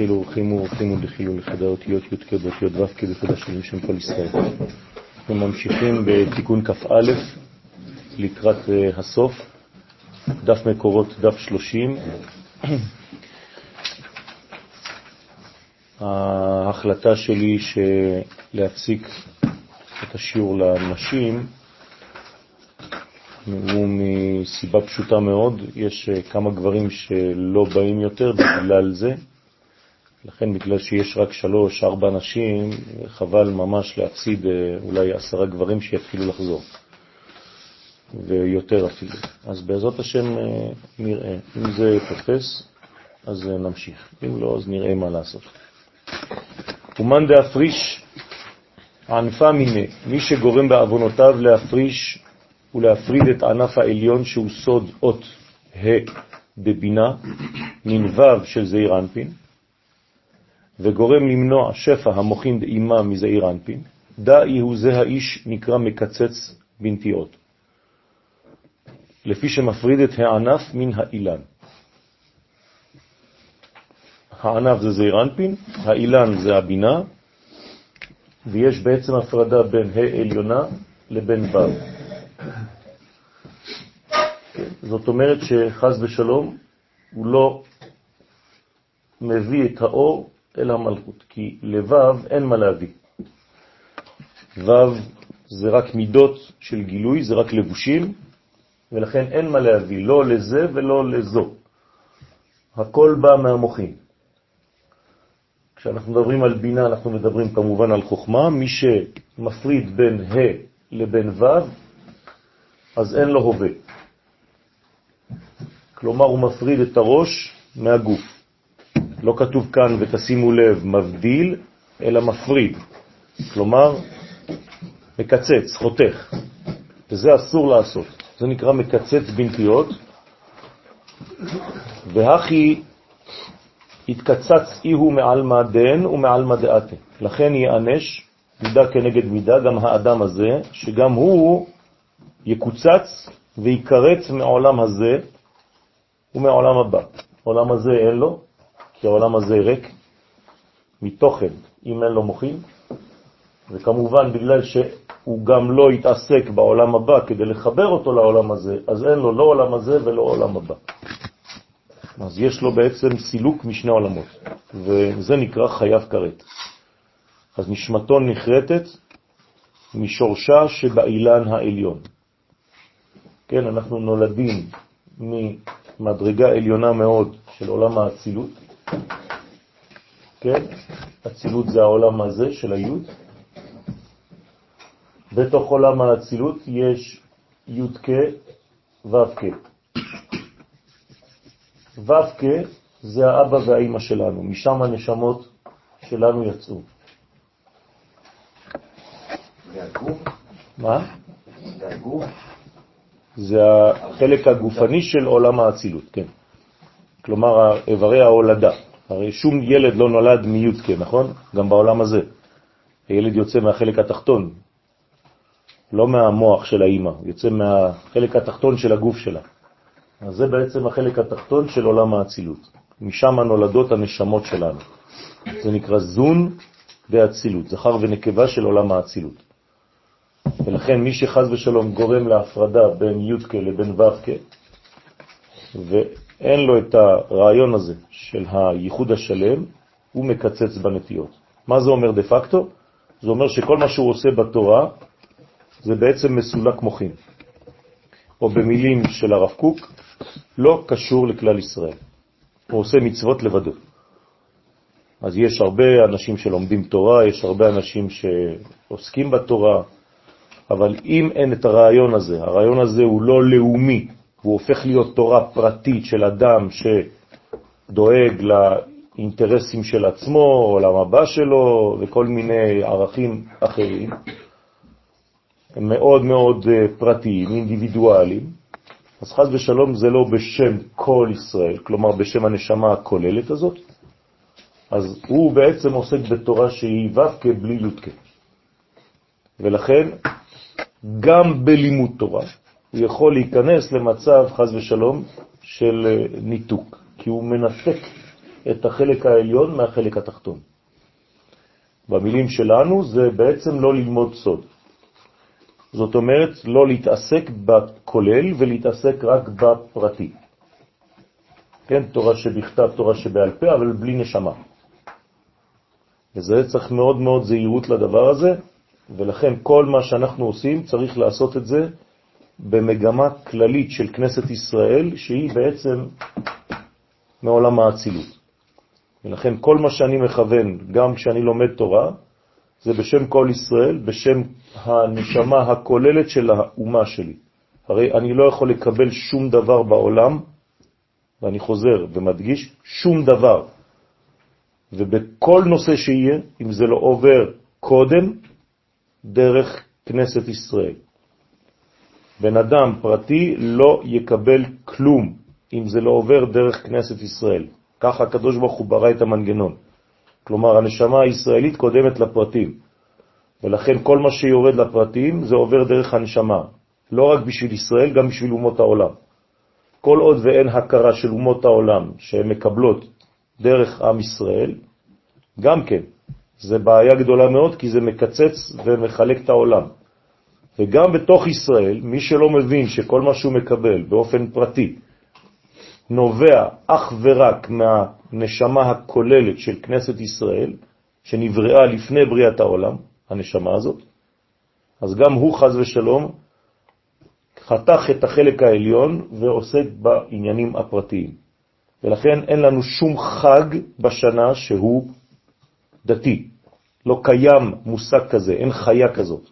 דחילו ורחימו ורחימו דחילו לכדי האותיות י"ק באותיות ו' כבחודה של שם כל ישראל. אנחנו ממשיכים בתיקון כ"א לקראת אה, הסוף, דף מקורות, דף 30. ההחלטה שלי להפסיק את השיעור לנשים הוא מסיבה פשוטה מאוד, יש אה, כמה גברים שלא באים יותר בגלל זה, לכן בגלל שיש רק שלוש, ארבע נשים, חבל ממש להפסיד אה, אולי עשרה גברים שיתחילו לחזור, ויותר אפילו. אז בעזרת השם אה, נראה, אם זה תופס, אז נמשיך, אם לא, אז נראה מה לעשות. אומן דאפריש ענפה מיני, מי שגורם בעוונותיו להפריש ולהפריד את ענף העליון שהוא סוד אות ה' בבינה, מנבב של זעיר אנפין, וגורם למנוע שפע המוכין דאימה מזעיר אנפין, דאי הוא זה האיש נקרא מקצץ בנטיעות, לפי שמפריד את הענף מן האילן. הענף זה זעיר אנפין, האילן זה הבינה, ויש בעצם הפרדה בין ה' עליונה לבין ו'. זאת אומרת שחז ושלום הוא לא מביא את האור אל המלכות, כי לבב אין מה להביא. וו זה רק מידות של גילוי, זה רק לבושים, ולכן אין מה להביא, לא לזה ולא לזו. הכל בא מהמוחים. כשאנחנו מדברים על בינה, אנחנו מדברים כמובן על חוכמה. מי שמפריד בין ה' לבין ו', אז אין לו הווה. כלומר, הוא מפריד את הראש מהגוף. לא כתוב כאן, ותשימו לב, מבדיל, אלא מפריד. כלומר, מקצץ, חותך. וזה אסור לעשות. זה נקרא מקצץ בנטיות. והכי התקצץ איהו מעל מדן ומעל מדעתה. לכן יענש מידה כנגד מידה גם האדם הזה, שגם הוא יקוצץ ויקרץ מעולם הזה ומעולם הבא. עולם הזה אין לו, כי העולם הזה ריק מתוכן, אם אין לו מוחים, וכמובן בגלל שהוא גם לא יתעסק בעולם הבא כדי לחבר אותו לעולם הזה, אז אין לו לא עולם הזה ולא עולם הבא. אז יש לו בעצם סילוק משני עולמות, וזה נקרא חייב כרת. אז נשמתו נחרטת משורשה שבאילן העליון. כן, אנחנו נולדים ממדרגה עליונה מאוד של עולם האצילות. כן, אצילות זה העולם הזה של היוד. בתוך עולם האצילות יש י' כ' ו' כ'. ו' כ' זה האבא והאימא שלנו, משם הנשמות שלנו יצאו. זה הגוף? מה? זה הגוף? זה החלק הגופני של עולם האצילות, כן. כלומר, איברי ההולדה. הרי שום ילד לא נולד מיודקה, נכון? גם בעולם הזה. הילד יוצא מהחלק התחתון, לא מהמוח של האימא, יוצא מהחלק התחתון של הגוף שלה. אז זה בעצם החלק התחתון של עולם האצילות. משם נולדות הנשמות שלנו. זה נקרא זון באצילות, זכר ונקבה של עולם האצילות. ולכן מי שחז ושלום גורם להפרדה בין י' לבין ו' ואין לו את הרעיון הזה של הייחוד השלם, הוא מקצץ בנטיות. מה זה אומר דה פקטו? זה אומר שכל מה שהוא עושה בתורה זה בעצם מסולק מוחין. או במילים של הרב קוק, לא קשור לכלל ישראל. הוא עושה מצוות לבדו. אז יש הרבה אנשים שלומדים תורה, יש הרבה אנשים שעוסקים בתורה, אבל אם אין את הרעיון הזה, הרעיון הזה הוא לא לאומי, הוא הופך להיות תורה פרטית של אדם שדואג לאינטרסים של עצמו, עולם הבא שלו וכל מיני ערכים אחרים, מאוד מאוד אה, פרטיים, אינדיבידואליים, אז חז ושלום זה לא בשם כל ישראל, כלומר בשם הנשמה הכוללת הזאת, אז הוא בעצם עוסק בתורה שהיא ו"ק בלי י"ק. ולכן גם בלימוד תורה הוא יכול להיכנס למצב, חז ושלום, של אה, ניתוק, כי הוא מנתק את החלק העליון מהחלק התחתון. במילים שלנו זה בעצם לא ללמוד סוד. זאת אומרת, לא להתעסק בכולל ולהתעסק רק בפרטי. כן, תורה שבכתב, תורה שבעל פה, אבל בלי נשמה. וזה צריך מאוד מאוד זהירות לדבר הזה, ולכן כל מה שאנחנו עושים צריך לעשות את זה במגמה כללית של כנסת ישראל, שהיא בעצם מעולם האצילות. ולכן כל מה שאני מכוון, גם כשאני לומד תורה, זה בשם כל ישראל, בשם הנשמה הכוללת של האומה שלי. הרי אני לא יכול לקבל שום דבר בעולם, ואני חוזר ומדגיש, שום דבר. ובכל נושא שיהיה, אם זה לא עובר קודם, דרך כנסת ישראל. בן אדם פרטי לא יקבל כלום אם זה לא עובר דרך כנסת ישראל. ככה הקדוש ברוך הוא ברא את המנגנון. כלומר, הנשמה הישראלית קודמת לפרטים, ולכן כל מה שיורד לפרטים זה עובר דרך הנשמה, לא רק בשביל ישראל, גם בשביל אומות העולם. כל עוד ואין הכרה של אומות העולם שהן מקבלות דרך עם ישראל, גם כן, זה בעיה גדולה מאוד, כי זה מקצץ ומחלק את העולם. וגם בתוך ישראל, מי שלא מבין שכל מה שהוא מקבל באופן פרטי נובע אך ורק מהנשמה הכוללת של כנסת ישראל, שנבראה לפני בריאת העולם, הנשמה הזאת, אז גם הוא חז ושלום חתך את החלק העליון ועוסק בעניינים הפרטיים. ולכן אין לנו שום חג בשנה שהוא דתי. לא קיים מושג כזה, אין חיה כזאת.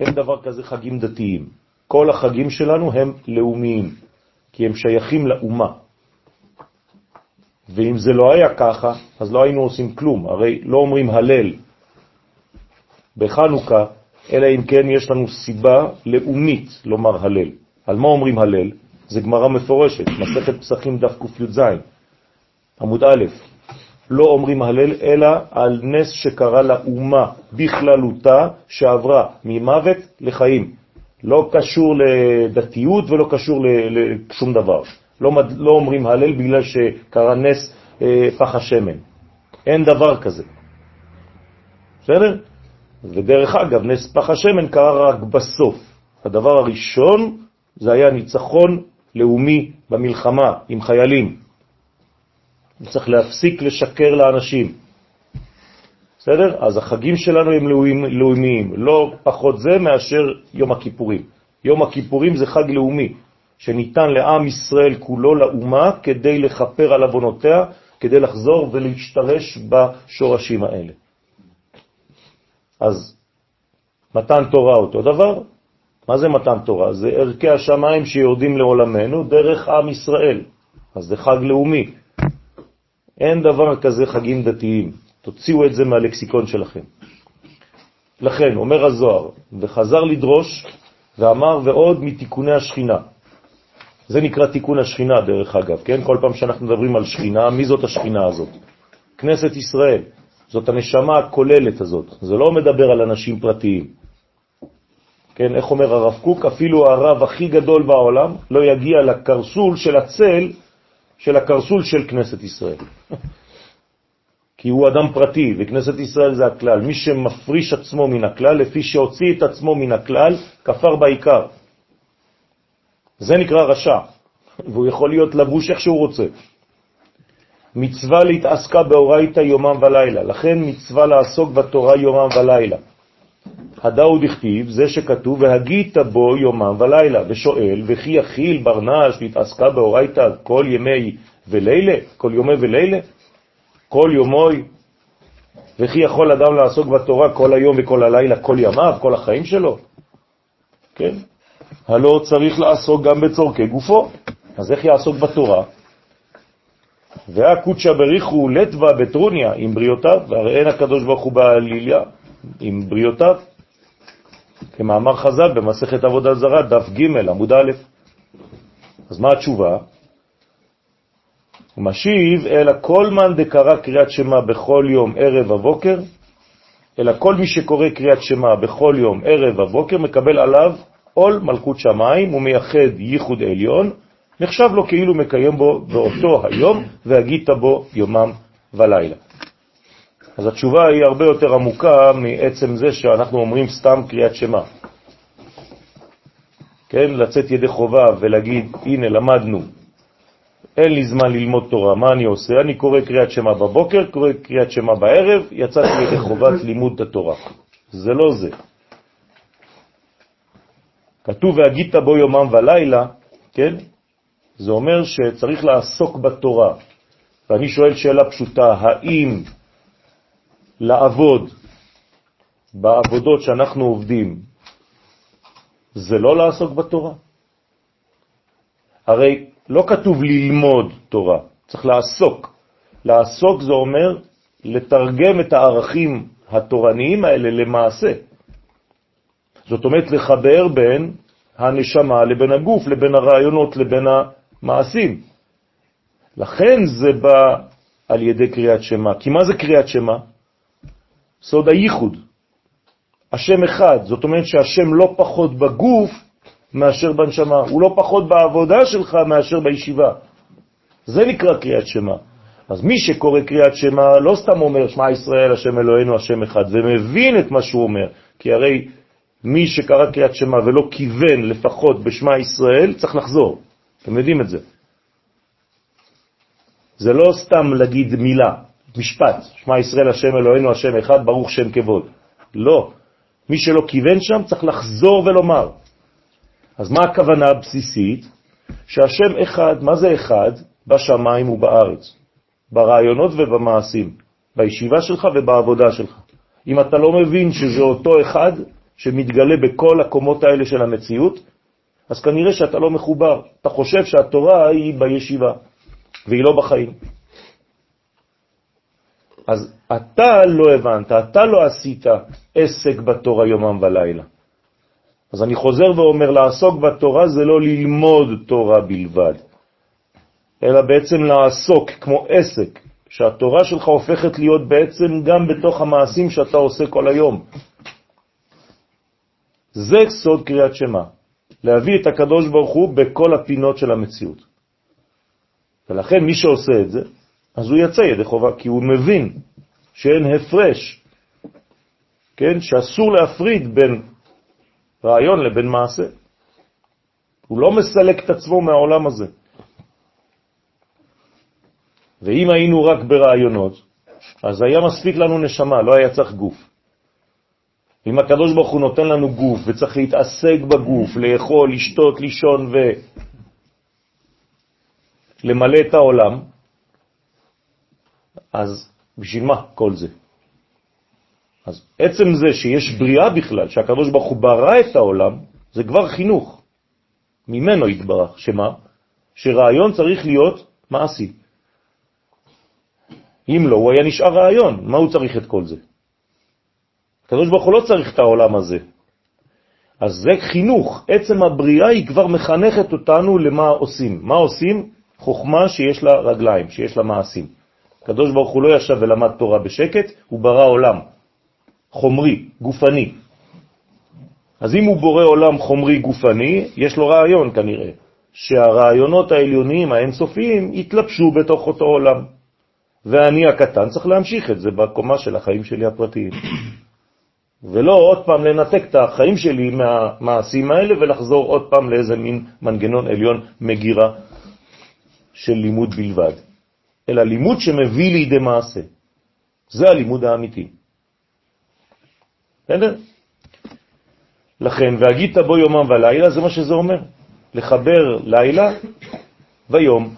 אין דבר כזה חגים דתיים. כל החגים שלנו הם לאומיים, כי הם שייכים לאומה. ואם זה לא היה ככה, אז לא היינו עושים כלום. הרי לא אומרים הלל בחנוכה, אלא אם כן יש לנו סיבה לאומית לומר הלל. על מה אומרים הלל? זה גמרא מפורשת, מסכת פסחים דף ק"ז, עמוד א', לא אומרים הלל, אלא על נס שקרה לאומה בכללותה, שעברה ממוות לחיים. לא קשור לדתיות ולא קשור לשום דבר. לא, לא אומרים הלל בגלל שקרה נס אה, פח השמן. אין דבר כזה. בסדר? ודרך אגב, נס פח השמן קרה רק בסוף. הדבר הראשון זה היה ניצחון לאומי במלחמה עם חיילים. צריך להפסיק לשקר לאנשים. בסדר? אז החגים שלנו הם לאומיים, לא פחות זה מאשר יום הכיפורים. יום הכיפורים זה חג לאומי, שניתן לעם ישראל כולו, לאומה, כדי לחפר על אבונותיה, כדי לחזור ולהשתרש בשורשים האלה. אז מתן תורה אותו דבר. מה זה מתן תורה? זה ערכי השמיים שיורדים לעולמנו דרך עם ישראל. אז זה חג לאומי. אין דבר כזה חגים דתיים. תוציאו את זה מהלקסיקון שלכם. לכן, אומר הזוהר, וחזר לדרוש ואמר ועוד מתיקוני השכינה. זה נקרא תיקון השכינה, דרך אגב, כן? כל פעם שאנחנו מדברים על שכינה, מי זאת השכינה הזאת? כנסת ישראל. זאת הנשמה הכוללת הזאת. זה לא מדבר על אנשים פרטיים. כן, איך אומר הרב קוק? אפילו הרב הכי גדול בעולם לא יגיע לקרסול של הצל של הקרסול של כנסת ישראל. כי הוא אדם פרטי, וכנסת ישראל זה הכלל. מי שמפריש עצמו מן הכלל, לפי שהוציא את עצמו מן הכלל, כפר בעיקר. זה נקרא רשע, והוא יכול להיות לבוש איך שהוא רוצה. מצווה להתעסקה באורייתא יומם ולילה, לכן מצווה לעסוק בתורה יומם ולילה. הדאו דכתיב, זה שכתוב, והגית בו יומם ולילה, ושואל, וכי יחיל ברנש להתעסקה באורייתא כל ימי ולילה, כל יומי ולילה, כל יומוי, וכי יכול אדם לעסוק בתורה כל היום וכל הלילה, כל ימיו, כל החיים שלו? כן? הלא צריך לעסוק גם בצורכי גופו, אז איך יעסוק בתורה? והקודשא בריחו לטווה בטרוניה עם בריאותיו, והרי אין הקדוש ברוך הוא בעליליה עם בריאותיו. כמאמר חז"ל במסכת עבודה זרה, דף ג' עמוד א'. אז מה התשובה? הוא משיב, אלא כל מן דקרא קריאת שמה בכל יום ערב ובוקר, אלא כל מי שקורא קריאת שמה בכל יום ערב ובוקר מקבל עליו עול מלכות שמיים ומייחד ייחוד עליון נחשב לו כאילו מקיים בו באותו היום, והגית בו יומם ולילה. אז התשובה היא הרבה יותר עמוקה מעצם זה שאנחנו אומרים סתם קריאת שמה. כן, לצאת ידי חובה ולהגיד, הנה למדנו, אין לי זמן ללמוד תורה, מה אני עושה? אני קורא קריאת שמה בבוקר, קורא קריאת שמה בערב, יצאתי ידי חובת לימוד התורה. זה לא זה. כתוב והגית בו יומם ולילה, כן? זה אומר שצריך לעסוק בתורה. ואני שואל שאלה פשוטה, האם לעבוד בעבודות שאנחנו עובדים זה לא לעסוק בתורה? הרי לא כתוב ללמוד תורה, צריך לעסוק. לעסוק זה אומר לתרגם את הערכים התורניים האלה למעשה. זאת אומרת לחבר בין הנשמה לבין הגוף, לבין הרעיונות, לבין המעשים. לכן זה בא על ידי קריאת שמה. כי מה זה קריאת שמה? סוד הייחוד. השם אחד, זאת אומרת שהשם לא פחות בגוף מאשר בנשמה, הוא לא פחות בעבודה שלך מאשר בישיבה. זה נקרא קריאת שמה. אז מי שקורא קריאת שמה לא סתם אומר שמע ישראל השם אלוהינו השם אחד, ומבין את מה שהוא אומר, כי הרי מי שקרא קריאת שמה ולא כיוון לפחות בשמה ישראל, צריך לחזור. אתם יודעים את זה. זה לא סתם להגיד מילה, משפט, שמע ישראל השם אלוהינו השם אחד, ברוך שם כבוד. לא. מי שלא כיוון שם צריך לחזור ולומר. אז מה הכוונה הבסיסית? שהשם אחד, מה זה אחד? בשמיים ובארץ, ברעיונות ובמעשים, בישיבה שלך ובעבודה שלך. אם אתה לא מבין שזה אותו אחד שמתגלה בכל הקומות האלה של המציאות, אז כנראה שאתה לא מחובר. אתה חושב שהתורה היא בישיבה, והיא לא בחיים. אז אתה לא הבנת, אתה לא עשית עסק בתורה יומם ולילה. אז אני חוזר ואומר, לעסוק בתורה זה לא ללמוד תורה בלבד, אלא בעצם לעסוק כמו עסק, שהתורה שלך הופכת להיות בעצם גם בתוך המעשים שאתה עושה כל היום. זה סוד קריאת שמה, להביא את הקדוש ברוך הוא בכל הפינות של המציאות. ולכן מי שעושה את זה, אז הוא יצא ידי חובה, כי הוא מבין שאין הפרש, כן, שאסור להפריד בין רעיון לבין מעשה. הוא לא מסלק את עצמו מהעולם הזה. ואם היינו רק ברעיונות, אז היה מספיק לנו נשמה, לא היה צריך גוף. אם הקדוש ברוך הוא נותן לנו גוף וצריך להתעסק בגוף, לאכול, לשתות, לישון ולמלא את העולם, אז בשביל מה כל זה? אז עצם זה שיש בריאה בכלל, שהקדוש ברוך הוא ברא את העולם, זה כבר חינוך. ממנו התברך, שמה? שרעיון צריך להיות מעשי. אם לא, הוא היה נשאר רעיון. מה הוא צריך את כל זה? הקדוש ברוך הוא לא צריך את העולם הזה. אז זה חינוך. עצם הבריאה היא כבר מחנכת אותנו למה עושים. מה עושים? חוכמה שיש לה רגליים, שיש לה מעשים. הקדוש ברוך הוא לא ישב ולמד תורה בשקט, הוא ברא עולם. חומרי, גופני. אז אם הוא בורא עולם חומרי גופני, יש לו רעיון כנראה, שהרעיונות העליוניים האינסופיים יתלבשו בתוך אותו עולם. ואני הקטן צריך להמשיך את זה בקומה של החיים שלי הפרטיים. ולא עוד פעם לנתק את החיים שלי מהמעשים האלה ולחזור עוד פעם לאיזה מין מנגנון עליון מגירה של לימוד בלבד, אלא לימוד שמביא לידי מעשה. זה הלימוד האמיתי. בסדר? לכן, והגית בו יומם ולילה, זה מה שזה אומר. לחבר לילה ויום.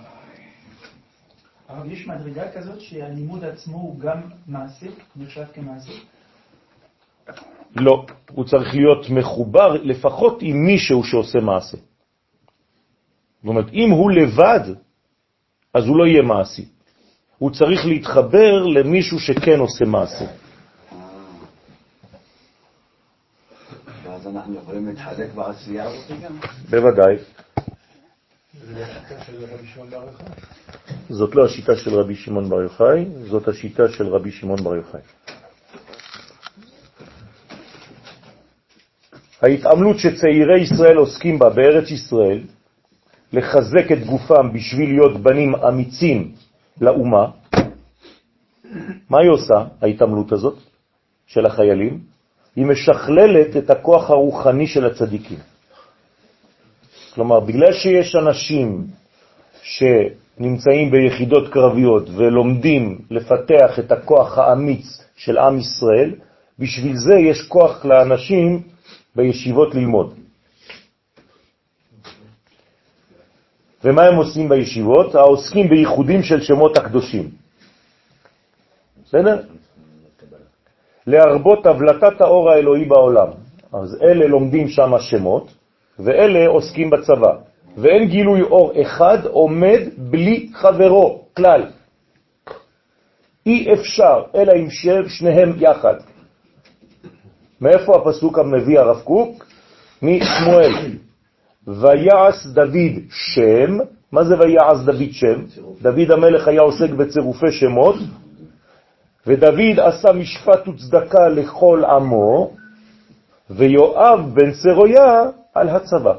אבל יש מדרגה כזאת שהלימוד עצמו הוא גם מעשה, נחשב כמעשה? לא, הוא צריך להיות מחובר לפחות עם מישהו שעושה מעשה. זאת אומרת, אם הוא לבד, אז הוא לא יהיה מעשי. הוא צריך להתחבר למישהו שכן עושה מעשה. אז אנחנו יכולים להתחלק בעשייה הזאת גם? בוודאי. זאת לא השיטה של רבי שמעון בר יוחאי, זאת השיטה של רבי שמעון בר יוחאי. ההתעמלות שצעירי ישראל עוסקים בה בארץ ישראל, לחזק את גופם בשביל להיות בנים אמיצים לאומה, מה היא עושה, ההתעמלות הזאת של החיילים? היא משכללת את הכוח הרוחני של הצדיקים. כלומר, בגלל שיש אנשים שנמצאים ביחידות קרביות ולומדים לפתח את הכוח האמיץ של עם ישראל, בשביל זה יש כוח לאנשים בישיבות ללמוד. ומה הם עושים בישיבות? העוסקים בייחודים של שמות הקדושים. בסדר? להרבות הבלטת האור האלוהי בעולם. אז אלה לומדים שם שמות, ואלה עוסקים בצבא. ואין גילוי אור אחד עומד בלי חברו, כלל. אי אפשר, אלא אם שניהם יחד. מאיפה הפסוק המביא הרב קוק? משמואל. ויעש דוד שם, מה זה ויעש דוד שם? דוד המלך היה עוסק בצירופי שמות, ודוד עשה משפט וצדקה לכל עמו, ויואב בן צרויה על הצבא.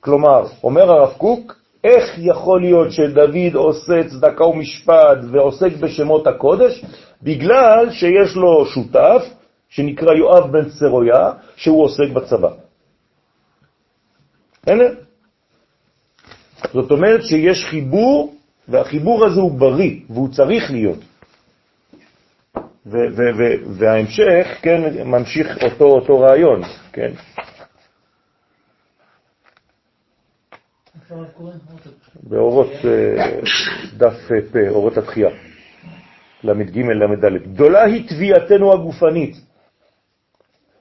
כלומר, אומר הרב קוק, איך יכול להיות שדוד עושה צדקה ומשפט ועוסק בשמות הקודש? בגלל שיש לו שותף שנקרא יואב בן צרויה, שהוא עוסק בצבא. הנה. זאת אומרת שיש חיבור, והחיבור הזה הוא בריא, והוא צריך להיות. וההמשך, כן, ממשיך אותו, אותו רעיון, כן. באורות אה, דף אה, פ, אורות התחייה, למד ג' למד ד'. גדולה היא תביעתנו הגופנית.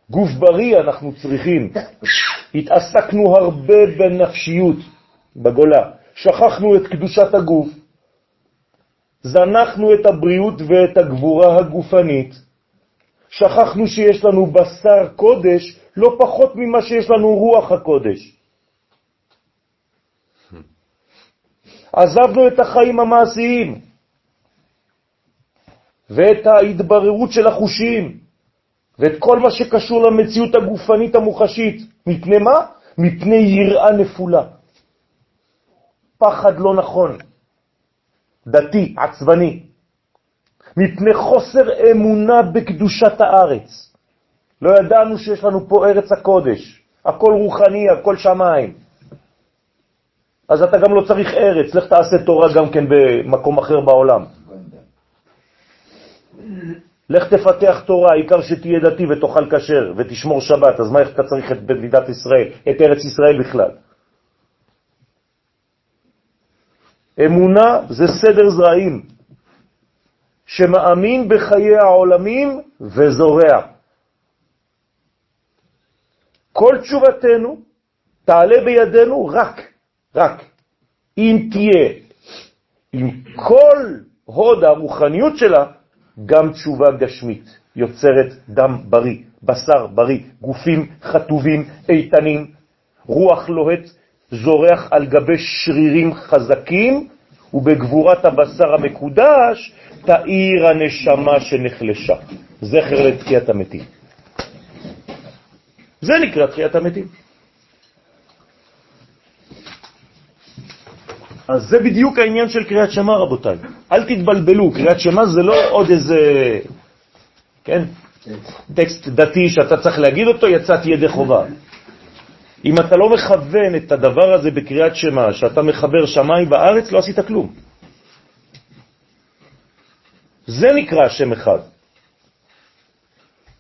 גוף בריא אנחנו צריכים. התעסקנו הרבה בנפשיות, בגולה. שכחנו את קדושת הגוף. זנחנו את הבריאות ואת הגבורה הגופנית. שכחנו שיש לנו בשר קודש לא פחות ממה שיש לנו רוח הקודש. עזבנו את החיים המעשיים ואת ההתבררות של החושים ואת כל מה שקשור למציאות הגופנית המוחשית. מפני מה? מפני יראה נפולה. פחד לא נכון, דתי, עצבני, מפני חוסר אמונה בקדושת הארץ. לא ידענו שיש לנו פה ארץ הקודש, הכל רוחני, הכל שמיים. אז אתה גם לא צריך ארץ, לך תעשה תורה גם כן במקום אחר בעולם. לך תפתח תורה, העיקר שתהיה דתי ותאכל כשר ותשמור שבת, אז מה איך אתה צריך את מדינת ישראל, את ארץ ישראל בכלל? אמונה זה סדר זרעים שמאמין בחיי העולמים וזורע. כל תשובתנו תעלה בידינו רק, רק, אם תהיה עם כל הוד הרוחניות שלה, גם תשובה גשמית, יוצרת דם בריא, בשר בריא, גופים חטובים, איתנים, רוח לוהט, זורח על גבי שרירים חזקים, ובגבורת הבשר המקודש תאיר הנשמה שנחלשה. זכר לתחיית המתים. זה נקרא תחיית המתים. אז זה בדיוק העניין של קריאת שמע, רבותיי. אל תתבלבלו, קריאת שמע זה לא עוד איזה, כן, טקסט דתי שאתה צריך להגיד אותו, יצאת ידי חובה. אם אתה לא מכוון את הדבר הזה בקריאת שמע, שאתה מחבר שמיים בארץ, לא עשית כלום. זה נקרא שם אחד.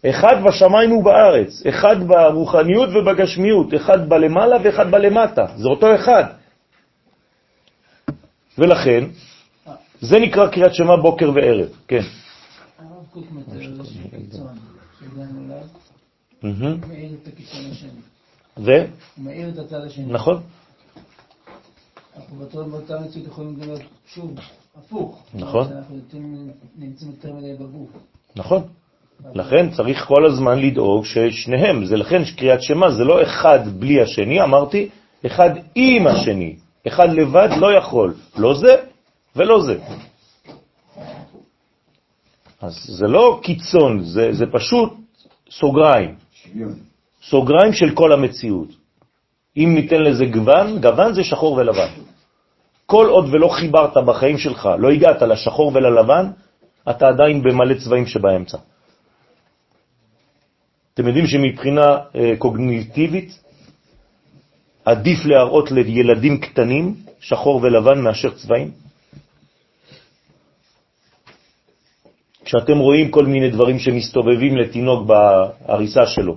אחד בשמיים ובארץ, אחד ברוחניות ובגשמיות, אחד בלמעלה ואחד בלמטה, זה אותו אחד. ולכן, זה נקרא קריאת שמע בוקר וערב, כן. הרב קוק מתאר איזשהו קיצון שהגענו אליו, מאיר את הקיצון השני. ו? מאיר את הצד השני. נכון. אנחנו באותה מציאות יכולים להיות שוב הפוך. נכון. אנחנו נמצאים יותר מדי בגוף. נכון. לכן צריך כל הזמן לדאוג ששניהם, זה לכן קריאת שמע זה לא אחד בלי השני, אמרתי, אחד עם השני. אחד לבד לא יכול, לא זה ולא זה. אז זה לא קיצון, זה, זה פשוט סוגריים. סוגריים של כל המציאות. אם ניתן לזה גוון, גוון זה שחור ולבן. כל עוד ולא חיברת בחיים שלך, לא הגעת לשחור וללבן, אתה עדיין במלא צבעים שבאמצע. אתם יודעים שמבחינה אה, קוגניטיבית עדיף להראות לילדים קטנים שחור ולבן מאשר צבעים? כשאתם רואים כל מיני דברים שמסתובבים לתינוק בהריסה שלו,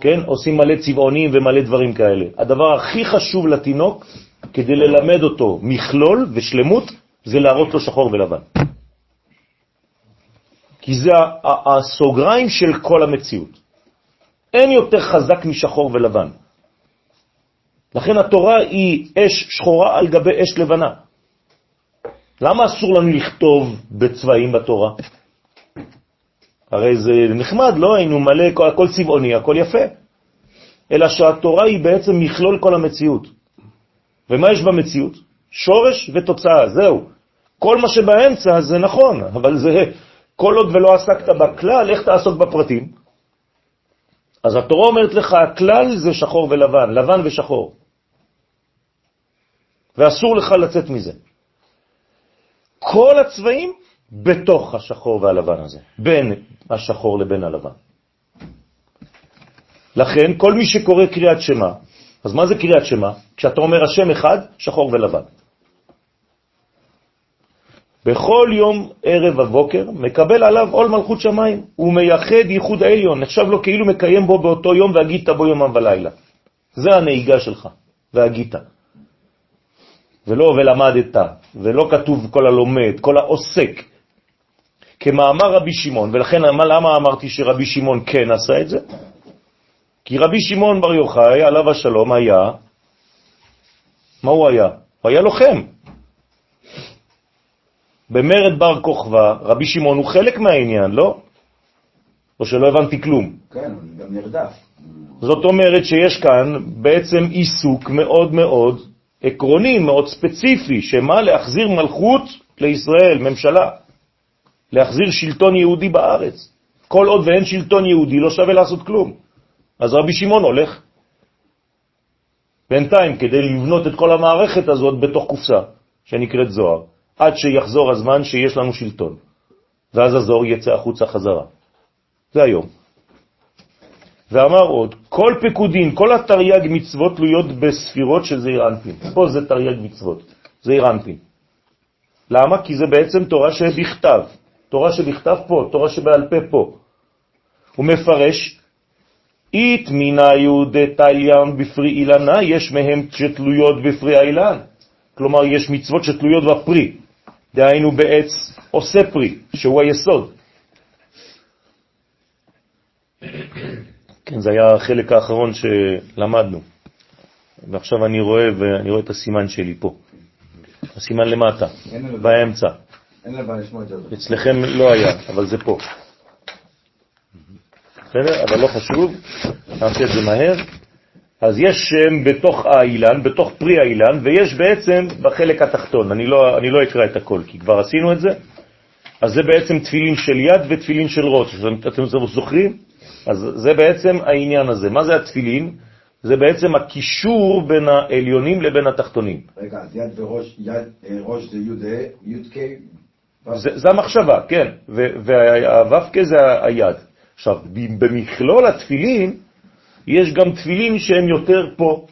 כן? עושים מלא צבעונים ומלא דברים כאלה. הדבר הכי חשוב לתינוק, כדי ללמד אותו מכלול ושלמות, זה להראות לו שחור ולבן. כי זה הסוגריים של כל המציאות. אין יותר חזק משחור ולבן. לכן התורה היא אש שחורה על גבי אש לבנה. למה אסור לנו לכתוב בצבעים בתורה? הרי זה נחמד, לא היינו מלא, הכל צבעוני, הכל יפה. אלא שהתורה היא בעצם מכלול כל המציאות. ומה יש במציאות? שורש ותוצאה, זהו. כל מה שבאמצע זה נכון, אבל זה, כל עוד ולא עסקת בכלל, איך תעסוק בפרטים? אז התורה אומרת לך, הכלל זה שחור ולבן, לבן ושחור. ואסור לך לצאת מזה. כל הצבעים בתוך השחור והלבן הזה, בין השחור לבין הלבן. לכן, כל מי שקורא קריאת שמה, אז מה זה קריאת שמה? כשאתה אומר השם אחד, שחור ולבן. בכל יום ערב הבוקר מקבל עליו עול מלכות שמיים, הוא מייחד ייחוד העליון, נחשב לו כאילו מקיים בו באותו יום והגית בו יומם ולילה. זה הנהיגה שלך, והגית. ולא ולמדת, ולא כתוב כל הלומד, כל העוסק. כמאמר רבי שמעון, ולכן למה אמרתי שרבי שמעון כן עשה את זה? כי רבי שמעון בר יוחאי, עליו השלום, היה, מה הוא היה? הוא היה לוחם. במרד בר כוכבא, רבי שמעון הוא חלק מהעניין, לא? או שלא הבנתי כלום. כן, גם נרדף. זאת אומרת שיש כאן בעצם עיסוק מאוד מאוד עקרוני, מאוד ספציפי, שמה? להחזיר מלכות לישראל, ממשלה. להחזיר שלטון יהודי בארץ. כל עוד ואין שלטון יהודי לא שווה לעשות כלום. אז רבי שמעון הולך. בינתיים, כדי לבנות את כל המערכת הזאת בתוך קופסה, שנקראת זוהר, עד שיחזור הזמן שיש לנו שלטון. ואז הזוהר יצא החוצה חזרה. זה היום. ואמר עוד, כל פקודין, כל התרי"ג מצוות תלויות בספירות של זעיר אנפין. פה זה תרי"ג מצוות, זעיר אנפין. למה? כי זה בעצם תורה שבכתב. תורה שבכתב פה, תורה שבעל פה פה. הוא מפרש, אית מינה יהודי תליין בפרי אילנה, יש מהם שתלויות בפרי האילן. כלומר, יש מצוות שתלויות בפרי, דהיינו בעץ עושה פרי, שהוא היסוד. כן, זה היה החלק האחרון שלמדנו. ועכשיו אני רואה, ואני רואה את הסימן שלי פה. הסימן למטה, באמצע. אין לבעיה לשמוע את זה. אצלכם לא היה, אבל זה פה. בסדר? אבל לא חשוב, נעשה את זה מהר. אז יש שם בתוך האילן, בתוך פרי האילן, ויש בעצם בחלק התחתון. אני לא, אני לא אקרא את הכל, כי כבר עשינו את זה. אז זה בעצם תפילין של יד ותפילין של ראש. אתם זוכרים? אז זה בעצם העניין הזה. מה זה התפילין? זה בעצם הקישור בין העליונים לבין התחתונים. רגע, אז יד וראש, יד, אה, ראש זה י' י' ק' זה, זה המחשבה, כן, והו"ק זה היד. עכשיו, במכלול התפילין, יש גם תפילין שהם יותר פה,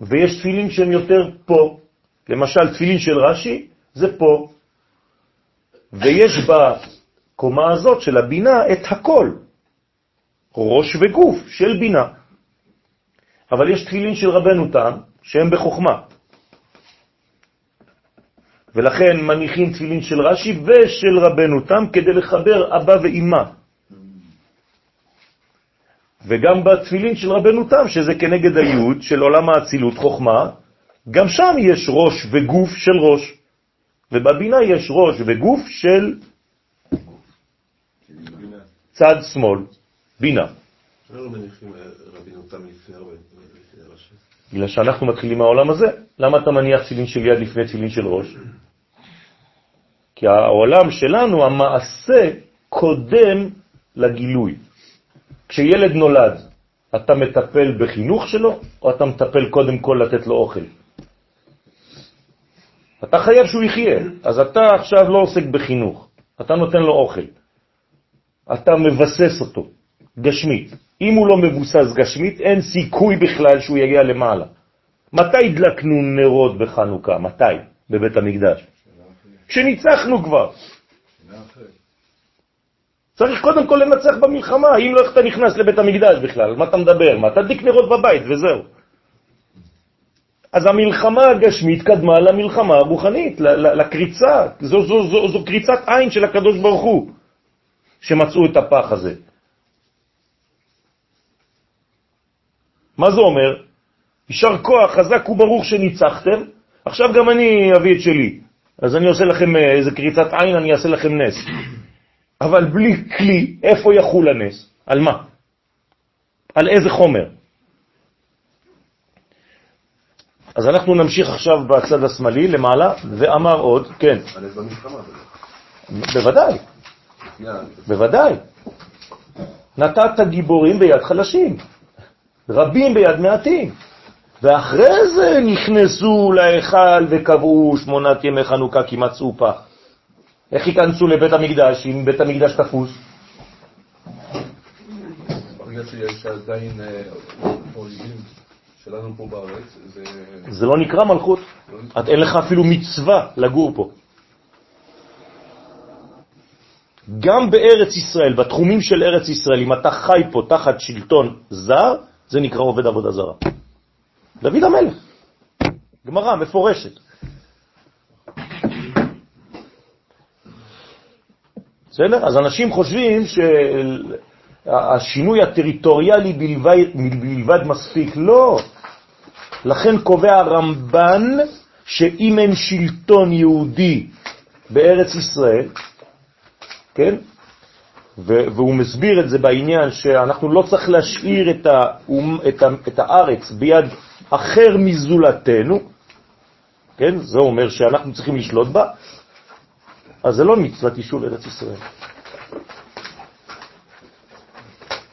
ויש תפילין שהם יותר פה. למשל, תפילין של רש"י זה פה, ויש בקומה הזאת של הבינה את הכל, ראש וגוף של בינה. אבל יש תפילין של רבנו תם שהם בחוכמה. ולכן מניחים תפילין של רש"י ושל רבנו תם כדי לחבר אבא ואימא. וגם בתפילין של רבנו תם, שזה כנגד היוד של עולם האצילות, חוכמה, גם שם יש ראש וגוף של ראש, ובבינה יש ראש וגוף של צד שמאל, בינה. לא רש"י? בגלל שאנחנו מתחילים מהעולם הזה. למה אתה מניח תפילין של יד לפני תפילין של ראש? כי העולם שלנו, המעשה קודם לגילוי. כשילד נולד, אתה מטפל בחינוך שלו, או אתה מטפל קודם כל לתת לו אוכל? אתה חייב שהוא יחיה, אז אתה עכשיו לא עוסק בחינוך, אתה נותן לו אוכל. אתה מבסס אותו, גשמית. אם הוא לא מבוסס גשמית, אין סיכוי בכלל שהוא יגיע למעלה. מתי הדלקנו נרות בחנוכה? מתי? בבית המקדש. כשניצחנו כבר. צריך קודם כל לנצח במלחמה, אם לא איך אתה נכנס לבית המקדש בכלל, מה אתה מדבר? מה, תדליק נרות בבית וזהו. אז המלחמה הגשמית קדמה למלחמה הרוחנית, לקריצה, זו, זו, זו, זו קריצת עין של הקדוש ברוך הוא, שמצאו את הפח הזה. מה זה אומר? יישר כוח, חזק וברוך שניצחתם, עכשיו גם אני אביא את שלי. אז אני עושה לכם אה, איזה קריצת עין, אני אעשה לכם נס. אבל בלי כלי, איפה יחול הנס? על מה? על איזה חומר? אז אנחנו נמשיך עכשיו בצד השמאלי למעלה, ואמר עוד, כן. בוודאי, בוודאי. נתת גיבורים ביד חלשים, רבים ביד מעטים. ואחרי זה נכנסו להיכל וקבעו שמונת ימי חנוכה כי מצאו פח. איך ייכנסו לבית המקדש אם בית המקדש תפוס? אה, זה... לא נקרא מלכות. את אין לך אפילו מצווה לגור פה. גם בארץ ישראל, בתחומים של ארץ ישראל, אם אתה חי פה תחת שלטון זר, זה נקרא עובד עבודה זרה. דוד המלך, גמרא מפורשת. בסדר? אז אנשים חושבים שהשינוי הטריטוריאלי בלבד, בלבד מספיק. לא. לכן קובע הרמב"ן שאם אין שלטון יהודי בארץ ישראל, כן? והוא מסביר את זה בעניין שאנחנו לא צריך להשאיר את, ה, את, ה, את הארץ ביד אחר מזולתנו, כן? זה אומר שאנחנו צריכים לשלוט בה, אז זה לא מצוות יישוב ארץ ישראל.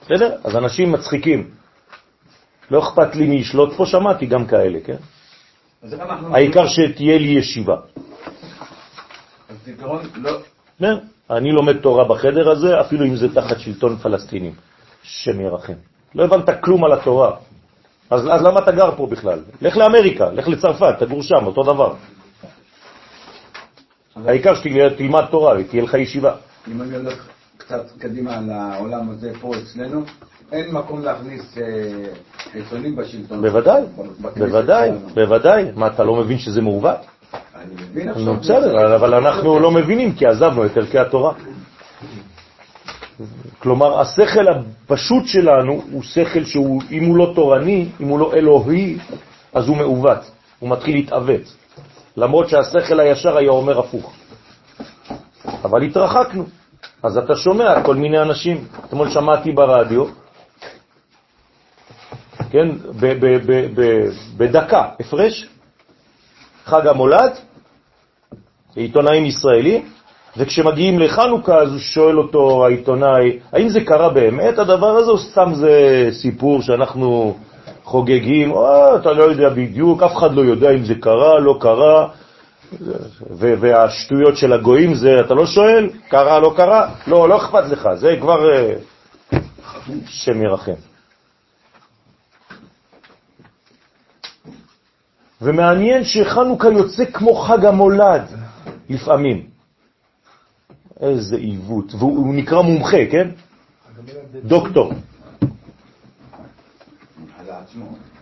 בסדר? אז אנשים מצחיקים. לא אכפת לי מי ישלוט פה, שמעתי גם כאלה, כן? העיקר שתהיה לי ישיבה. אז זיכרון לא... אני לומד תורה בחדר הזה, אפילו אם זה תחת שלטון פלסטינים. שם ירחם. לא הבנת כלום על התורה. אז, אז למה אתה גר פה בכלל? לך לאמריקה, לך לצרפת, תגור שם, אותו דבר. העיקר שתלמד תורה ותהיה לך ישיבה. אם אני הולך קצת קדימה לעולם הזה פה אצלנו, אין מקום להכניס אה, חיצונים בשלטון. בוודאי, בוודאי, בוודאי. מה, אתה לא מבין שזה מעוות? אני מבין עכשיו. בסדר, אבל אנחנו לא מבינים כי עזבנו את ערכי התורה. כלומר, השכל הפשוט שלנו הוא שכל שהוא, אם הוא לא תורני, אם הוא לא אלוהי, אז הוא מעוות, הוא מתחיל להתאבץ. למרות שהשכל הישר היה אומר הפוך. אבל התרחקנו. אז אתה שומע כל מיני אנשים. אתמול שמעתי ברדיו, כן, בדקה, הפרש, חג המולד, עיתונאים ישראלים, וכשמגיעים לחנוכה אז הוא שואל אותו העיתונאי, האם זה קרה באמת הדבר הזה או סתם זה סיפור שאנחנו חוגגים, או, אתה לא יודע בדיוק, אף אחד לא יודע אם זה קרה, לא קרה, והשטויות של הגויים זה, אתה לא שואל, קרה, לא קרה, לא, לא אכפת לך, זה כבר אה, שם ירחם. ומעניין שחנוכה יוצא כמו חג המולד לפעמים. איזה עיוות, והוא נקרא מומחה, כן? דוקטור.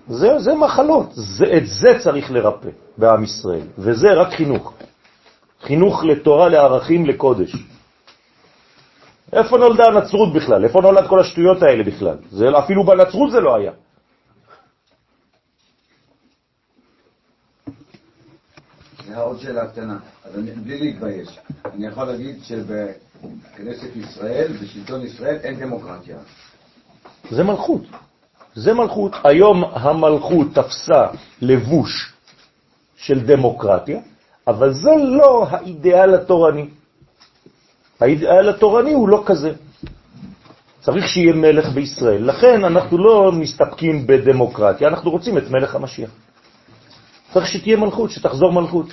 זה, זה מחלות, זה, את זה צריך לרפא בעם ישראל, וזה רק חינוך. חינוך לתורה, לערכים, לקודש. איפה נולדה הנצרות בכלל? איפה נולד כל השטויות האלה בכלל? זה, אפילו בנצרות זה לא היה. עוד שאלה קטנה, אז אני, בלי להתבייש, אני יכול להגיד שבכנסת ישראל, בשלטון ישראל, אין דמוקרטיה. זה מלכות. זה מלכות. היום המלכות תפסה לבוש של דמוקרטיה, אבל זה לא האידאל התורני. האידאל התורני הוא לא כזה. צריך שיהיה מלך בישראל. לכן אנחנו לא מסתפקים בדמוקרטיה, אנחנו רוצים את מלך המשיח. צריך שתהיה מלכות, שתחזור מלכות.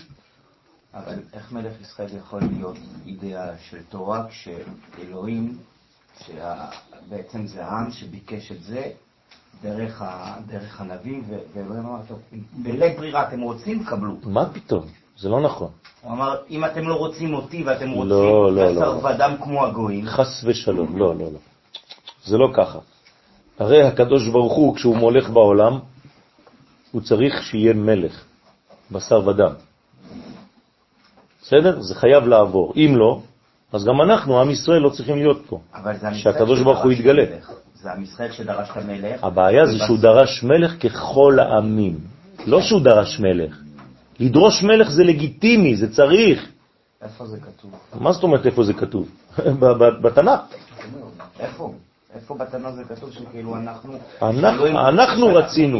אבל איך מלך ישראל יכול להיות אידאה של תורה כשאלוהים, שבעצם זה העם שביקש את זה דרך, ה, דרך הנביא, ואלוהים אמר, טוב, בלית ברירה אתם רוצים, קבלו. מה פתאום? זה לא נכון. הוא אמר, אם אתם לא רוצים אותי ואתם רוצים לא, לא, בשר לא. ודם כמו הגויים, חס ושלום, לא, לא, לא. זה לא ככה. הרי הקדוש ברוך הוא, כשהוא מולך בעולם, הוא צריך שיהיה מלך, בשר ודם. בסדר? זה חייב לעבור. אם לא, אז גם אנחנו, עם ישראל, לא צריכים להיות פה. אבל זה שהקדוש ברוך הוא יתגלה. זה עם ישראל שדרש את המלך. הבעיה זה שהוא דרש מלך ככל העמים. לא שהוא דרש מלך. לדרוש מלך זה לגיטימי, זה צריך. איפה זה כתוב? מה זאת אומרת איפה זה כתוב? בתנ"ך. איפה? איפה בתנ"ך זה כתוב שכאילו אנחנו... אנחנו- רצינו.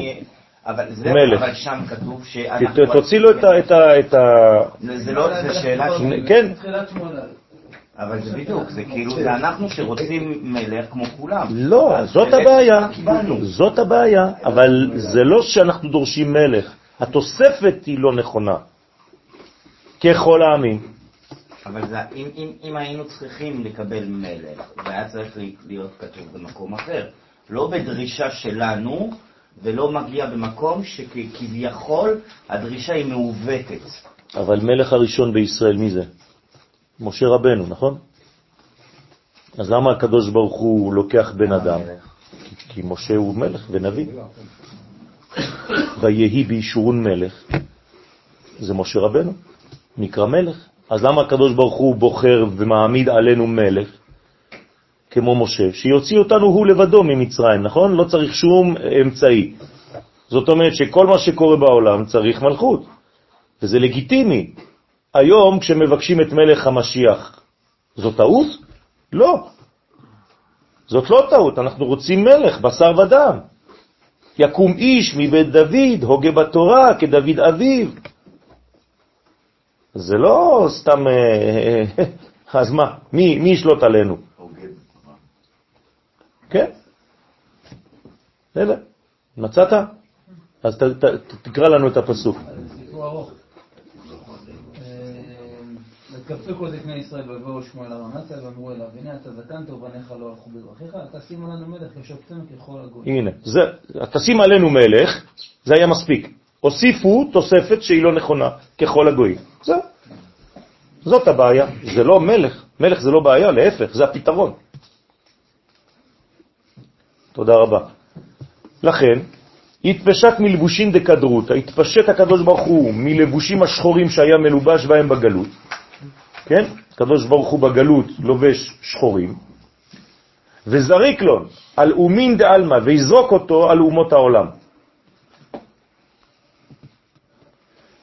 אבל זה, מלך. אבל שם כתוב שאנחנו... תוציא לו את ה... זה זה לא, זה שאלה. כן. אבל זה בדיוק, זה כאילו, זה אנחנו שרוצים מלך כמו כולם. לא, זאת הבעיה. זאת הבעיה, אבל זה לא שאנחנו דורשים מלך. התוספת היא לא נכונה. ככל העמים. אבל זה, אם, אם, אם היינו צריכים לקבל מלך, זה היה צריך להיות כתוב במקום אחר. לא בדרישה שלנו, ולא מגיע במקום שכביכול הדרישה היא מעוותת. אבל מלך הראשון בישראל, מי זה? משה רבנו, נכון? אז למה הקדוש ברוך הוא לוקח בן אדם? כי, כי משה הוא מלך ונביא. ויהי בישורון מלך, זה משה רבנו, נקרא מלך. אז למה הקדוש ברוך הוא בוחר ומעמיד עלינו מלך, כמו משה, שיוציא אותנו הוא לבדו ממצרים, נכון? לא צריך שום אמצעי. זאת אומרת שכל מה שקורה בעולם צריך מלכות, וזה לגיטימי. היום כשמבקשים את מלך המשיח, זו טעות? לא. זאת לא טעות, אנחנו רוצים מלך, בשר ודם. יקום איש מבית דוד, הוגה בתורה, כדוד אביו. זה לא סתם... אה, אז מה? מי, מי ישלוט עלינו? כן. בסדר. מצאת? אז ת, ת, ת, תקרא לנו את הפסוק. סיפור ארוך. וקפצו כל זקני ישראל ויבואו שמואל הרמצה ואמרו אליו, הנה אתה זקנת ובניך לא הלכו בדרכיך, אתה שים עלינו מלך כשופטנו ככל הגויים. הנה, זה, תשים עלינו מלך, זה היה מספיק. הוסיפו תוספת שהיא לא נכונה, ככל הגויים. זה, זאת הבעיה. זה לא מלך. מלך זה לא בעיה, להפך, זה הפתרון. תודה רבה. לכן, התפשט מלבושים דקדרות, התפשט הקדוש ברוך הוא מלבושים השחורים שהיה מלובש בהם בגלות, כן? הקדוש ברוך הוא בגלות לובש שחורים, וזריק לו על אומין דעלמא, ויזרוק אותו על אומות העולם.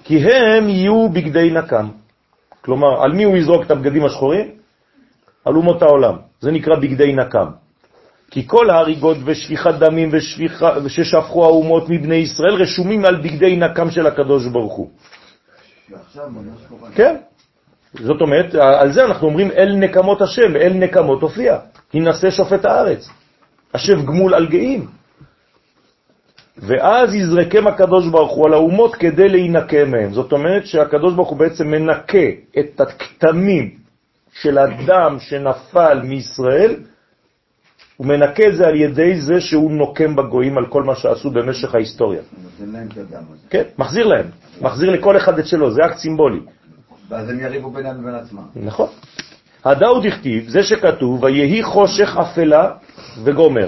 כי הם יהיו בגדי נקם. כלומר, על מי הוא יזרוק את הבגדים השחורים? על אומות העולם. זה נקרא בגדי נקם. כי כל ההריגות ושפיכת דמים ושפיכה, ששפכו האומות מבני ישראל רשומים על בגדי נקם של הקדוש ברוך הוא. כן. זאת אומרת, על זה אנחנו אומרים אל נקמות השם, אל נקמות הופיע. הנשא שופט הארץ. השב גמול על גאים. ואז יזרקם הקדוש ברוך הוא על האומות כדי להינקה מהם. זאת אומרת שהקדוש ברוך הוא בעצם מנקה את הכתמים של הדם שנפל מישראל, הוא מנקה את זה על ידי זה שהוא נוקם בגויים על כל מה שעשו במשך ההיסטוריה. כן, מחזיר להם. מחזיר לכל אחד את שלו, זה אקט סימבולי. ואז הם יריבו בינם לבין עצמם. נכון. הדאוד הכתיב, זה שכתוב, ויהי חושך אפלה וגומר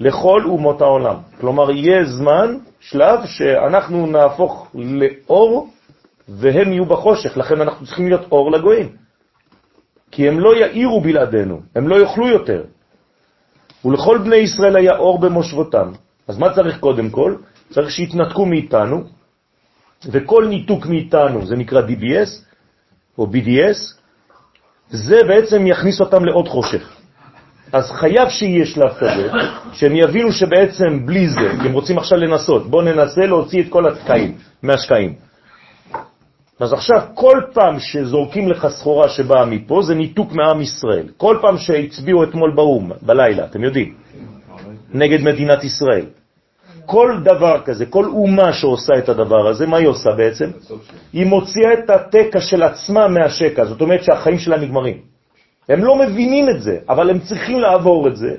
לכל אומות העולם. כלומר, יהיה זמן, שלב, שאנחנו נהפוך לאור והם יהיו בחושך, לכן אנחנו צריכים להיות אור לגויים. כי הם לא יאירו בלעדינו, הם לא יאכלו יותר. ולכל בני ישראל היה אור במושבותם. אז מה צריך קודם כל? צריך שיתנתקו מאיתנו, וכל ניתוק מאיתנו, זה נקרא DBS או BDS, זה בעצם יכניס אותם לעוד חושך. אז חייב שיהיה שלב כזה, שהם יבינו שבעצם בלי זה, הם רוצים עכשיו לנסות, בואו ננסה להוציא את כל התקעים מהשקעים. אז עכשיו, כל פעם שזורקים לך סחורה שבאה מפה, זה ניתוק מעם ישראל. כל פעם שהצביעו אתמול באו"ם, בלילה, אתם יודעים, נגד מדינת ישראל. כל דבר כזה, כל אומה שעושה את הדבר הזה, מה היא עושה בעצם? היא מוציאה את התקע של עצמה מהשקע, זאת אומרת שהחיים שלה נגמרים. הם לא מבינים את זה, אבל הם צריכים לעבור את זה,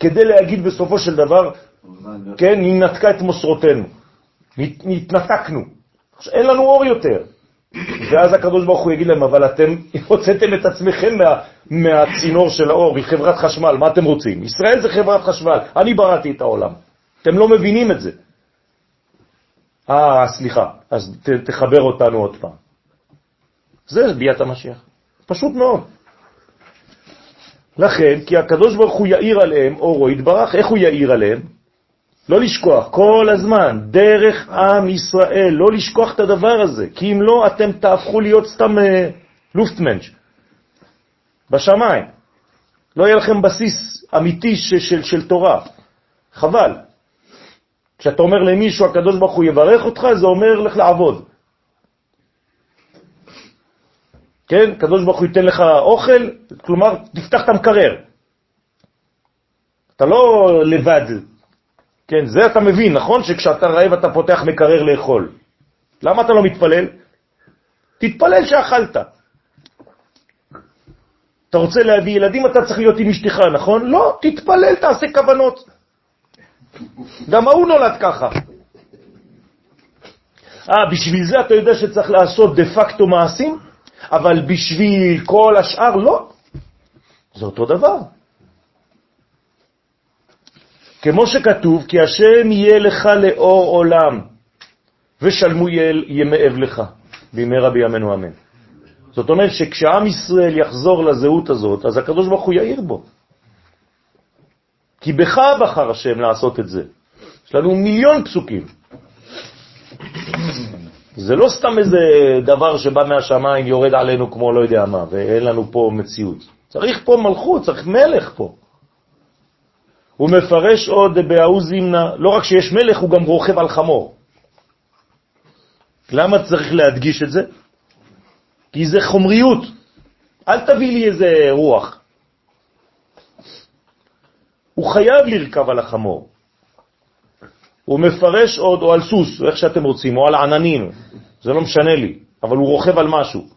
כדי להגיד בסופו של דבר, כן, היא נתקה את מוסרותינו, נתנתקנו, אין לנו אור יותר. ואז הקדוש ברוך הוא יגיד להם, אבל אתם הוצאתם את עצמכם מה, מהצינור של האור, מחברת חשמל, מה אתם רוצים? ישראל זה חברת חשמל, אני בראתי את העולם. אתם לא מבינים את זה. אה, סליחה, אז ת, תחבר אותנו עוד פעם. זה ביאת המשיח. פשוט מאוד. לכן, כי הקדוש ברוך הוא יאיר עליהם, אורו יתברך, איך הוא יאיר עליהם? לא לשכוח, כל הזמן, דרך עם ישראל, לא לשכוח את הדבר הזה, כי אם לא, אתם תהפכו להיות סתם אה, לופטמנש בשמיים. לא יהיה לכם בסיס אמיתי של, של, של תורה. חבל. כשאתה אומר למישהו, הקדוש ברוך הוא יברך אותך, זה אומר לך לעבוד. כן? הקדוש ברוך הוא ייתן לך אוכל, כלומר, תפתח את המקרר. אתה לא לבד. כן, זה אתה מבין, נכון? שכשאתה רעב אתה פותח מקרר לאכול. למה אתה לא מתפלל? תתפלל שאכלת. אתה רוצה להביא ילדים, אתה צריך להיות עם אשתך, נכון? לא, תתפלל, תעשה כוונות. גם ההוא נולד ככה. אה, בשביל זה אתה יודע שצריך לעשות דה פקטו מעשים, אבל בשביל כל השאר לא. זה אותו דבר. כמו שכתוב, כי השם יהיה לך לאור עולם, ושלמו ימי אב לך, בימי רבי ימינו אמן. זאת אומרת שכשעם ישראל יחזור לזהות הזאת, אז הקדוש ברוך הוא יאיר בו. כי בך בחר השם לעשות את זה. יש לנו מיליון פסוקים. זה לא סתם איזה דבר שבא מהשמיים, יורד עלינו כמו לא יודע מה, ואין לנו פה מציאות. צריך פה מלכות, צריך מלך פה. הוא מפרש עוד בהאו זימנה, לא רק שיש מלך, הוא גם רוכב על חמור. למה צריך להדגיש את זה? כי זה חומריות. אל תביא לי איזה רוח. הוא חייב לרכב על החמור. הוא מפרש עוד, או על סוס, או איך שאתם רוצים, או על עננים, זה לא משנה לי, אבל הוא רוכב על משהו.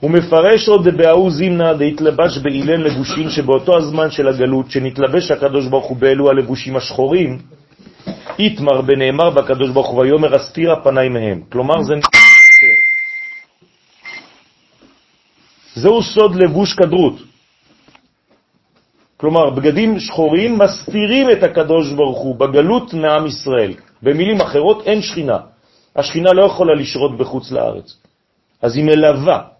הוא מפרש עוד בהאו זימנה דהתלבש באילן לבושים שבאותו הזמן של הגלות, שנתלבש הקדוש ברוך הוא באלו הלבושים השחורים, איתמר בנאמר בקדוש ברוך הוא ויאמר אסתירה פניי מהם. כלומר זה... זהו סוד לבוש כדרות. כלומר, בגדים שחורים מסתירים את הקדוש ברוך הוא בגלות מעם ישראל. במילים אחרות, אין שכינה. השכינה לא יכולה לשרות בחוץ לארץ. אז היא מלווה,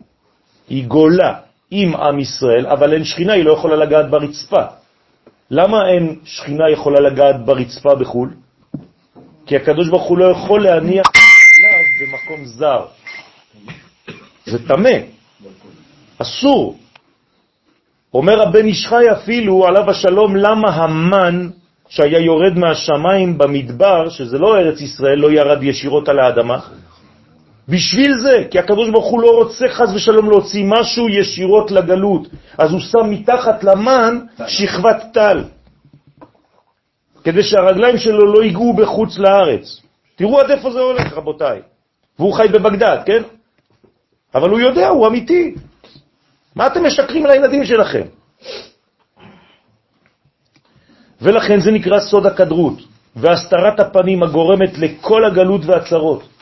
היא גולה עם עם ישראל, אבל אין שכינה, היא לא יכולה לגעת ברצפה. למה אין שכינה יכולה לגעת ברצפה בחו"ל? כי הקדוש ברוך הוא לא יכול להניח לאו במקום זר. זה תמה, אסור. אומר הבן ישחי אפילו, עליו השלום, למה המן שהיה יורד מהשמיים במדבר, שזה לא ארץ ישראל, לא ירד ישירות על האדמה? בשביל זה, כי הקדוש ברוך הוא לא רוצה חז ושלום להוציא משהו ישירות לגלות, אז הוא שם מתחת למן שכבת טל, כדי שהרגליים שלו לא ייגעו בחוץ לארץ. תראו עד איפה זה הולך, רבותיי. והוא חי בבגדד, כן? אבל הוא יודע, הוא אמיתי. מה אתם משקרים לילדים שלכם? ולכן זה נקרא סוד הכדרות והסתרת הפנים הגורמת לכל הגלות והצרות.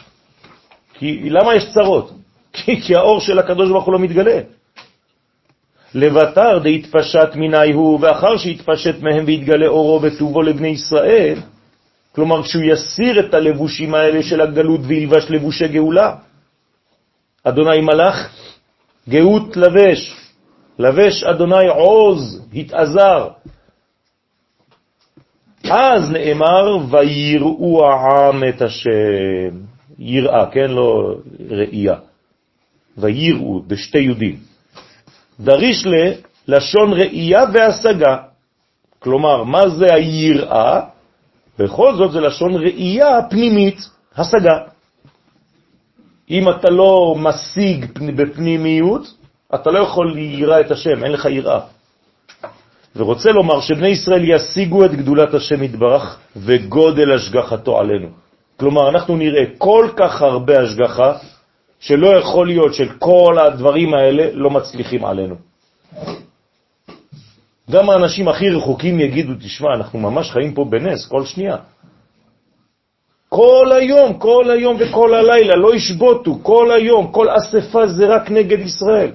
כי למה יש צרות? כי, כי האור של הקדוש ברוך הוא לא מתגלה. לבטר דהתפשט מיני הוא, ואחר שהתפשט מהם והתגלה אורו בטובו לבני ישראל, כלומר כשהוא יסיר את הלבושים האלה של הגלות וילבש לבושי גאולה, אדוני מלאך גאות לבש, לבש אדוני עוז, התעזר. אז נאמר, ויראו העם את השם. יראה, כן? לא ראייה. ויראו, בשתי יהודים. דריש ללשון ראייה והשגה. כלומר, מה זה היראה? בכל זאת זה לשון ראייה פנימית, השגה. אם אתה לא משיג בפנימיות, אתה לא יכול ליראה את השם, אין לך יראה. ורוצה לומר שבני ישראל ישיגו את גדולת השם יתברך וגודל השגחתו עלינו. כלומר, אנחנו נראה כל כך הרבה השגחה, שלא יכול להיות של כל הדברים האלה לא מצליחים עלינו. גם האנשים הכי רחוקים יגידו, תשמע, אנחנו ממש חיים פה בנס כל שנייה. כל היום, כל היום וכל הלילה, לא ישבוטו, כל היום, כל אספה זה רק נגד ישראל.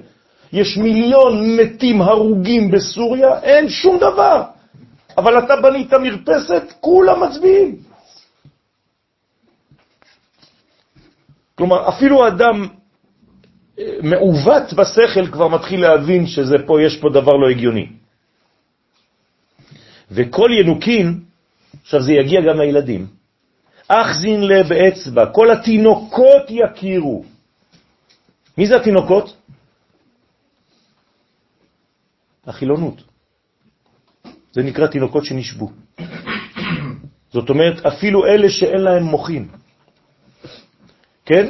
יש מיליון מתים הרוגים בסוריה, אין שום דבר. אבל אתה בנית מרפסת, כולם מצביעים. כלומר, אפילו אדם אה, מעוות בשכל כבר מתחיל להבין שזה פה, יש פה דבר לא הגיוני. וכל ינוקין, עכשיו זה יגיע גם לילדים, אחזין לה באצבע, כל התינוקות יכירו. מי זה התינוקות? החילונות. זה נקרא תינוקות שנשבו. זאת אומרת, אפילו אלה שאין להם מוחין. כן?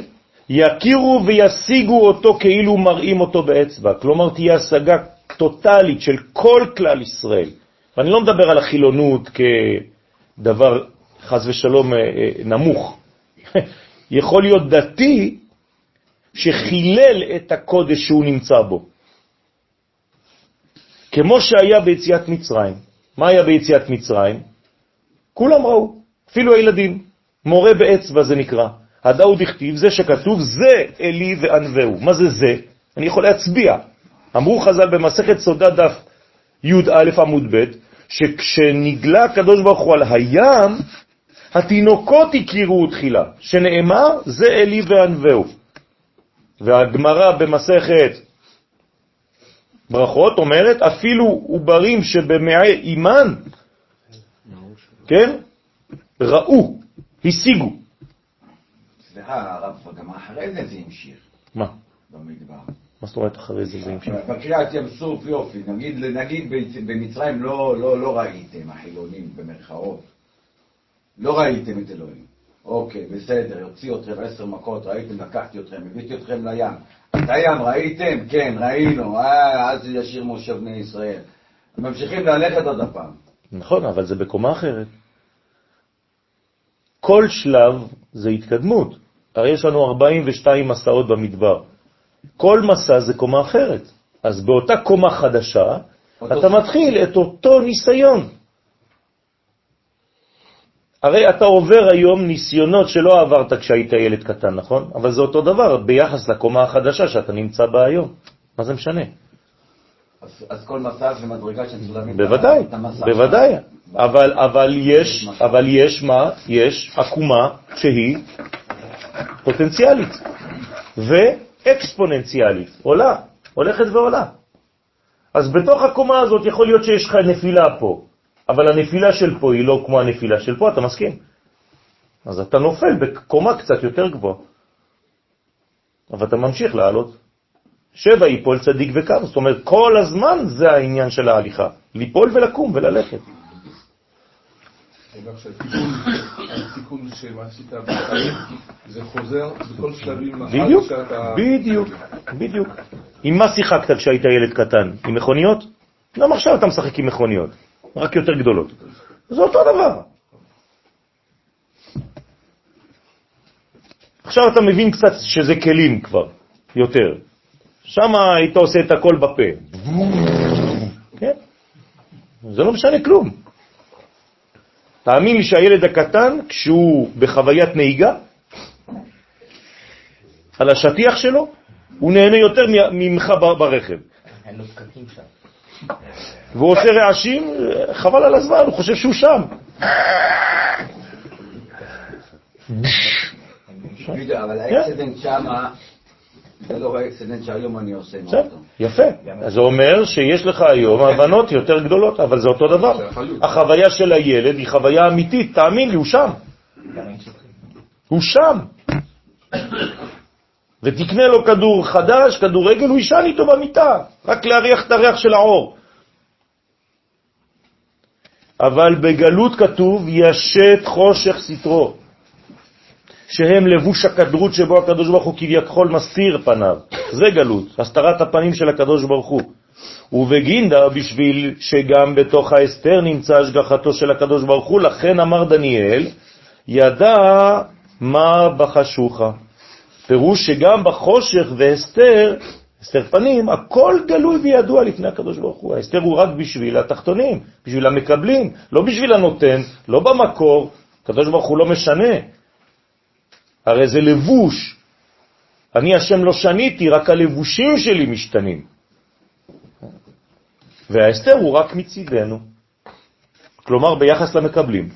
יכירו וישיגו אותו כאילו מראים אותו באצבע. כלומר, תהיה השגה טוטלית של כל כלל ישראל. ואני לא מדבר על החילונות כדבר, חז ושלום, אה, אה, נמוך. יכול להיות דתי שחילל את הקודש שהוא נמצא בו. כמו שהיה ביציאת מצרים. מה היה ביציאת מצרים? כולם ראו, אפילו הילדים. מורה באצבע זה נקרא. הדאו דכתיב, זה שכתוב, זה אלי וענווהו. מה זה זה? אני יכול להצביע. אמרו חז"ל במסכת סודה דף י"א עמוד ב', שכשנגלה הקדוש ברוך הוא על הים, התינוקות הכירו תחילה, שנאמר, זה אלי וענווהו. והגמרא במסכת ברכות אומרת, אפילו עוברים שבמעי אימן, כן, ראו, השיגו. סליחה, הרב, גם אחרי זה זה המשיך. מה? במדבר. מה זאת אומרת אחרי זה זה המשיך? בקריאת ים סוף יופי, נגיד, נגיד במצרים לא, לא, לא ראיתם, החילונים במרכאות, לא ראיתם את אלוהים. אוקיי, בסדר, יוציא אתכם עשר מכות, ראיתם, לקחתי אתכם, הבאתי אתכם לים. את הים ראיתם? כן, ראינו, אה, אז ישיר משה בני ישראל. ממשיכים ללכת עוד הפעם. נכון, אבל זה בקומה אחרת. כל שלב זה התקדמות. הרי יש לנו 42 מסעות במדבר. כל מסע זה קומה אחרת. אז באותה קומה חדשה, אתה מתחיל את אותו ניסיון. הרי אתה עובר היום ניסיונות שלא עברת כשהיית ילד קטן, נכון? אבל זה אותו דבר ביחס לקומה החדשה שאתה נמצא בה היום. מה זה משנה? אז, אז כל מסע זה מדרגה שצריך להבין בוודאי, את המסע. בוודאי. אבל, אבל, יש, אבל יש מה? יש עקומה שהיא פוטנציאלית ואקספוננציאלית, עולה, הולכת ועולה. אז בתוך הקומה הזאת יכול להיות שיש לך נפילה פה, אבל הנפילה של פה היא לא כמו הנפילה של פה, אתה מסכים? אז אתה נופל בקומה קצת יותר גבוהה. אבל אתה ממשיך לעלות. שבע ייפול צדיק וקם, זאת אומרת כל הזמן זה העניין של ההליכה, ליפול ולקום וללכת. אומר שהתיקון שעשית זה חוזר בכל שלבים בדיוק, בדיוק, בדיוק. עם מה שיחקת כשהיית ילד קטן? עם מכוניות? גם עכשיו אתה משחק עם מכוניות, רק יותר גדולות. זה אותו דבר. עכשיו אתה מבין קצת שזה כלים כבר, יותר. שם היית עושה את הכל בפה. כן? זה לא משנה כלום. תאמין לי שהילד הקטן, כשהוא בחוויית נהיגה, על השטיח שלו, הוא נהנה יותר ממך ברכב. אין לו פקקים שם. והוא עושה רעשים, חבל על הזמן, הוא חושב שהוא שם. בדיוק, אבל ה accident שמה, זה לא ה accident שהיום אני עושה בסדר. יפה. אז זה אומר שיש לך היום הבנות יותר גדולות, אבל זה אותו דבר. החוויה של הילד היא חוויה אמיתית, תאמין לי, הוא שם. הוא שם. ותקנה לו כדור חדש, כדורגל, הוא יישן איתו במיטה, רק להריח את הריח של העור. אבל בגלות כתוב, ישת חושך סתרו. שהם לבוש הקדרות שבו הקדוש ברוך הוא כביכול מסתיר פניו. זה גלות, הסתרת הפנים של הקדוש ברוך הוא. ובגינדה, בשביל שגם בתוך האסתר נמצא השגחתו של הקדוש ברוך הוא, לכן אמר דניאל, ידע מה בחשוכה. פירוש שגם בחושך והסתר, הסתר פנים, הכל גלוי וידוע לפני הקדוש ברוך הוא. ההסתר הוא רק בשביל התחתונים, בשביל המקבלים, לא בשביל הנותן, לא במקור. הקדוש ברוך הוא לא משנה. הרי זה לבוש. אני השם לא שניתי, רק הלבושים שלי משתנים. וההסתר הוא רק מצידנו, כלומר ביחס למקבלים.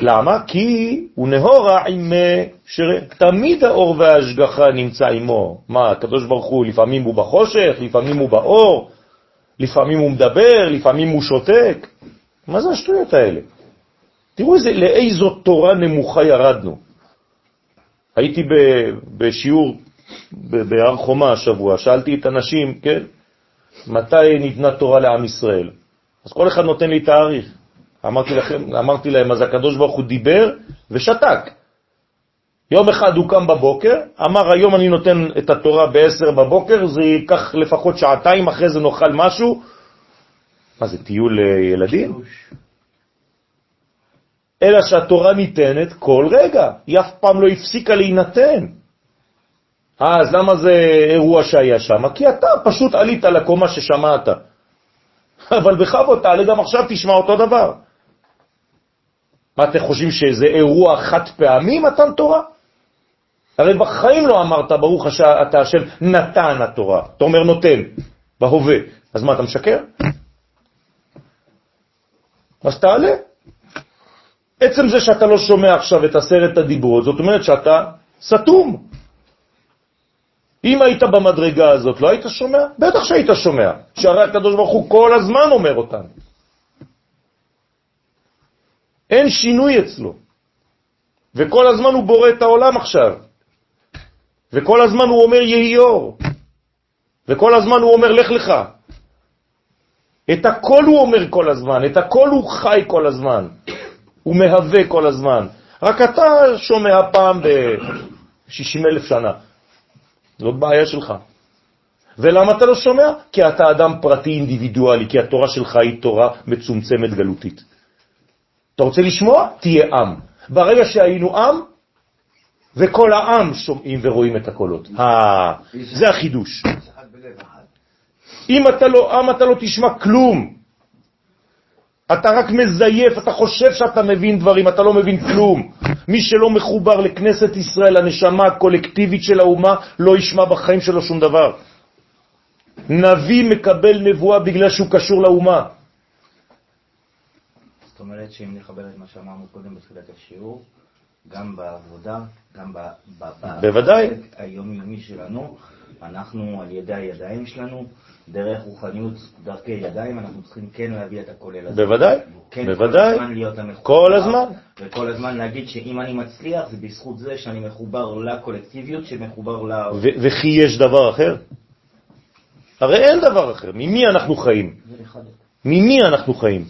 למה? כי הוא נהורה עם שתמיד האור וההשגחה נמצא עמו. מה, הקדוש ברוך הוא לפעמים הוא בחושך, לפעמים הוא באור, לפעמים הוא מדבר, לפעמים הוא שותק. מה זה השטויות האלה? תראו איזה, לאיזו תורה נמוכה ירדנו. הייתי בשיעור בהר חומה השבוע, שאלתי את אנשים, כן, מתי ניתנה תורה לעם ישראל? אז כל אחד נותן לי תאריך. אמרתי, לכם, אמרתי להם, אז הקדוש ברוך הוא דיבר ושתק. יום אחד הוא קם בבוקר, אמר, היום אני נותן את התורה ב-10 בבוקר, זה ייקח לפחות שעתיים, אחרי זה נאכל משהו. מה זה, טיול ילדים? אלא שהתורה ניתנת כל רגע, היא אף פעם לא הפסיקה להינתן. אז למה זה אירוע שהיה שם? כי אתה פשוט עלית לקומה ששמעת. אבל בכבוד תעלה גם עכשיו תשמע אותו דבר. מה אתם חושבים שזה אירוע חד פעמי מתן תורה? הרי בחיים לא אמרת ברוך אתה השם נתן התורה, אתה אומר נותן, בהווה. אז מה, אתה משקר? אז תעלה. עצם זה שאתה לא שומע עכשיו את עשרת הדיברות, זאת אומרת שאתה סתום. אם היית במדרגה הזאת, לא היית שומע? בטח שהיית שומע, שהרי הקדוש ברוך הוא כל הזמן אומר אותם. אין שינוי אצלו. וכל הזמן הוא בורא את העולם עכשיו. וכל הזמן הוא אומר יהי אור. וכל הזמן הוא אומר לך לך. את הכל הוא אומר כל הזמן, את הכל הוא חי כל הזמן. הוא מהווה כל הזמן. רק אתה שומע פעם ב-60 אלף שנה. זאת בעיה שלך. ולמה אתה לא שומע? כי אתה אדם פרטי אינדיבידואלי, כי התורה שלך היא תורה מצומצמת גלותית. אתה רוצה לשמוע? תהיה עם. ברגע שהיינו עם, וכל העם שומעים ורואים את הקולות. זה החידוש. אם אתה לא עם, אתה לא תשמע כלום. אתה רק מזייף, אתה חושב שאתה מבין דברים, אתה לא מבין כלום. מי שלא מחובר לכנסת ישראל, הנשמה הקולקטיבית של האומה, לא ישמע בחיים שלו שום דבר. נביא מקבל נבואה בגלל שהוא קשור לאומה. זאת אומרת שאם נחבר את מה שאמרנו קודם בתחילת השיעור, גם בעבודה, גם בוודאי. היומיומי שלנו, אנחנו על ידי הידיים שלנו, דרך רוחניות, דרכי ידיים, אנחנו צריכים כן להביא את הכולל הזה. בוודאי, כן בוודאי. כל הזמן להיות המחובר. כל הזמן. וכל הזמן להגיד שאם אני מצליח, זה בזכות זה שאני מחובר לקולקטיביות, שמחובר ל... וכי יש דבר אחר? הרי אין דבר אחר. ממי אנחנו חיים? ממי אנחנו חיים?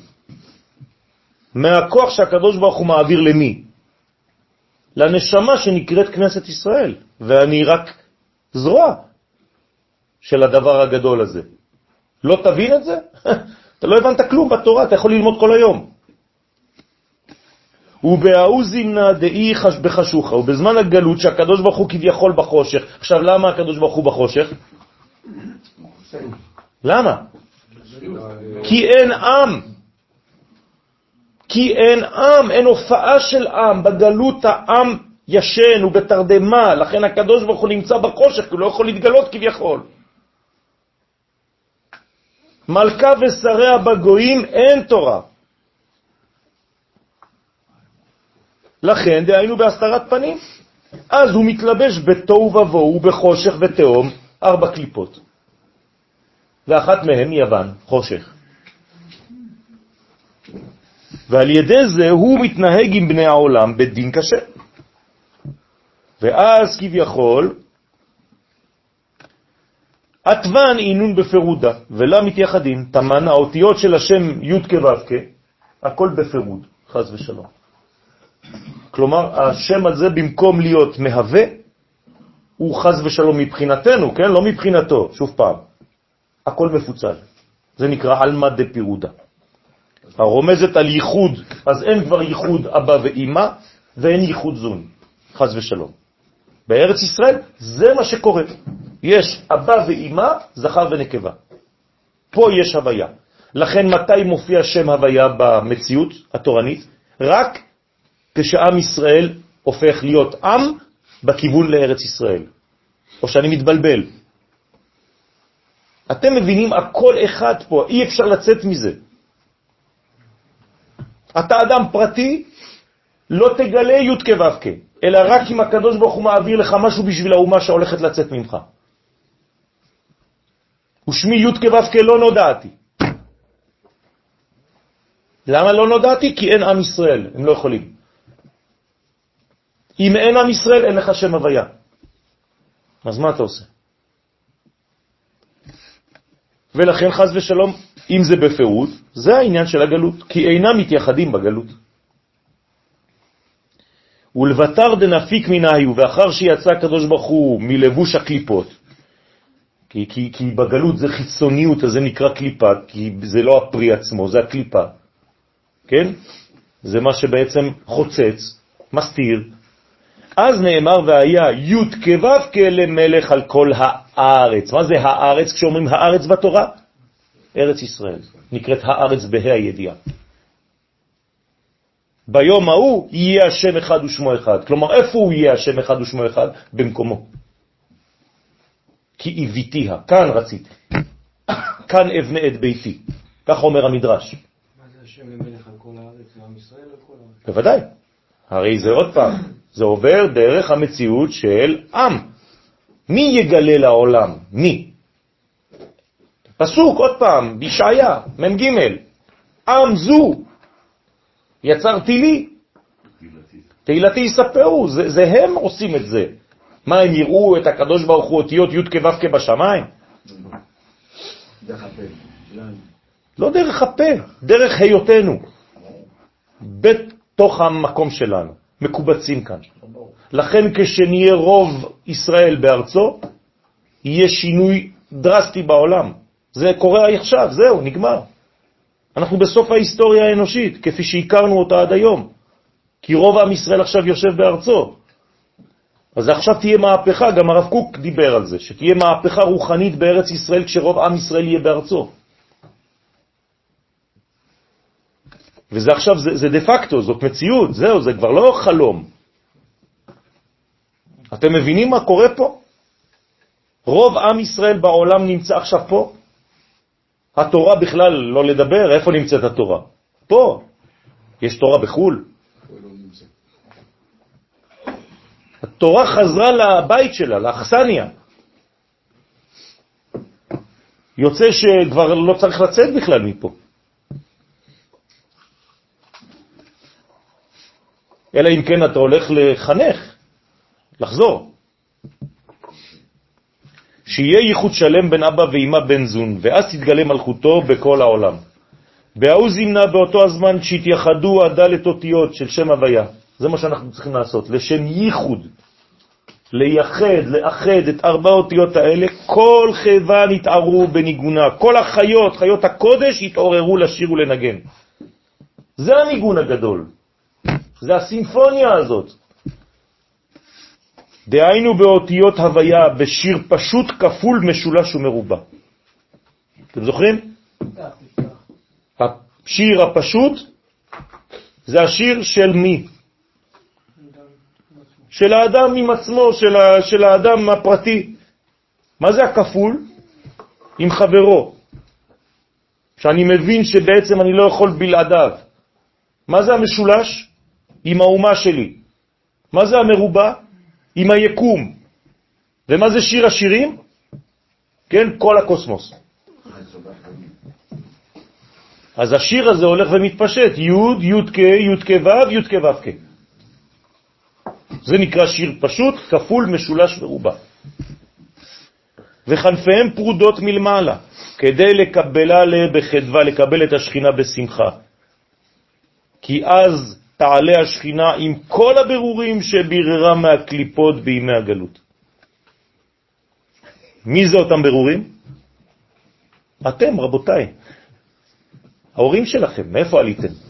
מהכוח שהקדוש ברוך הוא מעביר למי? לנשמה שנקראת כנסת ישראל, ואני רק זרוע של הדבר הגדול הזה. לא תבין את זה? אתה לא הבנת כלום בתורה, אתה יכול ללמוד כל היום. ובהאו זימנה דאי בחשוכה, ובזמן הגלות שהקדוש ברוך הוא כביכול בחושך. עכשיו, למה הקדוש ברוך הוא בחושך? למה? כי אין עם. כי אין עם, אין הופעה של עם. בגלות העם ישן, הוא בתרדמה, לכן הקדוש ברוך הוא נמצא בחושך, הוא לא יכול להתגלות כביכול. מלכה ושריה בגויים אין תורה. לכן דהיינו בהסתרת פנים. אז הוא מתלבש בתוהו ובוהו, בחושך ותהום, ארבע קליפות. ואחת מהן יוון, חושך. ועל ידי זה הוא מתנהג עם בני העולם בדין קשה. ואז כביכול עטוון עינון בפירודה, ולה מתייחדים, תמן, האותיות של השם י' כו' הכל בפירוד, חז ושלום. כלומר, השם הזה במקום להיות מהווה, הוא חז ושלום מבחינתנו, כן? לא מבחינתו, שוב פעם. הכל מפוצל. זה נקרא אלמא דפירודה. הרומזת על ייחוד, אז אין כבר ייחוד אבא ואימא, ואין ייחוד זון, חז ושלום. בארץ ישראל זה מה שקורה. יש אבא ואימא, זכר ונקבה. פה יש הוויה. לכן מתי מופיע שם הוויה במציאות התורנית? רק כשעם ישראל הופך להיות עם בכיוון לארץ ישראל. או שאני מתבלבל. אתם מבינים, הכל אחד פה, אי אפשר לצאת מזה. אתה אדם פרטי, לא תגלה י' כו' אלא רק אם הקדוש ברוך הוא מעביר לך משהו בשביל האומה שהולכת לצאת ממך. ושמי י' כו' לא נודעתי. למה לא נודעתי? כי אין עם ישראל, הם לא יכולים. אם אין עם ישראל, אין לך שם הוויה. אז מה אתה עושה? ולכן חז ושלום, אם זה בפירוט, זה העניין של הגלות, כי אינם מתייחדים בגלות. ולבטר דנפיק מנהיו, ואחר שיצא הקדוש ברוך הוא מלבוש הקליפות, כי, כי, כי בגלות זה חיצוניות, אז זה נקרא קליפה, כי זה לא הפרי עצמו, זה הקליפה, כן? זה מה שבעצם חוצץ, מסתיר. אז נאמר והיה י' כו' כלמלך על כל הארץ. מה זה הארץ כשאומרים הארץ בתורה? ארץ ישראל. נקראת הארץ בה"א הידיעה. ביום ההוא יהיה השם אחד ושמו אחד. כלומר, איפה הוא יהיה השם אחד ושמו אחד? במקומו. כי איביתיה, כאן רציתי. כאן אבנה את ביתי. כך אומר המדרש. מה זה השם למלך על כל הארץ? לעם ישראל על כל הארץ? בוודאי. הרי זה עוד פעם, זה עובר דרך המציאות של עם. מי יגלה לעולם? מי? פסוק, עוד פעם, בישעיה, מ"ג, עם זו, יצרתי לי, תהילתי יספרו, זה, זה הם עושים את זה. מה, הם יראו את הקדוש ברוך הוא אותיות י' כו'? דרך הפה. לא דרך הפה, דרך היותנו, בתוך המקום שלנו, מקובצים כאן. לכן כשנהיה רוב ישראל בארצו, יהיה שינוי דרסטי בעולם. זה קורה עכשיו, זהו, נגמר. אנחנו בסוף ההיסטוריה האנושית, כפי שהכרנו אותה עד היום. כי רוב עם ישראל עכשיו יושב בארצו. אז עכשיו תהיה מהפכה, גם הרב קוק דיבר על זה, שתהיה מהפכה רוחנית בארץ ישראל כשרוב עם ישראל יהיה בארצו. וזה עכשיו, זה, זה דה פקטו, זאת מציאות, זהו, זה כבר לא חלום. אתם מבינים מה קורה פה? רוב עם ישראל בעולם נמצא עכשיו פה. התורה בכלל לא לדבר, איפה נמצאת התורה? פה. יש תורה בחו"ל? התורה חזרה לבית שלה, לאכסניה. יוצא שכבר לא צריך לצאת בכלל מפה. אלא אם כן אתה הולך לחנך, לחזור. שיהיה ייחוד שלם בין אבא ואמא בן זון, ואז תתגלה מלכותו בכל העולם. בהוא זימנה באותו הזמן שהתייחדו הדלת אותיות של שם הוויה. זה מה שאנחנו צריכים לעשות, לשם ייחוד. לייחד, לאחד את ארבע אותיות האלה, כל חבן יתערו בניגונה, כל החיות, חיות הקודש, יתעוררו לשיר ולנגן. זה הניגון הגדול, זה הסימפוניה הזאת. דהיינו באותיות הוויה בשיר פשוט כפול משולש ומרובע. אתם זוכרים? השיר הפשוט זה השיר של מי? של האדם עם עצמו, של, ה, של האדם הפרטי. מה זה הכפול? עם חברו, שאני מבין שבעצם אני לא יכול בלעדיו. מה זה המשולש? עם האומה שלי. מה זה המרובע? עם היקום. ומה זה שיר השירים? כן, כל הקוסמוס. אז השיר הזה הולך ומתפשט, י', י' כ', י' כ' ו', י' כ' ו' כ'. זה נקרא שיר פשוט, כפול, משולש ורובע. וחנפיהם פרודות מלמעלה, כדי לקבלה בחדווה, לקבל את השכינה בשמחה. כי אז תעלה השכינה עם כל הבירורים שביררה מהקליפות בימי הגלות. מי זה אותם בירורים? אתם, רבותיי. ההורים שלכם, מאיפה עליתם?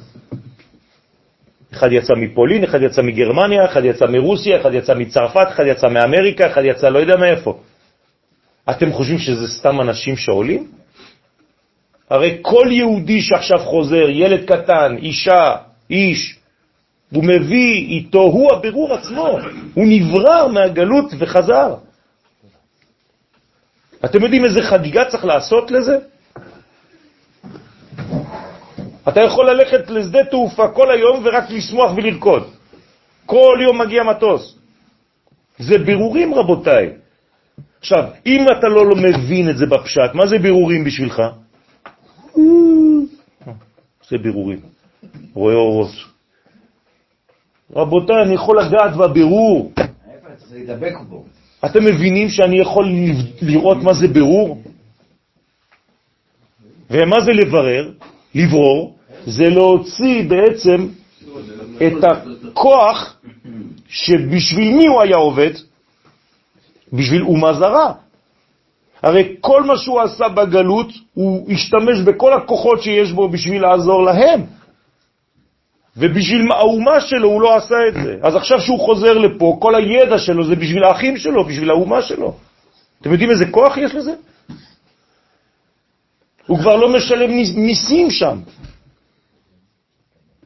אחד יצא מפולין, אחד יצא מגרמניה, אחד יצא מרוסיה, אחד יצא מצרפת, אחד יצא מאמריקה, אחד יצא לא יודע מאיפה. אתם חושבים שזה סתם אנשים שעולים? הרי כל יהודי שעכשיו חוזר, ילד קטן, אישה, איש, הוא מביא איתו, הוא הבירור עצמו, הוא נברר מהגלות וחזר. אתם יודעים איזה חגיגה צריך לעשות לזה? אתה יכול ללכת לשדה תעופה כל היום ורק לשמוח ולרקוד. כל יום מגיע מטוס. זה בירורים, רבותיי. עכשיו, אם אתה לא, מבין את זה בפשט, מה זה בירורים בשבילך? זה בירורים. רואה אורות. רבותיי, אני יכול לגעת בבירור. אתם מבינים שאני יכול לראות מה זה בירור? ומה זה לברר? לברור, זה להוציא בעצם את הכוח שבשביל מי הוא היה עובד? בשביל אומה זרה. הרי כל מה שהוא עשה בגלות, הוא השתמש בכל הכוחות שיש בו בשביל לעזור להם. ובשביל האומה שלו הוא לא עשה את זה. אז עכשיו שהוא חוזר לפה, כל הידע שלו זה בשביל האחים שלו, בשביל האומה שלו. אתם יודעים איזה כוח יש לזה? הוא כבר לא משלם מיסים שם.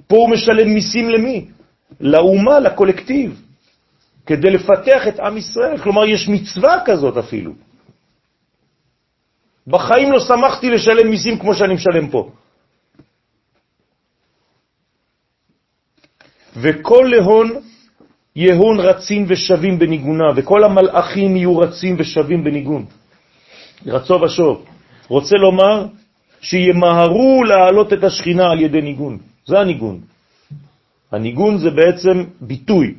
פה הוא משלם מיסים למי? לאומה, לקולקטיב, כדי לפתח את עם ישראל. כלומר, יש מצווה כזאת אפילו. בחיים לא שמחתי לשלם מיסים כמו שאני משלם פה. וכל להון יהון רצים ושווים בניגונה, וכל המלאכים יהיו רצים ושווים בניגון. רצו ושוב. רוצה לומר שימהרו להעלות את השכינה על ידי ניגון. זה הניגון. הניגון זה בעצם ביטוי,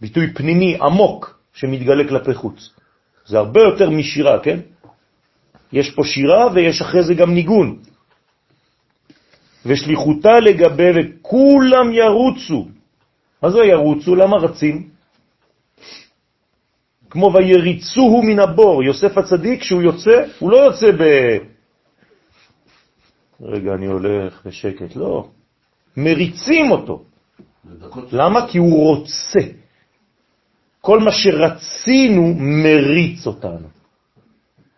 ביטוי פנימי עמוק שמתגלה כלפי חוץ. זה הרבה יותר משירה, כן? יש פה שירה ויש אחרי זה גם ניגון. ושליחותה לגבי וכולם ירוצו. מה זה ירוצו? למה רצים? כמו ויריצוהו מן הבור. יוסף הצדיק, כשהוא יוצא, הוא לא יוצא ב... רגע, אני הולך בשקט. לא. מריצים אותו. למה? כי הוא רוצה. כל מה שרצינו מריץ אותנו.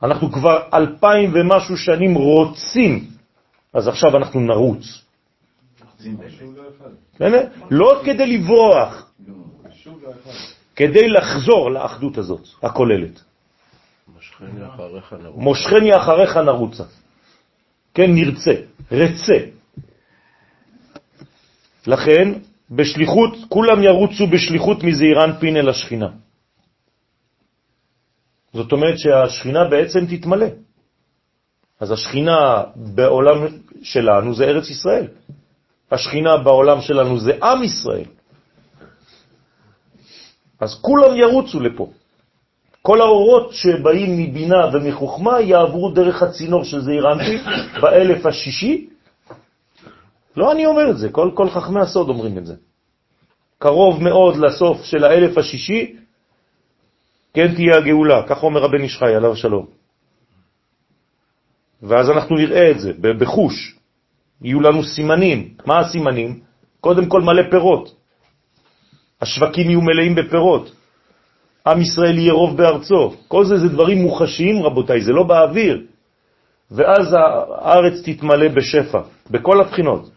אנחנו כבר אלפיים ומשהו שנים רוצים, אז עכשיו אנחנו נרוץ. לא כדי לברוח, כדי לחזור לאחדות הזאת, הכוללת. מושכני אחריך נרוצה. כן, נרצה, רצה. לכן, בשליחות, כולם ירוצו בשליחות מזעירן פין אל השכינה. זאת אומרת שהשכינה בעצם תתמלא. אז השכינה בעולם שלנו זה ארץ ישראל. השכינה בעולם שלנו זה עם ישראל. אז כולם ירוצו לפה. כל האורות שבאים מבינה ומחוכמה יעברו דרך הצינור זעיר אנפין באלף השישי. לא אני אומר את זה, כל, כל חכמי הסוד אומרים את זה. קרוב מאוד לסוף של האלף השישי, כן תהיה הגאולה, כך אומר רבן ישחי, עליו שלום. ואז אנחנו נראה את זה בחוש, יהיו לנו סימנים. מה הסימנים? קודם כל מלא פירות. השווקים יהיו מלאים בפירות. עם ישראל יהיה רוב בארצו. כל זה זה דברים מוחשיים, רבותיי, זה לא באוויר. ואז הארץ תתמלא בשפע, בכל הבחינות.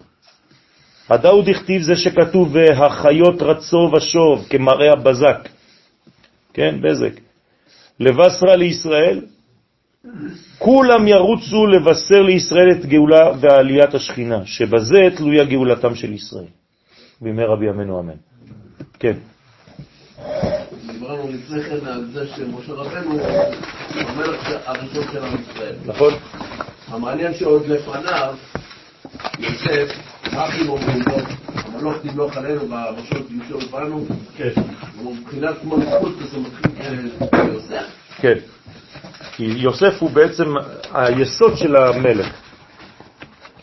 הדאוד הכתיב זה שכתוב, והחיות רצו ושוב, כמראה הבזק. כן, בזק. לבשרה לישראל, כולם ירוצו לבשר לישראל את גאולה ועליית השכינה, שבזה תלויה גאולתם של ישראל. בימי רבי ימינו אמן. כן. דיברנו לפני כן על זה שמשה רבנו המלך הראשון של עם ישראל. נכון. המעניין שעוד לפניו, יוסף, האחים אומרים לו, המלוך תמלוך עלינו בראשות יושב בנו, כן. מבחינת כמו נצחות זה מתחיל ביוסף. כן. כי יוסף הוא בעצם היסוד של המלך.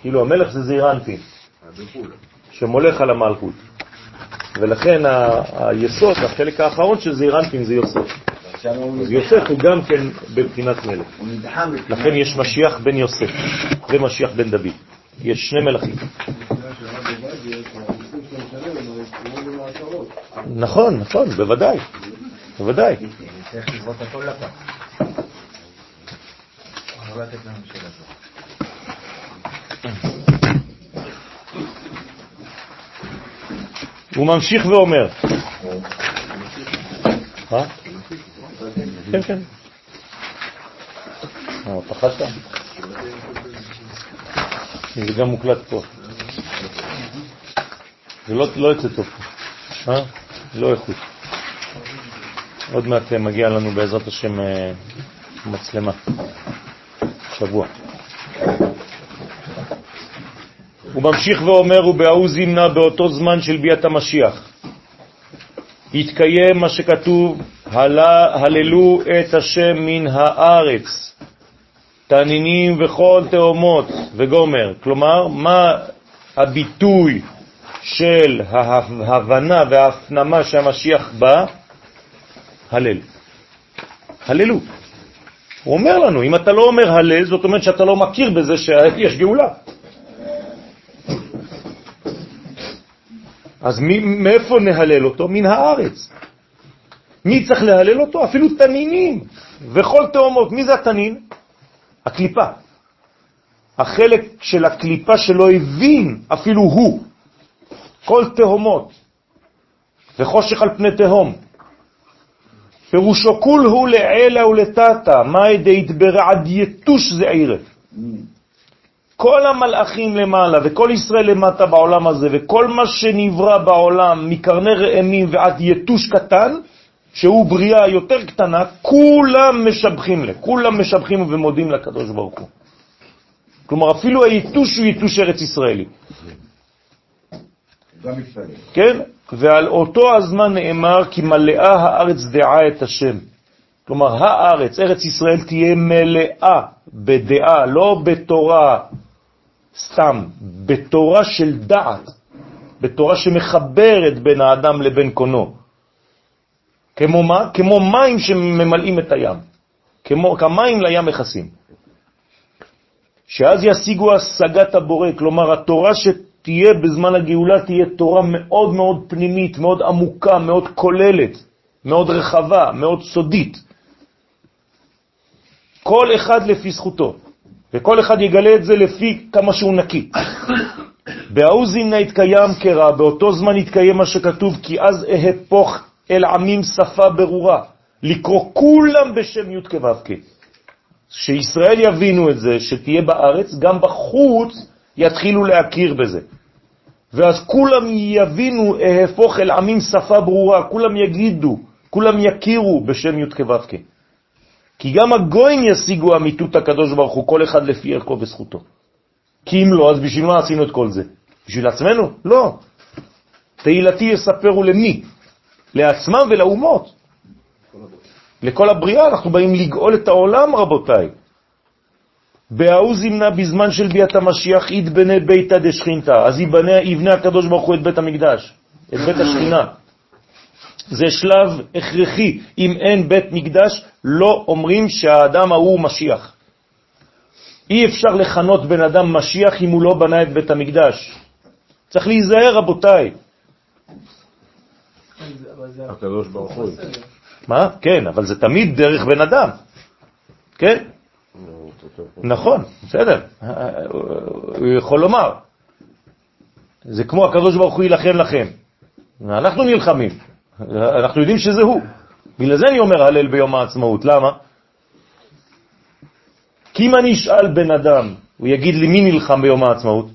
כאילו המלך זה זעיר אנפין. שמולך על המלכות. ולכן ה- היסוד, החלק האחרון של זעיר אנפין זה יוסף. אז יוסף הוא גם כן בבחינת מלך. לכן יש משיח בן יוסף ומשיח בן דוד. יש שני מלכים. נכון, נכון, בוודאי, בוודאי. צריך לזרות הכל לפח. לא לתת לנו שאלה זו. הוא ממשיך ואומר. מה? כן, כן. אה, פחדת? זה גם מוקלט פה. זה לא לא יוצא טוב פה. אה? לא איכות. עוד מעט מגיע לנו בעזרת השם אה, מצלמה. שבוע. הוא ממשיך ואומר, ובהוא זימנה באותו זמן של ביאת המשיח. יתקיים מה שכתוב, הללו את השם מן הארץ, תנינים וכל תאומות וגומר. כלומר, מה הביטוי של ההבנה וההפנמה שהמשיח בא? הלל. הללו. הוא אומר לנו, אם אתה לא אומר הלל, זאת אומרת שאתה לא מכיר בזה שיש גאולה. אז מי, מאיפה נהלל אותו? מן הארץ. מי צריך להלל אותו? אפילו תנינים וכל תאומות. מי זה התנין? הקליפה. החלק של הקליפה שלא הבין אפילו הוא. כל תהומות וחושך על פני תהום. פירושו כול הוא לעילה ולתתה, מה ידי יתברע עד יתוש זעירה. כל המלאכים למעלה וכל ישראל למטה בעולם הזה וכל מה שנברא בעולם מקרני רעמים ועד יתוש קטן, שהוא בריאה יותר קטנה, כולם משבחים לה, כולם משבחים ומודים לקדוש ברוך הוא. כלומר, אפילו היתוש הוא יתוש ארץ ישראלי. כן? ועל אותו הזמן נאמר כי מלאה הארץ דעה את השם. כלומר, הארץ, ארץ ישראל תהיה מלאה בדעה, לא בתורה סתם, בתורה של דעת, בתורה שמחברת בין האדם לבין קונו. כמו מה? כמו מים שממלאים את הים. כמו, כמים לים מכסים. שאז ישיגו השגת הבורא, כלומר התורה שתהיה בזמן הגאולה תהיה תורה מאוד מאוד פנימית, מאוד עמוקה, מאוד כוללת, מאוד רחבה, מאוד סודית. כל אחד לפי זכותו, וכל אחד יגלה את זה לפי כמה שהוא נקי. בהאו זימנה התקיים קרא, באותו זמן התקיים מה שכתוב, כי אז אהפוך אל עמים שפה ברורה, לקרוא כולם בשם י' כו' שישראל יבינו את זה, שתהיה בארץ, גם בחוץ יתחילו להכיר בזה. ואז כולם יבינו, אהפוך אל עמים שפה ברורה, כולם יגידו, כולם יכירו בשם י' כו' כי גם הגויים ישיגו אמיתות הקדוש ברוך הוא, כל אחד לפי ערכו וזכותו. כי אם לא, אז בשביל מה עשינו את כל זה? בשביל עצמנו? לא. תהילתי יספרו למי? לעצמם ולאומות. לכל הבריאה, אנחנו באים לגאול את העולם, רבותיי. בהאו זימנה בזמן של ביאת המשיח יתבנה ביתא דשכינתא, אז יבנה, הקדוש ברוך הוא את בית המקדש, את בית השכינה. זה שלב הכרחי. אם אין בית מקדש, לא אומרים שהאדם ההוא משיח. אי אפשר לכנות בן אדם משיח אם הוא לא בנה את בית המקדש. צריך להיזהר, רבותיי. הקדוש ברוך הוא. מה? כן, אבל זה תמיד דרך בן אדם. כן? נכון, בסדר. הוא יכול לומר. זה כמו הקדוש ברוך הוא יילחם לכם. אנחנו נלחמים. אנחנו יודעים שזה הוא. בגלל זה אני אומר הלל ביום העצמאות. למה? כי אם אני אשאל בן אדם, הוא יגיד לי מי נלחם ביום העצמאות?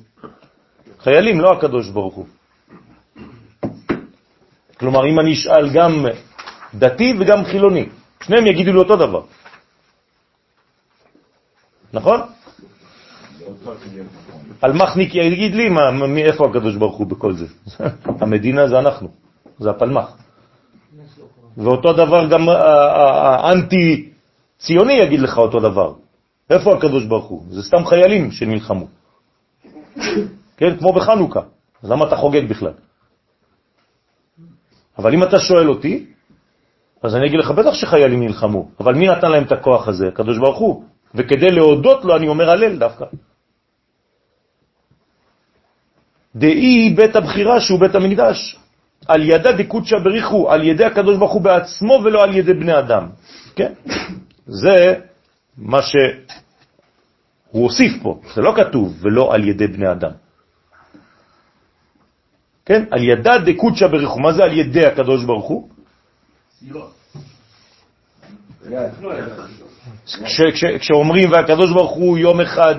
חיילים, לא הקדוש ברוך הוא. כלומר, אם אני אשאל גם דתי וגם חילוני, שניהם יגידו לי אותו דבר. נכון? אלמחניק יגיד לי, מה, מאיפה הקדוש ברוך הוא בכל זה? המדינה זה אנחנו, זה הפלמח. ואותו דבר גם האנטי-ציוני יגיד לך אותו דבר. איפה הקדוש ברוך הוא? זה סתם חיילים שנלחמו. כן, כמו בחנוכה. אז למה אתה חוגג בכלל? אבל אם אתה שואל אותי, אז אני אגיד לך, בטח שחיילים נלחמו, אבל מי נתן להם את הכוח הזה? הקדוש ברוך הוא. וכדי להודות לו אני אומר הלל דווקא. דאי בית הבחירה שהוא בית המקדש. על ידה דקודשא בריחו, על ידי הקדוש ברוך הוא בעצמו ולא על ידי בני אדם. כן? זה מה שהוא הוסיף פה, זה לא כתוב, ולא על ידי בני אדם. כן? על ידה דקודשא בריחו, מה זה על ידי הקדוש ברוך הוא? כש, כש, כשאומרים והקדוש ברוך הוא יום אחד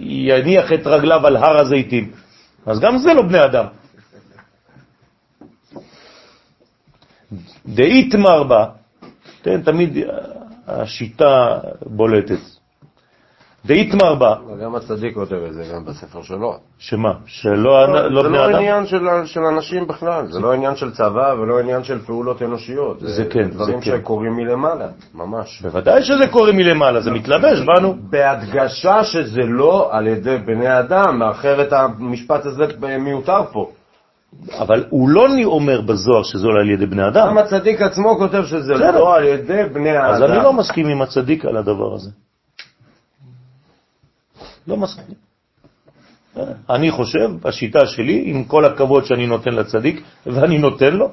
יניח את רגליו על הר הזיתים, אז גם זה לא בני אדם. דאית מרבה, כן, תמיד השיטה בולטת. דאיתמר בה. גם הצדיק כותב את זה גם בספר שלו. שמה? שלא לא זה בני לא אדם? עניין של, של אנשים בכלל, זה לא עניין של צבא ולא עניין של פעולות אנושיות. זה כן, דברים זה כן. שקורים מלמעלה, ממש. בוודאי שזה קורה מלמעלה, זה מתלבש בנו. בהדגשה שזה לא על ידי בני אדם, אחרת המשפט הזה מיותר פה. אבל הוא לא אומר בזוהר שזה לא על ידי בני אדם. גם הצדיק עצמו כותב שזה. לא על ידי בני האדם. אז אני לא מסכים עם הצדיק על הדבר הזה. לא מסכים. אני חושב, השיטה שלי, עם כל הכבוד שאני נותן לצדיק, ואני נותן לו,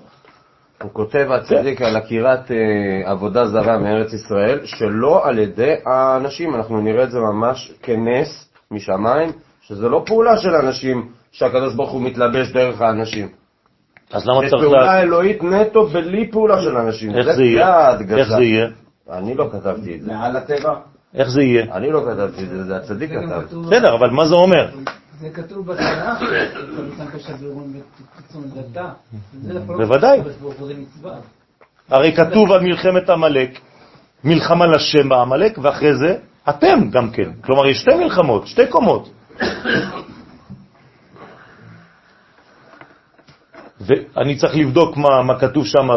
הוא כותב הצדיק על עקירת אה, עבודה זרה מארץ ישראל, שלא על ידי האנשים, אנחנו נראה את זה ממש כנס משמיים, שזה לא פעולה של אנשים שהקדוש ברוך הוא מתלבש דרך האנשים. אז למה זה צריך... פעולה לה- אלוהית נטו בלי פעולה של אנשים. איך זה יהיה? איך זה יהיה? אני לא כתבתי את זה. מעל הטבע? איך זה יהיה? אני לא כתבתי את זה, זה הצדיק זה כתב. בסדר, אבל מה זה אומר? זה כתוב בתנ"ך. זה בוודאי. זה. הרי כתוב על מלחמת עמלק, מלחמה לשם בעמלק, ואחרי זה אתם גם כן. כלומר, יש שתי מלחמות, שתי קומות. ואני צריך לבדוק מה, מה כתוב שם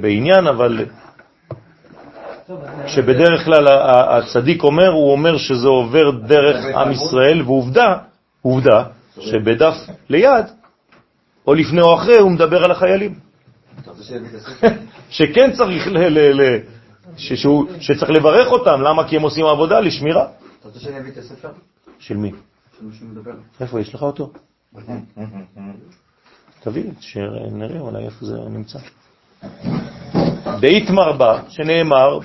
בעניין, אבל שבדרך כלל הצדיק אומר, הוא אומר שזה עובר דרך עם ישראל, ועובדה, עובדה, שבדף ליד, או לפני או אחרי, הוא מדבר על החיילים. שכן צריך, ל, ל, ל, ש, שהוא, שצריך לברך אותם, למה? כי הם עושים עבודה לשמירה. אתה רוצה שאני אביא את הספר? של מי? של מי שמדבר? איפה, יש לך אותו? תביא, שנראה אולי איפה זה נמצא. באיתמר בה, שנאמר,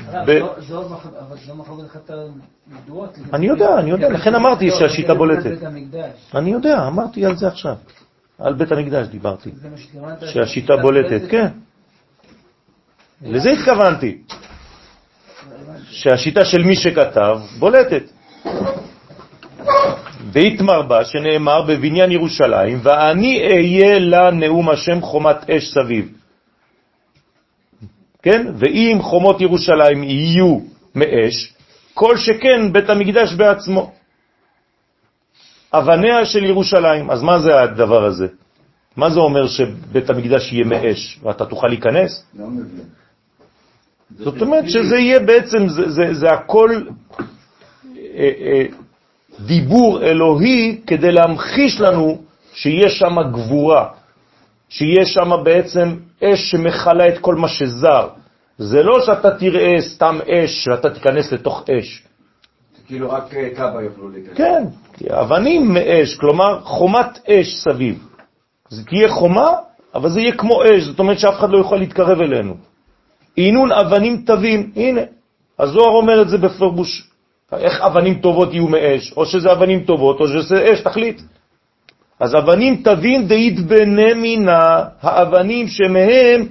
הידועות. אני יודע, אני יודע, לכן אמרתי לא, שהשיטה בולטת. אני יודע, אמרתי על זה עכשיו. על בית המקדש דיברתי. שהשיטה בולטת, כן. לזה התכוונתי. שהשיטה של מי שכתב בולטת. באיתמר בה, שנאמר בבניין ירושלים, ואני אהיה לה נאום השם חומת אש סביב. כן? ואם חומות ירושלים יהיו מאש, כל שכן בית המקדש בעצמו. אבניה של ירושלים. אז מה זה הדבר הזה? מה זה אומר שבית המקדש יהיה מאש ואתה תוכל להיכנס? לא. זאת אומרת שזה יהיה בעצם, זה, זה, זה הכל אה, אה, דיבור אלוהי כדי להמחיש לנו שיש שם גבורה, שיש שם בעצם אש שמחלה את כל מה שזר. זה לא שאתה תראה סתם אש, שאתה תיכנס לתוך אש. כאילו רק אה, כבא יוכלו להיכנס. כן, אבנים מאש, כלומר חומת אש סביב. זה תהיה חומה, אבל זה יהיה כמו אש, זאת אומרת שאף אחד לא יוכל להתקרב אלינו. עינון אבנים טובים, הנה, הזוהר אומר את זה בפירוש. איך אבנים טובות יהיו מאש? או שזה אבנים טובות, או שזה אש, תחליט. אז אבנים טובים דהתבנה מינה, האבנים שמהם